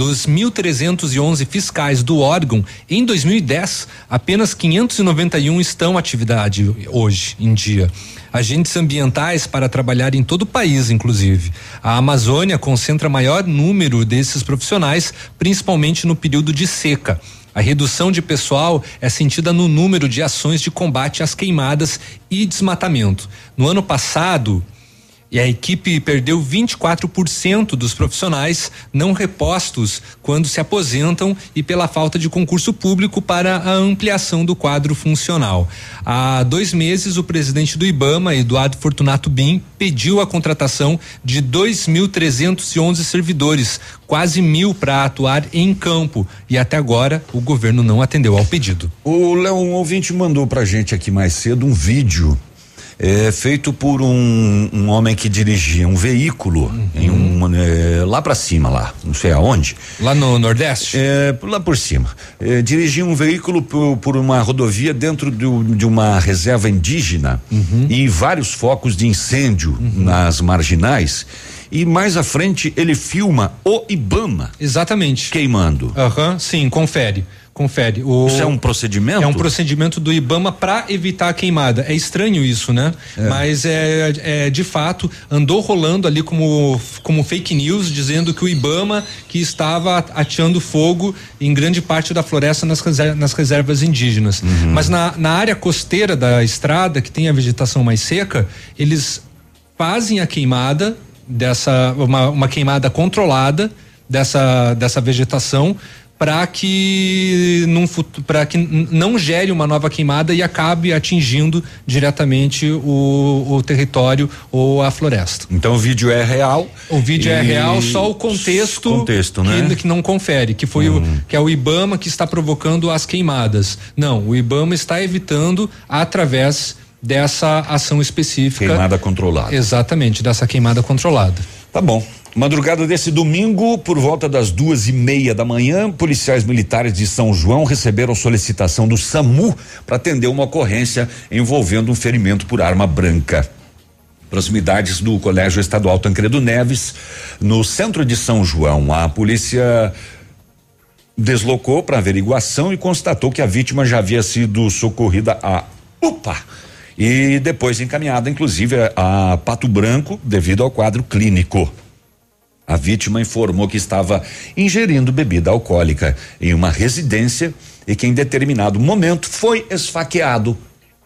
Dos 1.311 fiscais do órgão, em 2010, apenas 591 estão em atividade hoje em dia. Agentes ambientais para trabalhar em todo o país, inclusive. A Amazônia concentra maior número desses profissionais, principalmente no período de seca. A redução de pessoal é sentida no número de ações de combate às queimadas e desmatamento. No ano passado, e a equipe perdeu 24% dos profissionais não repostos quando se aposentam e pela falta de concurso público para a ampliação do quadro funcional. Há dois meses, o presidente do IBAMA, Eduardo Fortunato Bim, pediu a contratação de 2.311 servidores, quase mil para atuar em campo. E até agora o governo não atendeu ao pedido. O Léo, um ouvinte mandou pra gente aqui mais cedo um vídeo é, feito por um, um, homem que dirigia um veículo uhum. em um, é, lá para cima lá, não sei aonde. Lá no Nordeste? É, lá por cima. É, dirigia um veículo por, por uma rodovia dentro do, de uma reserva indígena uhum. e vários focos de incêndio uhum. nas marginais. E mais à frente ele filma o Ibama. Exatamente. Queimando. Aham, sim, confere confere. O, isso é um procedimento? É um procedimento do IBAMA para evitar a queimada. É estranho isso, né? É. Mas é, é, de fato andou rolando ali como como fake news dizendo que o IBAMA que estava ateando fogo em grande parte da floresta nas, nas reservas indígenas. Uhum. Mas na, na área costeira da estrada que tem a vegetação mais seca, eles fazem a queimada dessa uma, uma queimada controlada dessa dessa vegetação para que que não gere uma nova queimada e acabe atingindo diretamente o, o território ou a floresta. Então o vídeo é real. O vídeo é real, só o contexto, contexto que, né? que não confere, que foi hum. o que é o IBAMA que está provocando as queimadas. Não, o IBAMA está evitando através dessa ação específica. Queimada controlada. Exatamente, dessa queimada controlada. Tá bom. Madrugada desse domingo, por volta das duas e meia da manhã, policiais militares de São João receberam solicitação do SAMU para atender uma ocorrência envolvendo um ferimento por arma branca. Proximidades do Colégio Estadual Tancredo Neves, no centro de São João. A polícia deslocou para averiguação e constatou que a vítima já havia sido socorrida a UPA e depois encaminhada, inclusive, a Pato Branco, devido ao quadro clínico. A vítima informou que estava ingerindo bebida alcoólica em uma residência e que em determinado momento foi esfaqueado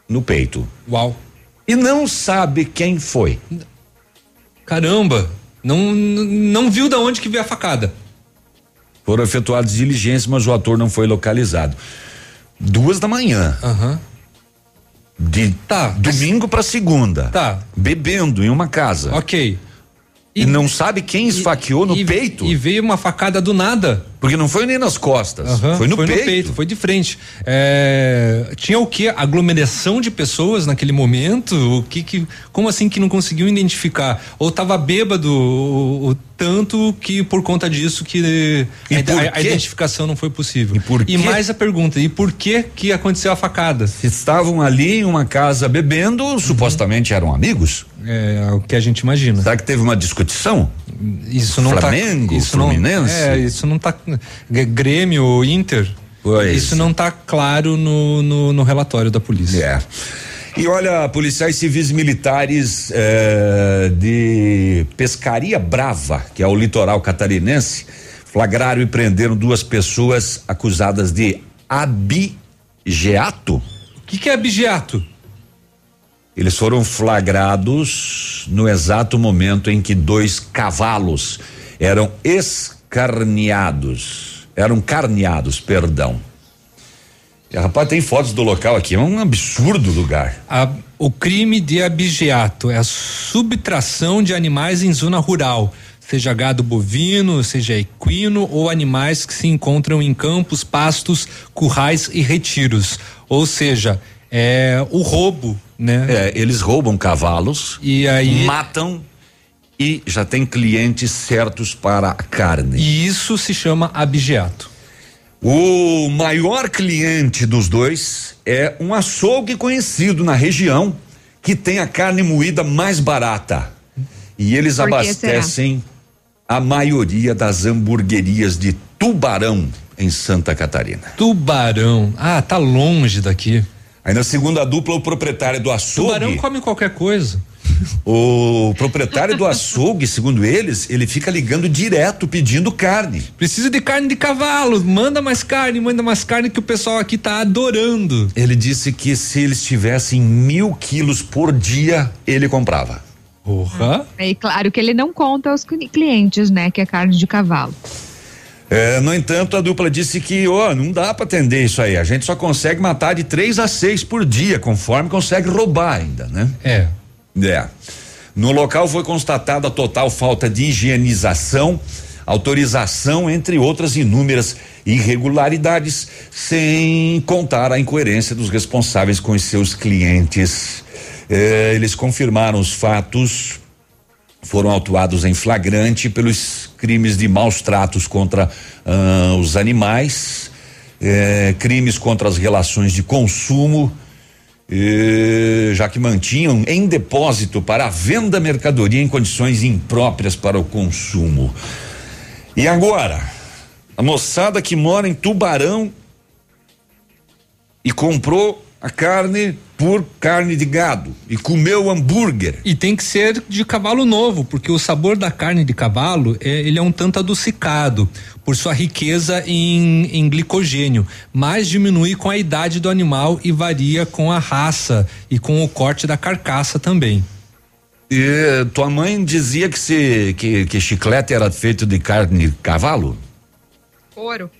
no peito. Uau. E não sabe quem foi. Caramba, não não viu da onde que veio a facada. Foram efetuadas diligências, mas o ator não foi localizado. Duas da manhã. Uhum. De tá, domingo para segunda. Tá. Bebendo em uma casa. Ok. E, não sabe quem esfaqueou e, no e, peito. E veio uma facada do nada. Porque não foi nem nas costas, uhum, foi, no, foi peito. no peito. Foi de frente. É, tinha o que? Aglomeração de pessoas naquele momento? O que que? Como assim que não conseguiu identificar? Ou estava bêbado tanto que por conta disso que a, a, identificação não foi possível. E, e mais a pergunta: e por que que aconteceu a facada? Estavam ali em uma casa bebendo, uhum. supostamente eram amigos. É, é o que a gente imagina. Será que teve uma discussão? Isso não Flamengo, tá, isso Fluminense? Não, é, isso não tá Grêmio, Inter. Pois. Isso não está claro no, no, no, relatório da polícia. É. E olha, policiais civis militares eh, de Pescaria Brava, que é o litoral catarinense, flagraram e prenderam duas pessoas acusadas de abigeato. O que, que é abigeato? Eles foram flagrados no exato momento em que dois cavalos eram escarneados, eram carneados, perdão. E, rapaz, tem fotos do local aqui, é um absurdo lugar. A, o crime de abigeato é a subtração de animais em zona rural seja gado bovino, seja equino ou animais que se encontram em campos, pastos, currais e retiros. Ou seja, é o roubo, né? É, eles roubam cavalos e aí matam e já tem clientes certos para a carne. E isso se chama abigeato. O maior cliente dos dois é um açougue conhecido na região que tem a carne moída mais barata. E eles abastecem a maioria das hamburguerias de Tubarão em Santa Catarina. Tubarão. Ah, tá longe daqui. Aí na segunda dupla, o proprietário do açougue. Tubarão come qualquer coisa. O proprietário do açougue, segundo eles, ele fica ligando direto pedindo carne. Precisa de carne de cavalo, manda mais carne, manda mais carne que o pessoal aqui tá adorando. Ele disse que se eles tivessem mil quilos por dia, ele comprava. Porra. É claro que ele não conta aos clientes, né? Que é carne de cavalo. É, no entanto, a dupla disse que, ó, não dá para atender isso aí. A gente só consegue matar de três a seis por dia, conforme consegue roubar ainda, né? É. É. No local foi constatada total falta de higienização, autorização, entre outras inúmeras irregularidades, sem contar a incoerência dos responsáveis com os seus clientes. É, eles confirmaram os fatos foram autuados em flagrante pelos crimes de maus tratos contra ah, os animais, eh, crimes contra as relações de consumo, já que mantinham em depósito para a venda mercadoria em condições impróprias para o consumo. E agora, a moçada que mora em Tubarão e comprou a carne por carne de gado e comeu hambúrguer. E tem que ser de cavalo novo, porque o sabor da carne de cavalo é, ele é um tanto adocicado por sua riqueza em, em glicogênio, mas diminui com a idade do animal e varia com a raça e com o corte da carcaça também. E tua mãe dizia que se que, que chiclete era feito de carne de cavalo? Couro.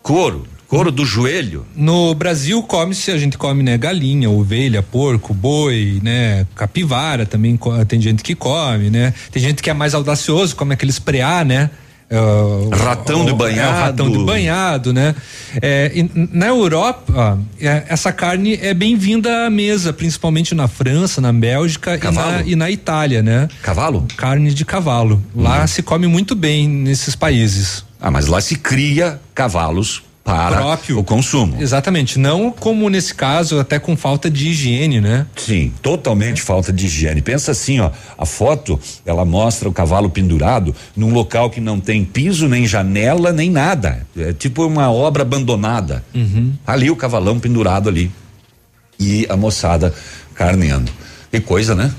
Couro. Couro do joelho? No Brasil come-se, a gente come, né, galinha, ovelha, porco, boi, né, capivara também tem gente que come, né? Tem gente que é mais audacioso, come aqueles preá, né? Uh, ratão de banhado. É, ratão de banhado, né? É, na Europa, ó, é, essa carne é bem-vinda à mesa, principalmente na França, na Bélgica e na, e na, Itália, né? Cavalo? Carne de cavalo. Lá uhum. se come muito bem nesses países. Ah, mas lá se cria cavalos para próprio o consumo. Exatamente, não como nesse caso até com falta de higiene, né? Sim, totalmente é. falta de higiene. Pensa assim, ó, a foto ela mostra o cavalo pendurado num local que não tem piso nem janela nem nada, é tipo uma obra abandonada. Uhum. Ali o cavalão pendurado ali e a moçada carneando. Que coisa, né?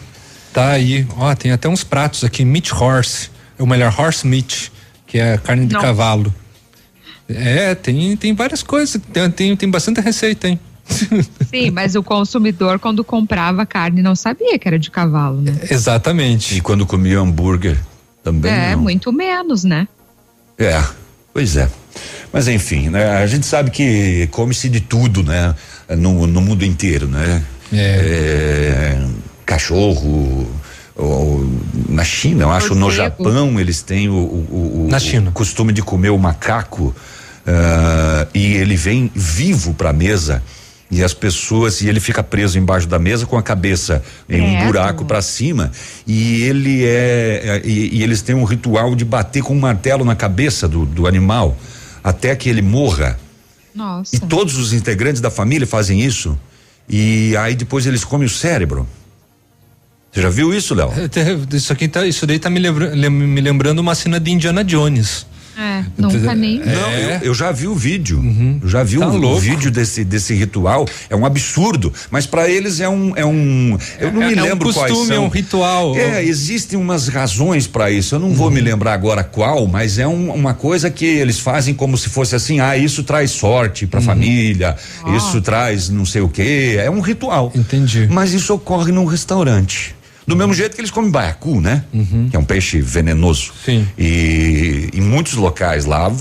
Tá aí, ó, tem até uns pratos aqui, meat horse, ou melhor, horse meat, que é carne de não. cavalo. É, tem, tem várias coisas, tem, tem, tem bastante receita, hein? Sim, mas o consumidor, quando comprava carne, não sabia que era de cavalo, né? Exatamente. E quando comia hambúrguer também. É, não. muito menos, né? É, pois é. Mas enfim, né? A gente sabe que come-se de tudo, né? No, no mundo inteiro, né? É. é cachorro, ou, na China, eu acho, no Japão eles têm o, o, o, na China. o costume de comer o macaco uh, e ele vem vivo para a mesa e as pessoas e ele fica preso embaixo da mesa com a cabeça em um é, buraco para cima e ele é, é e, e, eles têm um ritual de bater com um martelo na cabeça do, do animal até que ele morra. Nossa. E todos os integrantes da família fazem isso e aí depois eles comem o cérebro. Você já viu isso, Léo? É, isso aqui tá, isso daí tá me, lembra, me lembrando uma cena de Indiana Jones. É, nunca nem. É. Não, eu, eu, já vi o vídeo. Uhum. Eu já vi tá o, o, vídeo desse, desse ritual. É um absurdo. Mas para eles é um. É um eu não é, me lembro é um costume, quais são. É um ritual. É, existem umas razões para isso. Eu não uhum. vou me lembrar agora qual, mas é um, uma coisa que eles fazem como se fosse assim: ah, isso traz sorte pra uhum. família, oh. isso traz não sei o quê. É um ritual. Entendi. Mas isso ocorre num restaurante. Do mesmo jeito que eles comem baiacu, né? Uhum. Que é um peixe venenoso. Sim. E em muitos locais lá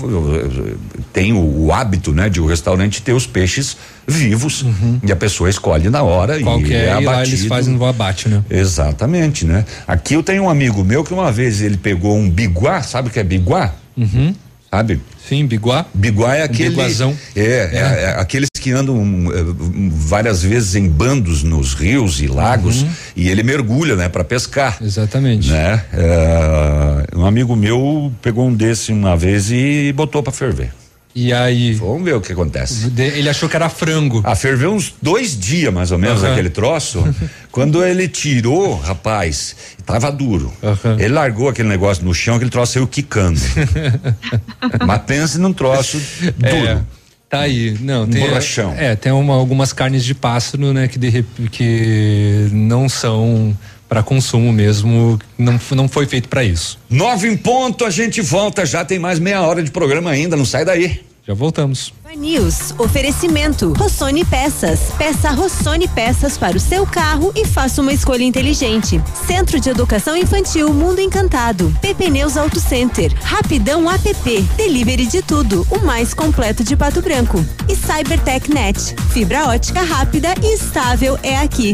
tem o, o, hábito, né, de o restaurante ter os peixes vivos uhum. e a pessoa escolhe na hora Qual e é, é abatido. E lá eles fazem no abate, né? Exatamente, né? Aqui eu tenho um amigo meu que uma vez ele pegou um biguá, sabe o que é biguá? Uhum. Sabe? Sim, biguá. Biguá é aquele. Um é, é. É, é, aqueles que andam é, várias vezes em bandos nos rios e lagos uhum. e ele mergulha, né, para pescar. Exatamente. Né? É, um amigo meu pegou um desse uma vez e botou para ferver. E aí? Vamos ver o que acontece. Ele achou que era frango. Ah, ferveu uns dois dias mais ou menos uhum. aquele troço. Quando ele tirou, rapaz, tava duro. Uhum. Ele largou aquele negócio no chão, aquele troço saiu quicando. Mas pense num troço duro. É. Tá aí, não, um tem borrachão. É, tem uma, algumas carnes de pássaro, né, que de, que não são para consumo mesmo, não, não foi feito para isso. Nove em ponto, a gente volta, já tem mais meia hora de programa ainda, não sai daí. Já voltamos. News, oferecimento, Rossoni Peças. Peça Rossoni Peças para o seu carro e faça uma escolha inteligente. Centro de Educação Infantil Mundo Encantado. PP Neus Auto Center. Rapidão app. Delivery de tudo. O mais completo de Pato Branco. E Cybertech Net. Fibra ótica rápida e estável é aqui.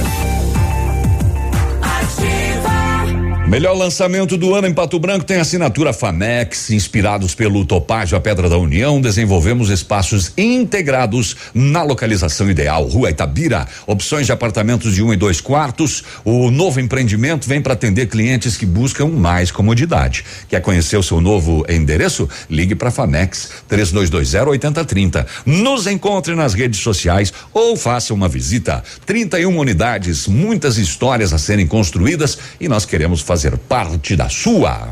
Melhor lançamento do ano em Pato Branco tem assinatura Famex, inspirados pelo Topázio a Pedra da União, desenvolvemos espaços integrados na localização ideal, Rua Itabira, opções de apartamentos de um e dois quartos. O novo empreendimento vem para atender clientes que buscam mais comodidade. Quer conhecer o seu novo endereço? Ligue para Famex 3220 8030. Nos encontre nas redes sociais ou faça uma visita. 31 unidades, muitas histórias a serem construídas e nós queremos fazer fazer parte da sua.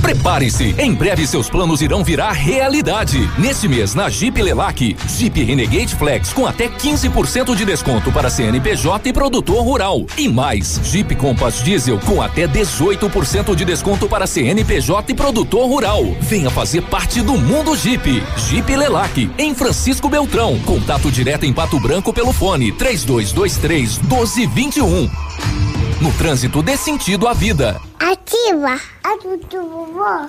Prepare-se, em breve seus planos irão virar realidade. Neste mês, na Jeep Lelac, Jeep Renegade Flex com até 15% de desconto para CNPJ e produtor rural. E mais, Jeep Compass Diesel com até 18% de desconto para CNPJ e produtor rural. Venha fazer parte do mundo Jeep. Jeep Lelac, em Francisco Beltrão. Contato direto em Pato Branco pelo fone 3223 1221. No trânsito dê sentido à vida. Ativa a do vovó.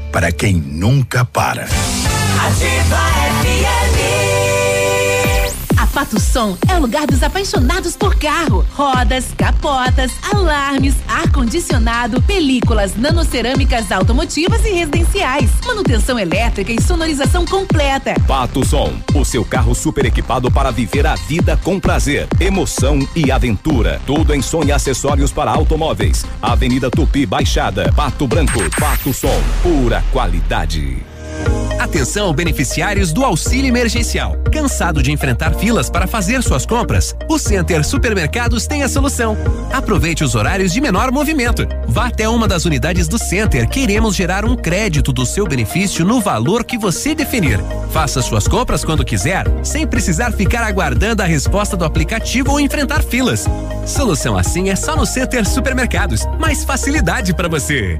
para quem nunca para. Ativa Pato Som é o lugar dos apaixonados por carro. Rodas, capotas, alarmes, ar-condicionado, películas, nanocerâmicas automotivas e residenciais. Manutenção elétrica e sonorização completa. Pato Som, o seu carro super equipado para viver a vida com prazer, emoção e aventura. Tudo em som e acessórios para automóveis. Avenida Tupi Baixada, Pato Branco, Pato Som, pura qualidade. Atenção, beneficiários do auxílio emergencial. Cansado de enfrentar filas para fazer suas compras? O Center Supermercados tem a solução. Aproveite os horários de menor movimento. Vá até uma das unidades do Center. Queremos gerar um crédito do seu benefício no valor que você definir. Faça suas compras quando quiser, sem precisar ficar aguardando a resposta do aplicativo ou enfrentar filas. Solução assim é só no Center Supermercados. Mais facilidade para você.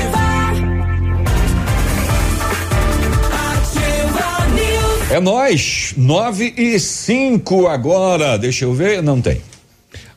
É nós, nove e cinco agora. Deixa eu ver, não tem.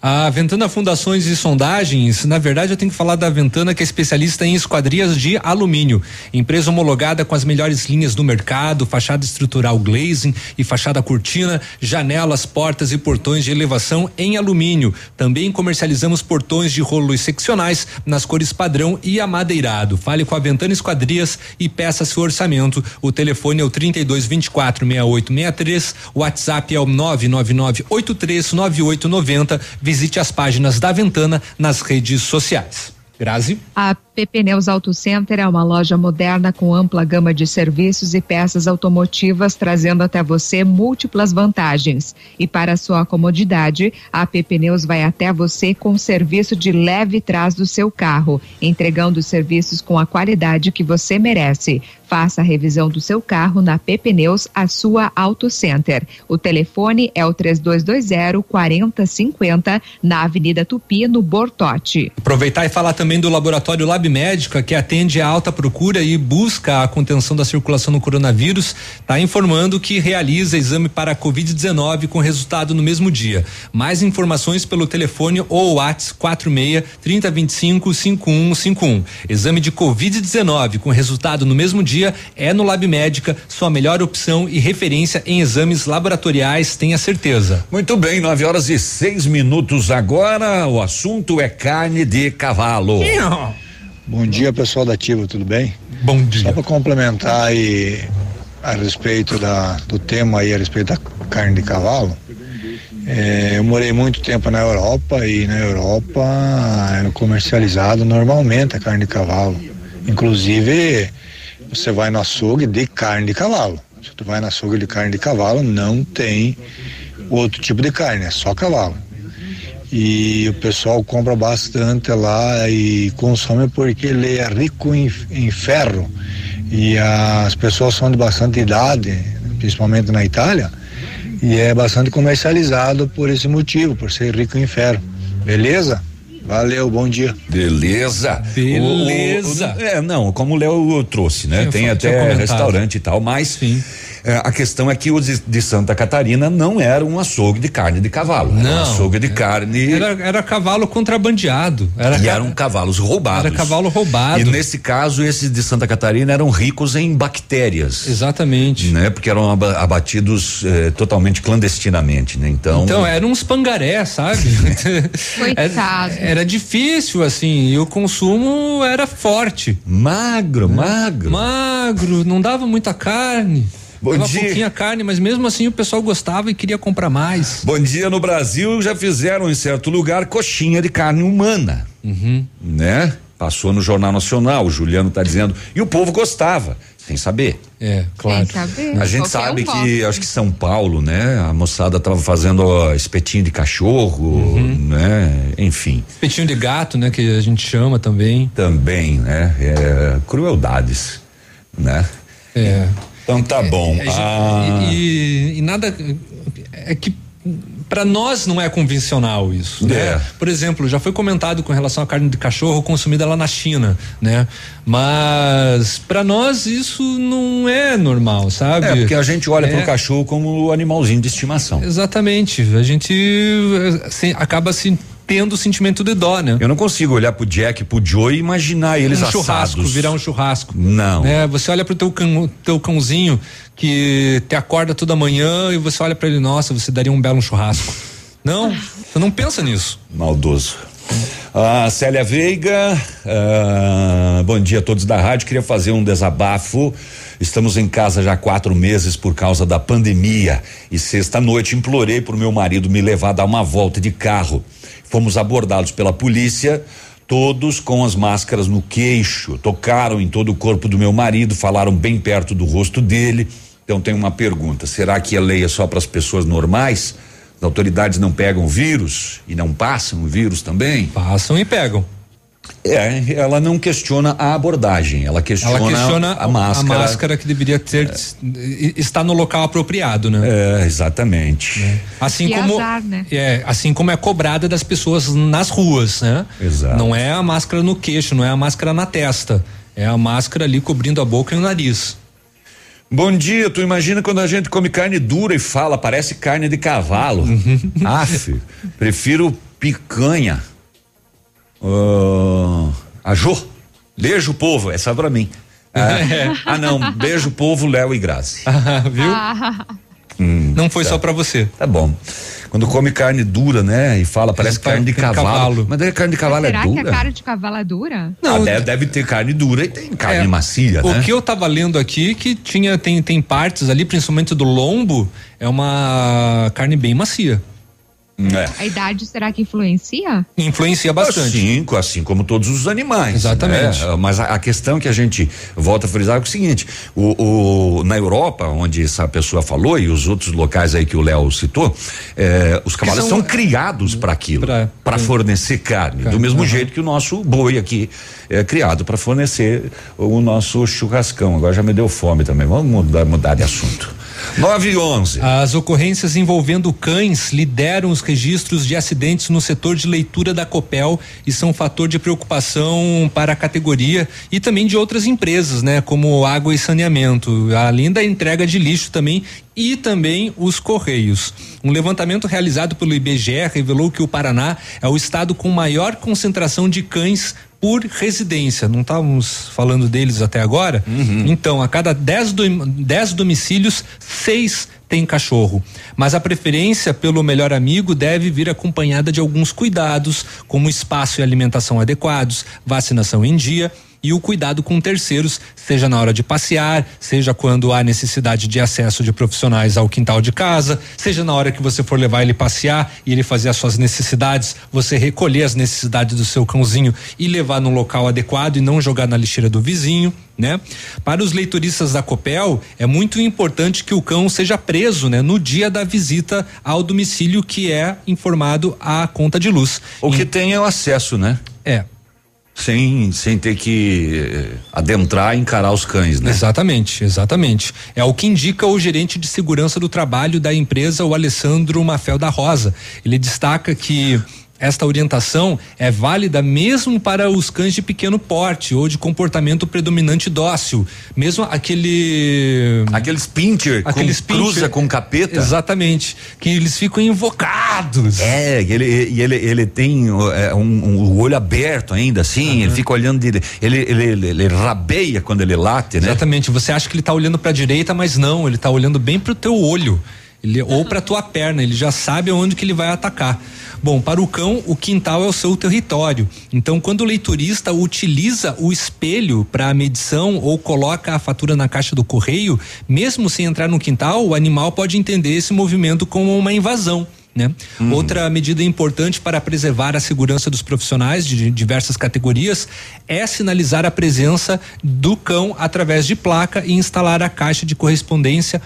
A Ventana Fundações e Sondagens, na verdade eu tenho que falar da Ventana que é especialista em esquadrias de alumínio. Empresa homologada com as melhores linhas do mercado, fachada estrutural glazing e fachada cortina, janelas, portas e portões de elevação em alumínio. Também comercializamos portões de rolos seccionais nas cores padrão e amadeirado. Fale com a Ventana Esquadrias e peça seu orçamento. O telefone é o 32 24 6863, o WhatsApp é o 999 83 9890. Visite as páginas da Ventana nas redes sociais. Grazi? A PP Neus Auto Center é uma loja moderna com ampla gama de serviços e peças automotivas, trazendo até você múltiplas vantagens. E para sua comodidade, a PP Neus vai até você com serviço de leve trás do seu carro, entregando os serviços com a qualidade que você merece. Faça a revisão do seu carro na PP Neus, a sua Auto Center. O telefone é o 3220 4050 na Avenida Tupi, no Bortote. Aproveitar e falar também do laboratório Lab Médica, que atende a alta procura e busca a contenção da circulação do coronavírus, está informando que realiza exame para a Covid-19 com resultado no mesmo dia. Mais informações pelo telefone ou WhatsApp 46 3025 5151. Exame de Covid-19 com resultado no mesmo dia é no Lab Médica, sua melhor opção e referência em exames laboratoriais, tenha certeza. Muito bem, nove horas e seis minutos agora. O assunto é carne de cavalo. Bom dia, pessoal da Ativa, tudo bem? Bom dia. Só para complementar aí a respeito da, do tema aí, a respeito da carne de cavalo. é, eu morei muito tempo na Europa e na Europa é comercializado normalmente a carne de cavalo. Inclusive, você vai no açougue de carne de cavalo. Se tu vai no açougue de carne de cavalo, não tem outro tipo de carne, é só cavalo e o pessoal compra bastante lá e consome porque ele é rico em, em ferro e as pessoas são de bastante idade, principalmente na Itália, e é bastante comercializado por esse motivo, por ser rico em ferro. Beleza? Valeu, bom dia. Beleza. Beleza. O- o- é, não, como o Léo trouxe, né? Sim, Tem até comentado. restaurante e tal, mas é, a questão é que o de, de Santa Catarina não era um açougue de carne de cavalo. Era um Não. açougue de carne. Era, era cavalo contrabandeado. Era e eram cavalos roubados. Era cavalo roubado. E nesse caso, esses de Santa Catarina eram ricos em bactérias. Exatamente. Né? Porque eram aba- abatidos eh, totalmente clandestinamente, né? Então. Então, eram uns pangaré, sabe? Coitado. Era, era difícil, assim, e o consumo era forte. Magro, magro. Magro, não dava muita carne. Bom dava dia. pouquinha carne, mas mesmo assim o pessoal gostava e queria comprar mais. Bom dia no Brasil já fizeram em certo lugar coxinha de carne humana, Uhum. né? Passou no Jornal Nacional, o Juliano tá dizendo, e o povo gostava, sem saber. É, claro. Sem saber. A gente Qualquer sabe um que, acho que São Paulo, né? A moçada tava fazendo ó, espetinho de cachorro, Uhum. né? Enfim. Petinho de gato, né, que a gente chama também. Também, né? É, crueldades, né? É. Então tá bom. É, Ah, e, e- e nada é que para nós não é convencional isso, né? É. Por exemplo, já foi comentado com relação à carne de cachorro consumida lá na China, né? Mas para nós isso não é normal, sabe? é, porque a gente olha É. pro cachorro como animalzinho de estimação. Exatamente. A gente se- acaba se tendo o sentimento de dó, né? Eu não consigo olhar pro Jack, pro Joe e imaginar eles um churrasco, assados. virar um churrasco. Não. Né? Você olha pro teu, cão, teu cãozinho que te acorda toda manhã e você olha pra ele, nossa, você daria um belo churrasco. Não, você não pensa nisso. Maldoso. Ah, Célia Veiga, ah, bom dia a todos da rádio. Queria fazer um desabafo. Estamos em casa já há quatro meses por causa da pandemia. E sexta-noite implorei pro meu marido me levar a dar uma volta de carro. Fomos abordados pela polícia, todos com as máscaras no queixo. Tocaram em todo o corpo do meu marido, falaram bem perto do rosto dele. Então tem uma pergunta: será que a lei é só para as pessoas normais? As autoridades não pegam vírus e não passam o vírus também? Passam e pegam. É, ela não questiona a abordagem, ela questiona, Ela questiona a máscara. a máscara que deveria ter está no local apropriado, né? É, exatamente. Assim Que como azar, né? é, assim como é cobrada das pessoas nas ruas, né? Exato. Não é a máscara no queixo, não é a máscara na testa, é a máscara ali cobrindo a boca e o nariz. Bom dia, tu imagina quando a gente come carne dura e fala, parece carne de cavalo. Uhum. Aff, prefiro picanha. Ah, a Jô, beijo povo, essa é pra mim. Ah, ah, não, beijo povo, Léo e Grazi. Viu? Hum, Não foi tá. só pra você. Tá bom. Quando come carne dura, né? E fala, parece carne de carne de cavalo. cavalo. Mas daí a carne de cavalo Será é que dura? a cara de cavalo é dura? Ah, deve, deve ter carne dura e tem carne É, macia, O né? que eu tava lendo aqui que tinha tem tem partes ali, principalmente do lombo, é uma carne bem macia. É. A idade será que influencia? Influencia bastante. Assim, assim como todos os animais. Exatamente. né? Mas a, a questão que a gente volta a frisar é o seguinte: o, o- na Europa, onde essa pessoa falou, e os outros locais aí que o Léo citou, eh, os cavalos são- são, criados para aquilo, para fornecer carne. Do mesmo jeito que o nosso boi aqui é criado para fornecer o nosso churrascão. Agora já me deu fome também. Vamos mudar, mudar de assunto. 9 e 11. As ocorrências envolvendo cães lideram os registros de acidentes no setor de leitura da Copel e são fator de preocupação para a categoria e também de outras empresas, né, como água e saneamento, além da entrega de lixo também e também os correios. Um levantamento realizado pelo IBGE revelou que o Paraná é o estado com maior concentração de cães por residência. Não estávamos falando deles até agora? Então, a cada 10 do, dez domicílios, seis têm cachorro. Mas a preferência pelo melhor amigo deve vir acompanhada de alguns cuidados, como espaço e alimentação adequados, vacinação em dia e o cuidado com terceiros, seja na hora de passear, seja quando há necessidade de acesso de profissionais ao quintal de casa, seja na hora que você for levar ele passear e ele fazer as suas necessidades, você recolher as necessidades do seu cãozinho e levar num local adequado e não jogar na lixeira do vizinho. Né? Para os leitoristas da Copel, é muito importante que o cão seja preso, né, no dia da visita ao domicílio que é informado à conta de luz. O que tem é o acesso, né? É. Sem, sem ter que eh, adentrar e encarar os cães, né? Exatamente, exatamente. É o que indica o gerente de segurança do trabalho da empresa, o Alessandro Mafel da Rosa. Ele destaca que esta orientação é válida mesmo para os cães de pequeno porte ou de comportamento predominante dócil, mesmo aquele aqueles pincher aqueles com cruza com capeta. Exatamente, que eles ficam invocados. É, e ele, ele, ele tem é, um, um- o olho aberto ainda, assim, ele fica olhando, de, ele, ele, ele, ele rabeia quando ele late, né? Exatamente. Você acha que ele tá olhando para a direita, mas não, ele tá olhando bem pro teu olho. Ele, ou para tua perna, ele já sabe onde que ele vai atacar. Bom, para o cão, o quintal é o seu território. Então, quando o leiturista utiliza o espelho para a medição ou coloca a fatura na caixa do correio, mesmo sem entrar no quintal, o animal pode entender esse movimento como uma invasão. Né? Outra medida importante para preservar a segurança dos profissionais de diversas categorias é sinalizar a presença do cão através de placa e instalar a caixa de correspondência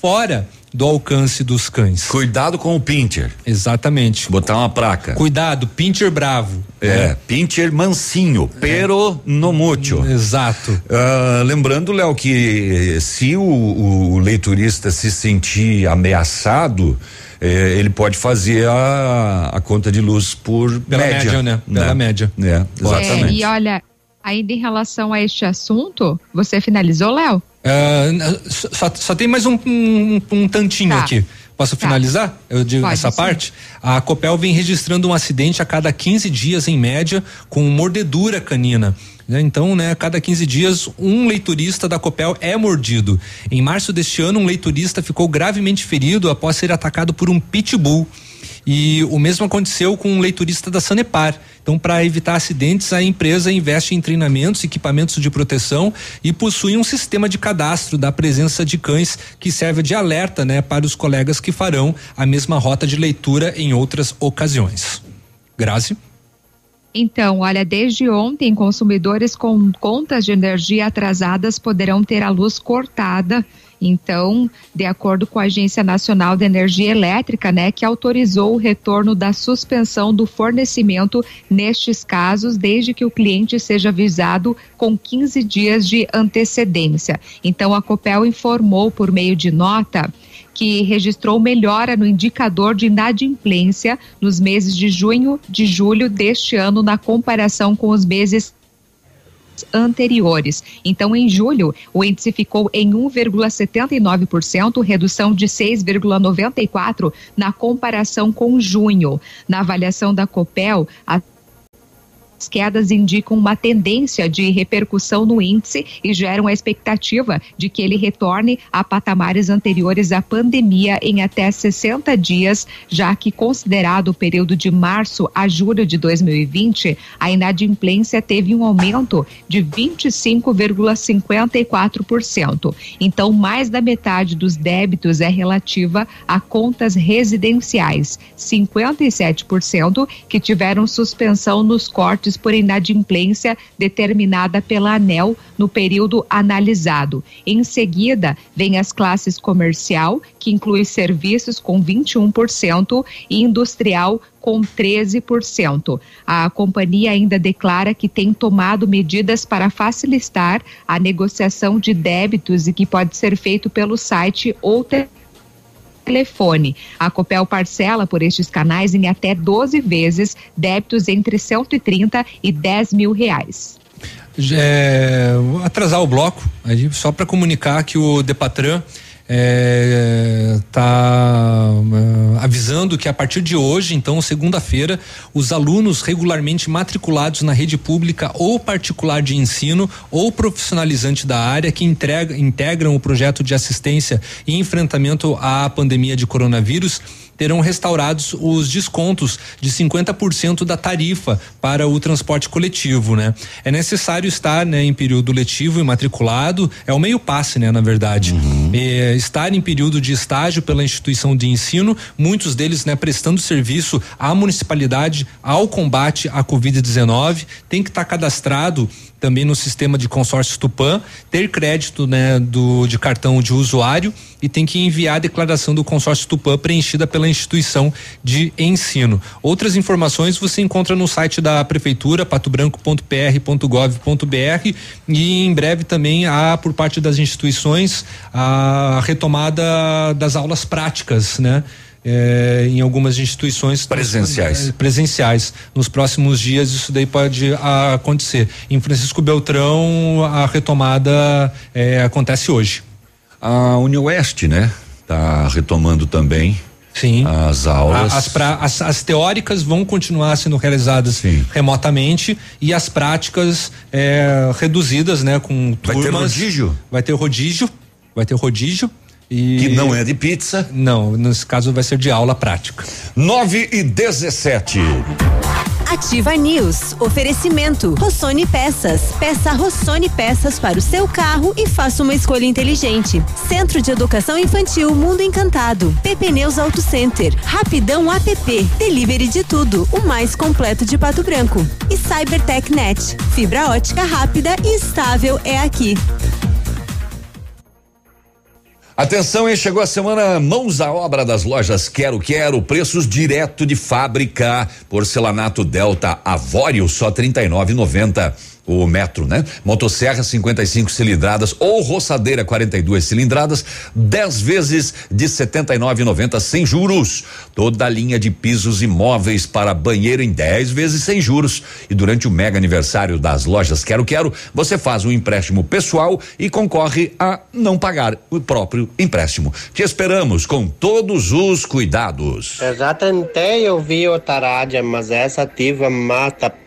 fora do alcance dos cães. Cuidado com o pincher. Exatamente. Botar uma placa. Cuidado, pincher bravo. É, pincher mansinho, pero no mucho. Exato. Ah, lembrando, Léo, que se o, o leiturista se sentir ameaçado, eh, ele pode fazer a, a conta de luz por Pela média, né? Pela média. É, É, exatamente. e olha, ainda em relação a este assunto, você finalizou, Léo? Ah, só, só tem mais um, um, um tantinho Tá. aqui. Posso Tá. finalizar? Eu digo Pode, essa sim. parte. A Copel vem registrando um acidente a cada 15 dias, em média, com mordedura canina. né? Então, né, a cada 15 dias, um leiturista da Copel é mordido. Em março deste ano, um leiturista ficou gravemente ferido após ser atacado por um pitbull. E o mesmo aconteceu com um leiturista da Sanepar. Então, para evitar acidentes, a empresa investe em treinamentos, equipamentos de proteção e possui um sistema de cadastro da presença de cães que serve de alerta, né, para os colegas que farão a mesma rota de leitura em outras ocasiões. Grazi? Então, olha, desde ontem, consumidores com contas de energia atrasadas poderão ter a luz cortada Então, de acordo com a Agência Nacional de Energia Elétrica, né, que autorizou o retorno da suspensão do fornecimento nestes casos, desde que o cliente seja avisado com 15 dias de antecedência. Então, a Copel informou por meio de nota que registrou melhora no indicador de inadimplência nos meses de junho, de julho deste ano, na comparação com os meses anteriores. Então, em julho, o índice ficou em 1,79%, redução de 6,94% na comparação com junho. Na avaliação da Copel, a as quedas indicam uma tendência de repercussão no índice e geram a expectativa de que ele retorne a patamares anteriores à pandemia em até 60 dias, já que considerado o período de março a julho de 2020, a inadimplência teve um aumento de 25,54%. Então, mais da metade dos débitos é relativa a contas residenciais, 57% que tiveram suspensão nos cortes por inadimplência determinada pela ANEL no período analisado. Em seguida, vem as classes comercial, que inclui serviços com 21% e industrial com 13%. A companhia ainda declara que tem tomado medidas para facilitar a negociação de débitos e que pode ser feito pelo site ou telefone telefone. A Copel parcela por estes canais em até 12 vezes débitos entre 130 e 10 mil reais. É, atrasar o bloco, só para comunicar que o Depatran está é, é, avisando que a partir de hoje, então, segunda-feira, os alunos regularmente matriculados na rede pública ou particular de ensino ou profissionalizante da área que entrega, integram o projeto de assistência e enfrentamento à pandemia de coronavírus terão restaurados os descontos de 50% da tarifa para o transporte coletivo, né? É necessário estar, né, em período letivo e matriculado, é o meio passe, né, na verdade. Uhum. É, estar em período de estágio pela instituição de ensino, muitos deles, né, prestando serviço à municipalidade ao combate à Covid-19, tem que estar tá cadastrado também no sistema de consórcio Tupã, ter crédito né, do, de cartão de usuário e tem que enviar a declaração do consórcio Tupã preenchida pela instituição de ensino. Outras informações você encontra no site da prefeitura, patobranco.pr.gov.br e em breve também há por parte das instituições a retomada das aulas práticas, né? É, em algumas instituições presenciais. Nos, presenciais. Nos próximos dias isso daí pode acontecer. Em Francisco Beltrão a retomada é, acontece hoje. A Unioeste, né? Tá retomando também. Sim. As aulas. As, pra, as, as, teóricas vão continuar sendo realizadas Sim. remotamente e as práticas é, reduzidas, né? Com turmas. Vai ter rodízio? Vai ter rodízio. Vai ter rodízio e que não é de pizza. Não, nesse caso vai ser de aula prática. 9 e 17. Ativa News. Oferecimento. Rossoni Peças. Peça Rossoni Peças para o seu carro e faça uma escolha inteligente. Centro de Educação Infantil Mundo Encantado. PP Neus Auto Center. Rapidão app. Delivery de tudo. O mais completo de Pato Branco. E Cybertech Net. Fibra ótica rápida e estável é aqui. Atenção, hein? Chegou a semana Mãos à Obra das lojas Quero Quero, preços direto de fábrica. Porcelanato Delta Avório, só R$ 39,90 o metro, né? Motosserra 55 cilindradas ou roçadeira 42 cilindradas, 10 vezes de 79,90 sem juros. Toda a linha de pisos e móveis para banheiro em 10 vezes sem juros. E durante o mega aniversário das lojas Quero Quero, você faz um empréstimo pessoal e concorre a não pagar o próprio empréstimo. Te esperamos com todos os cuidados. Eu já tentei ouvir o Tarádia, mas essa ativa mata.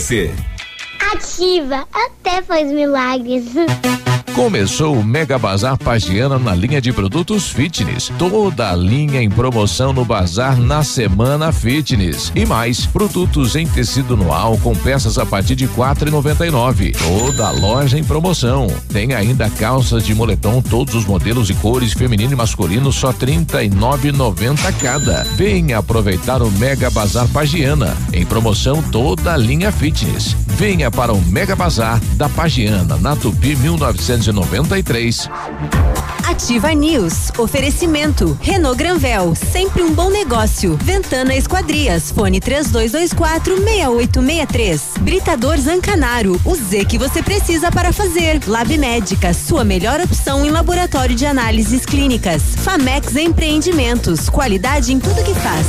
você. Ativa, até faz milagres. Começou o Mega Bazar Pagiana na linha de produtos fitness. Toda a linha em promoção no bazar na semana fitness. E mais, produtos em tecido noal com peças a partir de quatro e noventa e nove. Toda a loja em promoção. Tem ainda calças de moletom, todos os modelos e cores, feminino e masculino, só trinta e nove noventa cada. Venha aproveitar o Mega Bazar Pagiana. Em promoção toda a linha fitness. Venha para o Mega Bazar da Pagiana, na Tupi 1993. Ativa News. Oferecimento. Renault Granvel. Sempre um bom negócio. Ventana Esquadrias. Fone 3224 6863. Britador Zancanaro. O Z que você precisa para fazer. Lab Médica. Sua melhor opção em laboratório de análises clínicas. Famex Empreendimentos. Qualidade em tudo que faz.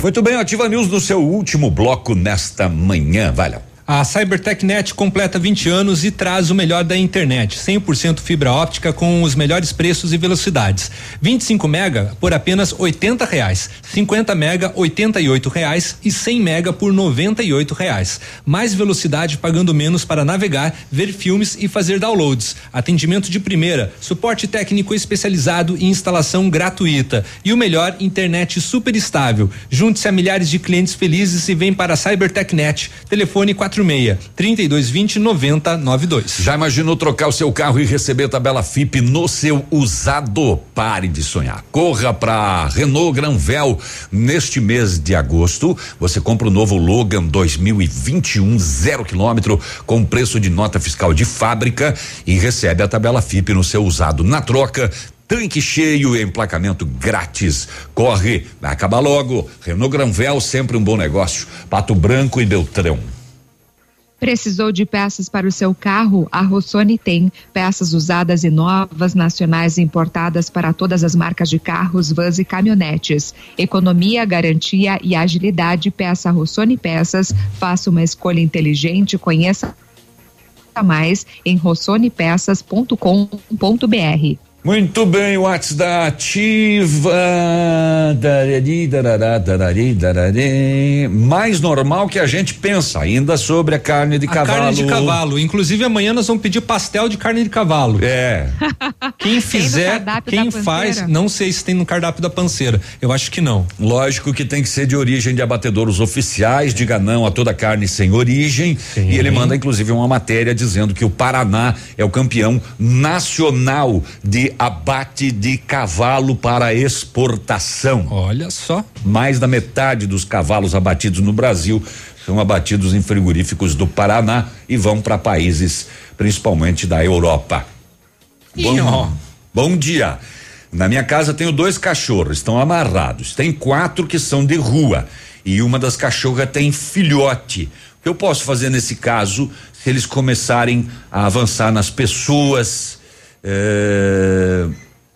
Muito bem, Ativa News no seu último bloco nesta manhã. Lá. A CyberTechNet completa 20 anos e traz o melhor da internet, 100% fibra óptica com os melhores preços e velocidades. 25 mega por apenas 80 reais, 50 mega 88 reais e 100 mega por 98 reais. Mais velocidade pagando menos para navegar, ver filmes e fazer downloads. Atendimento de primeira, suporte técnico especializado e instalação gratuita. E o melhor, internet super estável. Junte-se a milhares de clientes felizes e vem para a CyberTechNet. Telefone 46 3220 9092. Já imaginou trocar o seu carro e receber tabela FIP no seu usado? Pare de sonhar. Corra para Renault Granvel neste mês de agosto. Você compra o novo Logan 2021 zero quilômetro com preço de nota fiscal de fábrica e recebe a tabela FIP no seu usado. Na troca, tanque cheio e emplacamento grátis. Corre, vai acabar logo. Renault Granvel, sempre um bom negócio. Pato Branco e Beltrão. Precisou de peças para o seu carro? A Rossoni tem peças usadas e novas, nacionais e importadas para todas as marcas de carros, vans e caminhonetes. Economia, garantia e agilidade. Peça Rossoni Peças. Faça uma escolha inteligente. Conheça mais em rossonepeças.com.br. Muito bem, o WhatsApp da Ativa. Darari, darará, darari, darari. Mais normal que a gente pensa, ainda sobre a carne de a cavalo. Carne de cavalo. Inclusive, amanhã nós vamos pedir pastel de carne de cavalo. É. Quem fizer, quem faz, não sei se tem no cardápio da panceira. Eu acho que não. Lógico que tem que ser de origem de abatedouros oficiais, diga não a toda carne sem origem. E ele manda inclusive uma matéria dizendo que o Paraná é o campeão nacional de abate de cavalo para exportação. Olha só. Mais da metade dos cavalos abatidos no Brasil são abatidos em frigoríficos do Paraná e vão para países principalmente da Europa. Ó. Bom, bom dia. Na minha casa tenho dois cachorros, estão amarrados. Tem quatro que são de rua e uma das cachorras tem filhote. O que eu posso fazer nesse caso se eles começarem a avançar nas pessoas eh,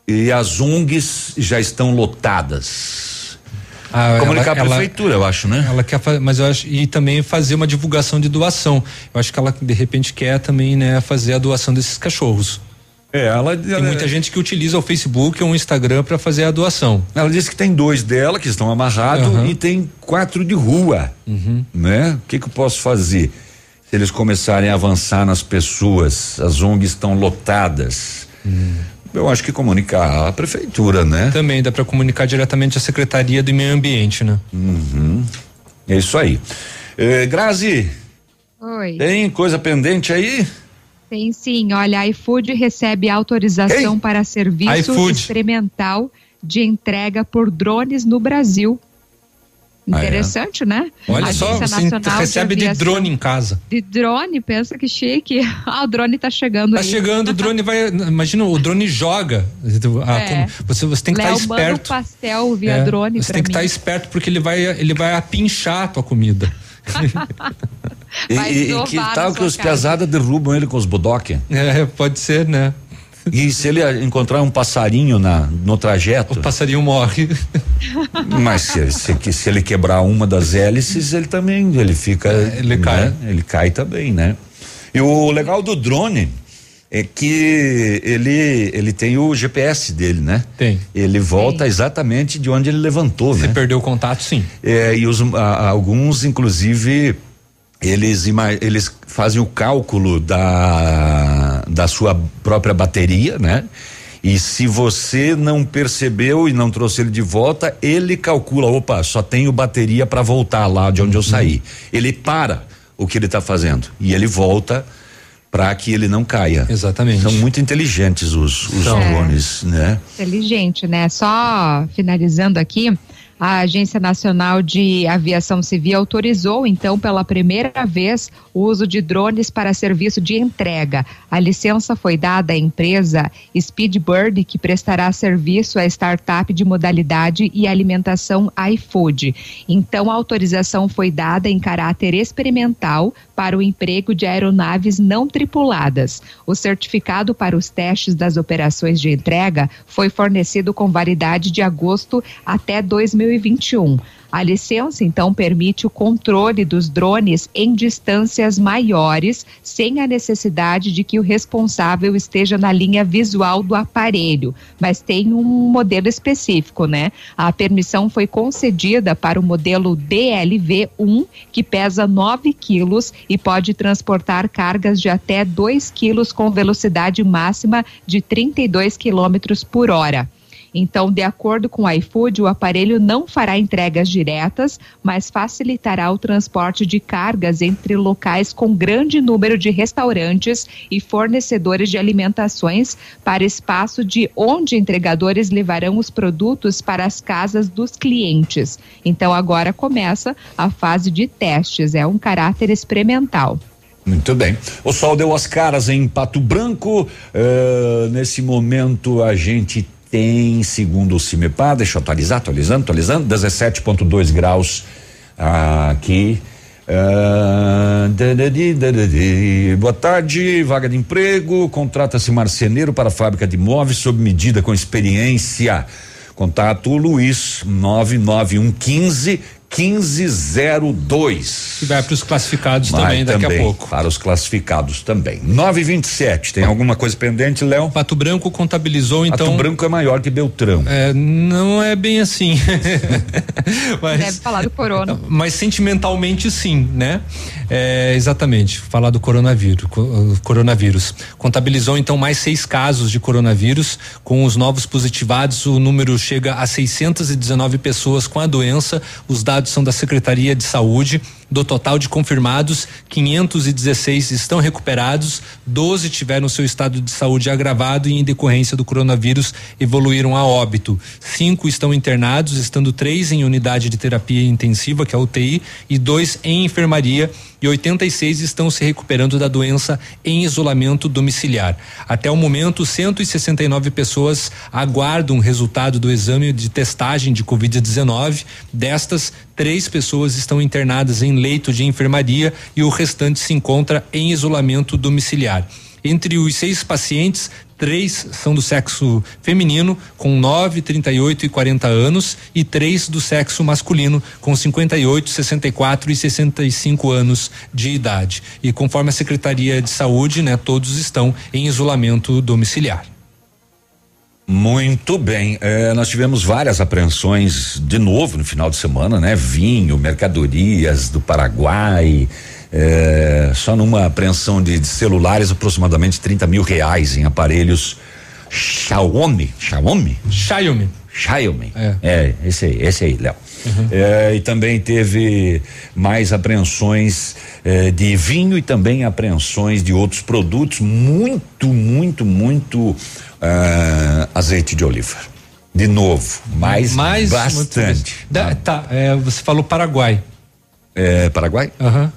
e as ONGs já estão lotadas? Ah, Comunicar ela- a prefeitura, eu acho, né? Ela quer mas eu acho e também fazer uma divulgação de doação. Eu acho que ela de repente quer também, né, fazer a doação desses cachorros. É, ela tem muita gente que utiliza o Facebook ou o Instagram para fazer a doação. Ela disse que tem dois dela que estão amarrados Aham. e tem quatro de rua, né? O que que eu posso fazer? Se eles começarem a avançar nas pessoas, as ONGs estão lotadas. Eu acho que comunicar à prefeitura, né? Também dá para comunicar diretamente à Secretaria do Meio Ambiente, né? Uhum. É isso aí. Eh, Grazi, Oi. tem coisa pendente aí? Tem sim, olha, a iFood recebe autorização para serviço iFood. experimental de entrega por drones no Brasil. Ah, é? Interessante, né? Olha Agência só, você Nacional recebe de, drone em casa. De drone, pensa que chique. Ah, o drone tá chegando Tá aí. chegando, o drone vai. Imagina, o drone joga. Ah, É. como- Você, você tem que estar Léo manda esperto. um pastel via É, drone Você tem que mim. estar esperto porque ele vai, ele vai apinchar a tua comida. E, e- que tal que os casa. pesadas derrubam ele com os bodoque? É, pode ser, né? E se ele encontrar um passarinho na, no trajeto? O passarinho morre. Mas se, se- se ele quebrar uma das hélices, ele também ele fica. ele né? cai. Ele cai também, né? E o legal do drone é que ele ele tem o GPS dele, né? Tem. Ele volta exatamente de onde ele levantou, Se né? perdeu o contato, sim. É, e os, a- alguns, inclusive, eles, eles fazem o cálculo da, da sua própria bateria, né? E se você não percebeu e não trouxe ele de volta, ele calcula, opa, só tenho bateria para voltar lá de onde eu saí. Ele para o que ele está fazendo e ele volta para que ele não caia. Exatamente. São muito inteligentes os, os drones, né? Inteligente, né? Só finalizando aqui, a Agência Nacional de Aviação Civil autorizou, então, pela primeira vez, o uso de drones para serviço de entrega. A licença foi dada à empresa Speedbird, que prestará serviço à startup de modalidade e alimentação iFood. Então, a autorização foi dada em caráter experimental para o emprego de aeronaves não tripuladas. O certificado para os testes das operações de entrega foi fornecido com validade de agosto até 2021. A licença, então, permite o controle dos drones em distâncias maiores, sem a necessidade de que o responsável esteja na linha visual do aparelho, mas tem um modelo específico, né? A permissão foi concedida para o modelo DLV-1, que pesa 9 quilos e pode transportar cargas de até 2 quilos com velocidade máxima de 32 quilômetros por hora. Então, de acordo com o iFood, o aparelho não fará entregas diretas, mas facilitará o transporte de cargas entre locais com grande número de restaurantes e fornecedores de alimentações para espaço de onde entregadores levarão os produtos para as casas dos clientes. Então, agora começa a fase de testes, é um caráter experimental. Muito bem. O sol deu as caras em Pato Branco. eh, nesse momento a gente tem, segundo o CIMEPA, deixa eu atualizar, atualizando, atualizando, 17,2 graus aqui. Ah. Boa tarde, vaga de emprego, contrata-se marceneiro para fábrica de móveis sob medida com experiência. Contato Luiz 99115 1502. E vai para os classificados Vai também daqui também, a pouco. Para os classificados também. 927. Tem alguma coisa pendente, Léo? Pato Branco contabilizou então. Pato Branco é maior que Beltrão. É, não é bem assim. mas, Deve falar do corona. mas sentimentalmente sim, né? É, exatamente, falar do coronavírus, co- coronavírus. Contabilizou então mais seis casos de coronavírus. Com os novos positivados, o número chega a 619 pessoas com a doença. Os dados são da Secretaria de Saúde. Do total de confirmados, 516 estão recuperados, 12 tiveram seu estado de saúde agravado e, em decorrência do coronavírus, evoluíram a óbito. Cinco estão internados, estando três em unidade de terapia intensiva, que é a UTI, e dois em enfermaria, e 86 estão se recuperando da doença em isolamento domiciliar. Até o momento, 169 pessoas aguardam o resultado do exame de testagem de Covid-19. Destas, três pessoas estão internadas em leito de enfermaria e o restante se encontra em isolamento domiciliar. Entre os seis pacientes, três são do sexo feminino, com 9, 38 e 40 anos, e três do sexo masculino, com 58, 64 e 65 anos de idade. E conforme a Secretaria de Saúde, né, todos estão em isolamento domiciliar. Muito bem. Eh, nós tivemos várias apreensões de novo no final de semana, né? Vinho, mercadorias do Paraguai. eh, só numa apreensão de, de celulares, aproximadamente 30 mil reais em aparelhos Xiaomi. Xiaomi? Xiaomi. Xiaomi. É, esse aí, esse aí, Léo. Eh, e também teve mais apreensões eh, de vinho e também apreensões de outros produtos, muito, muito, muito ah, azeite de oliva. De novo, mais, Mais bastante. Da- tá, é, você falou Paraguai. É, Paraguai? Aham.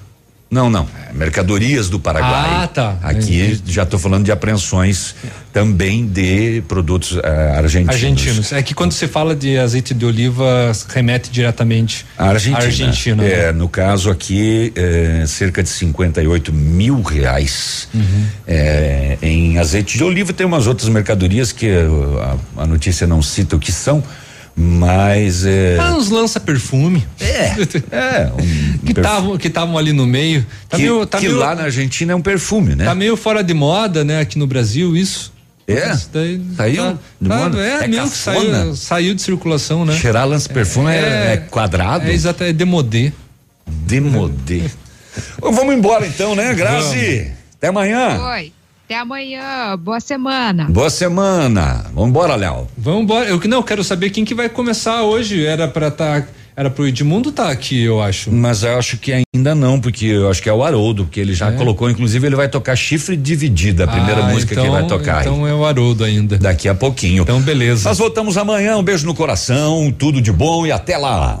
Não, não. é mercadorias do Paraguai. Ah, tá. Aqui já estou falando de apreensões também de produtos eh, argentinos. Argentinos. É que quando você fala de azeite de oliva, remete diretamente A Argentina. à Argentina. né? É, no caso aqui, é, cerca de 58 mil reais Uhum. é, em azeite de oliva. Tem umas outras mercadorias que uh, a, a notícia não cita o que são, mas é, Ah, uns lança-perfume. É. é um que estavam que estavam ali no meio. Tá que, meio, tá que meio, lá na Argentina é um perfume, né? Tá meio fora de moda, né, aqui no Brasil, isso. É? Isso daí Saiu tá- de tá- moda? É, É mesmo que saiu, saiu de circulação, né? Cheirar lança-perfume é, é quadrado? É exato, é demodê. Demodê. Vamos embora então, né, Grazi? Até amanhã. Oi. Até amanhã. Boa semana. Boa semana. Vamos embora, Léo. Vamos embora. Eu que não eu quero saber quem que vai começar hoje. Era para tá, era pro Edmundo tá aqui, eu acho. Mas eu acho que ainda não, porque eu acho que é o Haroldo, porque ele já É? colocou, inclusive ele vai tocar Chifre Dividida, a primeira Ah, música que então- ele vai tocar. aí. Então é o Haroldo ainda. Daqui a pouquinho. Então beleza. Nós voltamos amanhã, um beijo no coração, tudo de bom e até lá.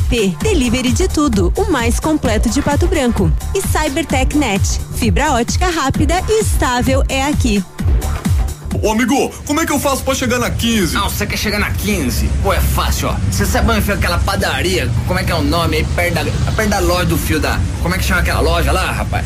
Delivery de tudo. O mais completo de Pato Branco. E Cybertech Net. Fibra ótica rápida e estável é aqui. Ô amigo, como é que eu faço pra chegar na 15? Não, você quer chegar na 15? Pô, é fácil, ó. Você sabe onde fica aquela padaria? Como é que é o nome aí? Perto da, perto da loja do fio da. Como é que chama aquela loja lá, rapaz?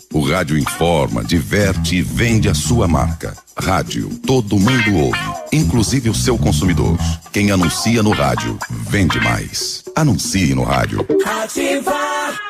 O rádio informa, diverte e vende a sua marca. Rádio, todo mundo ouve, inclusive o seu consumidor. Quem anuncia no rádio, vende mais. Anuncie no rádio. Ativa.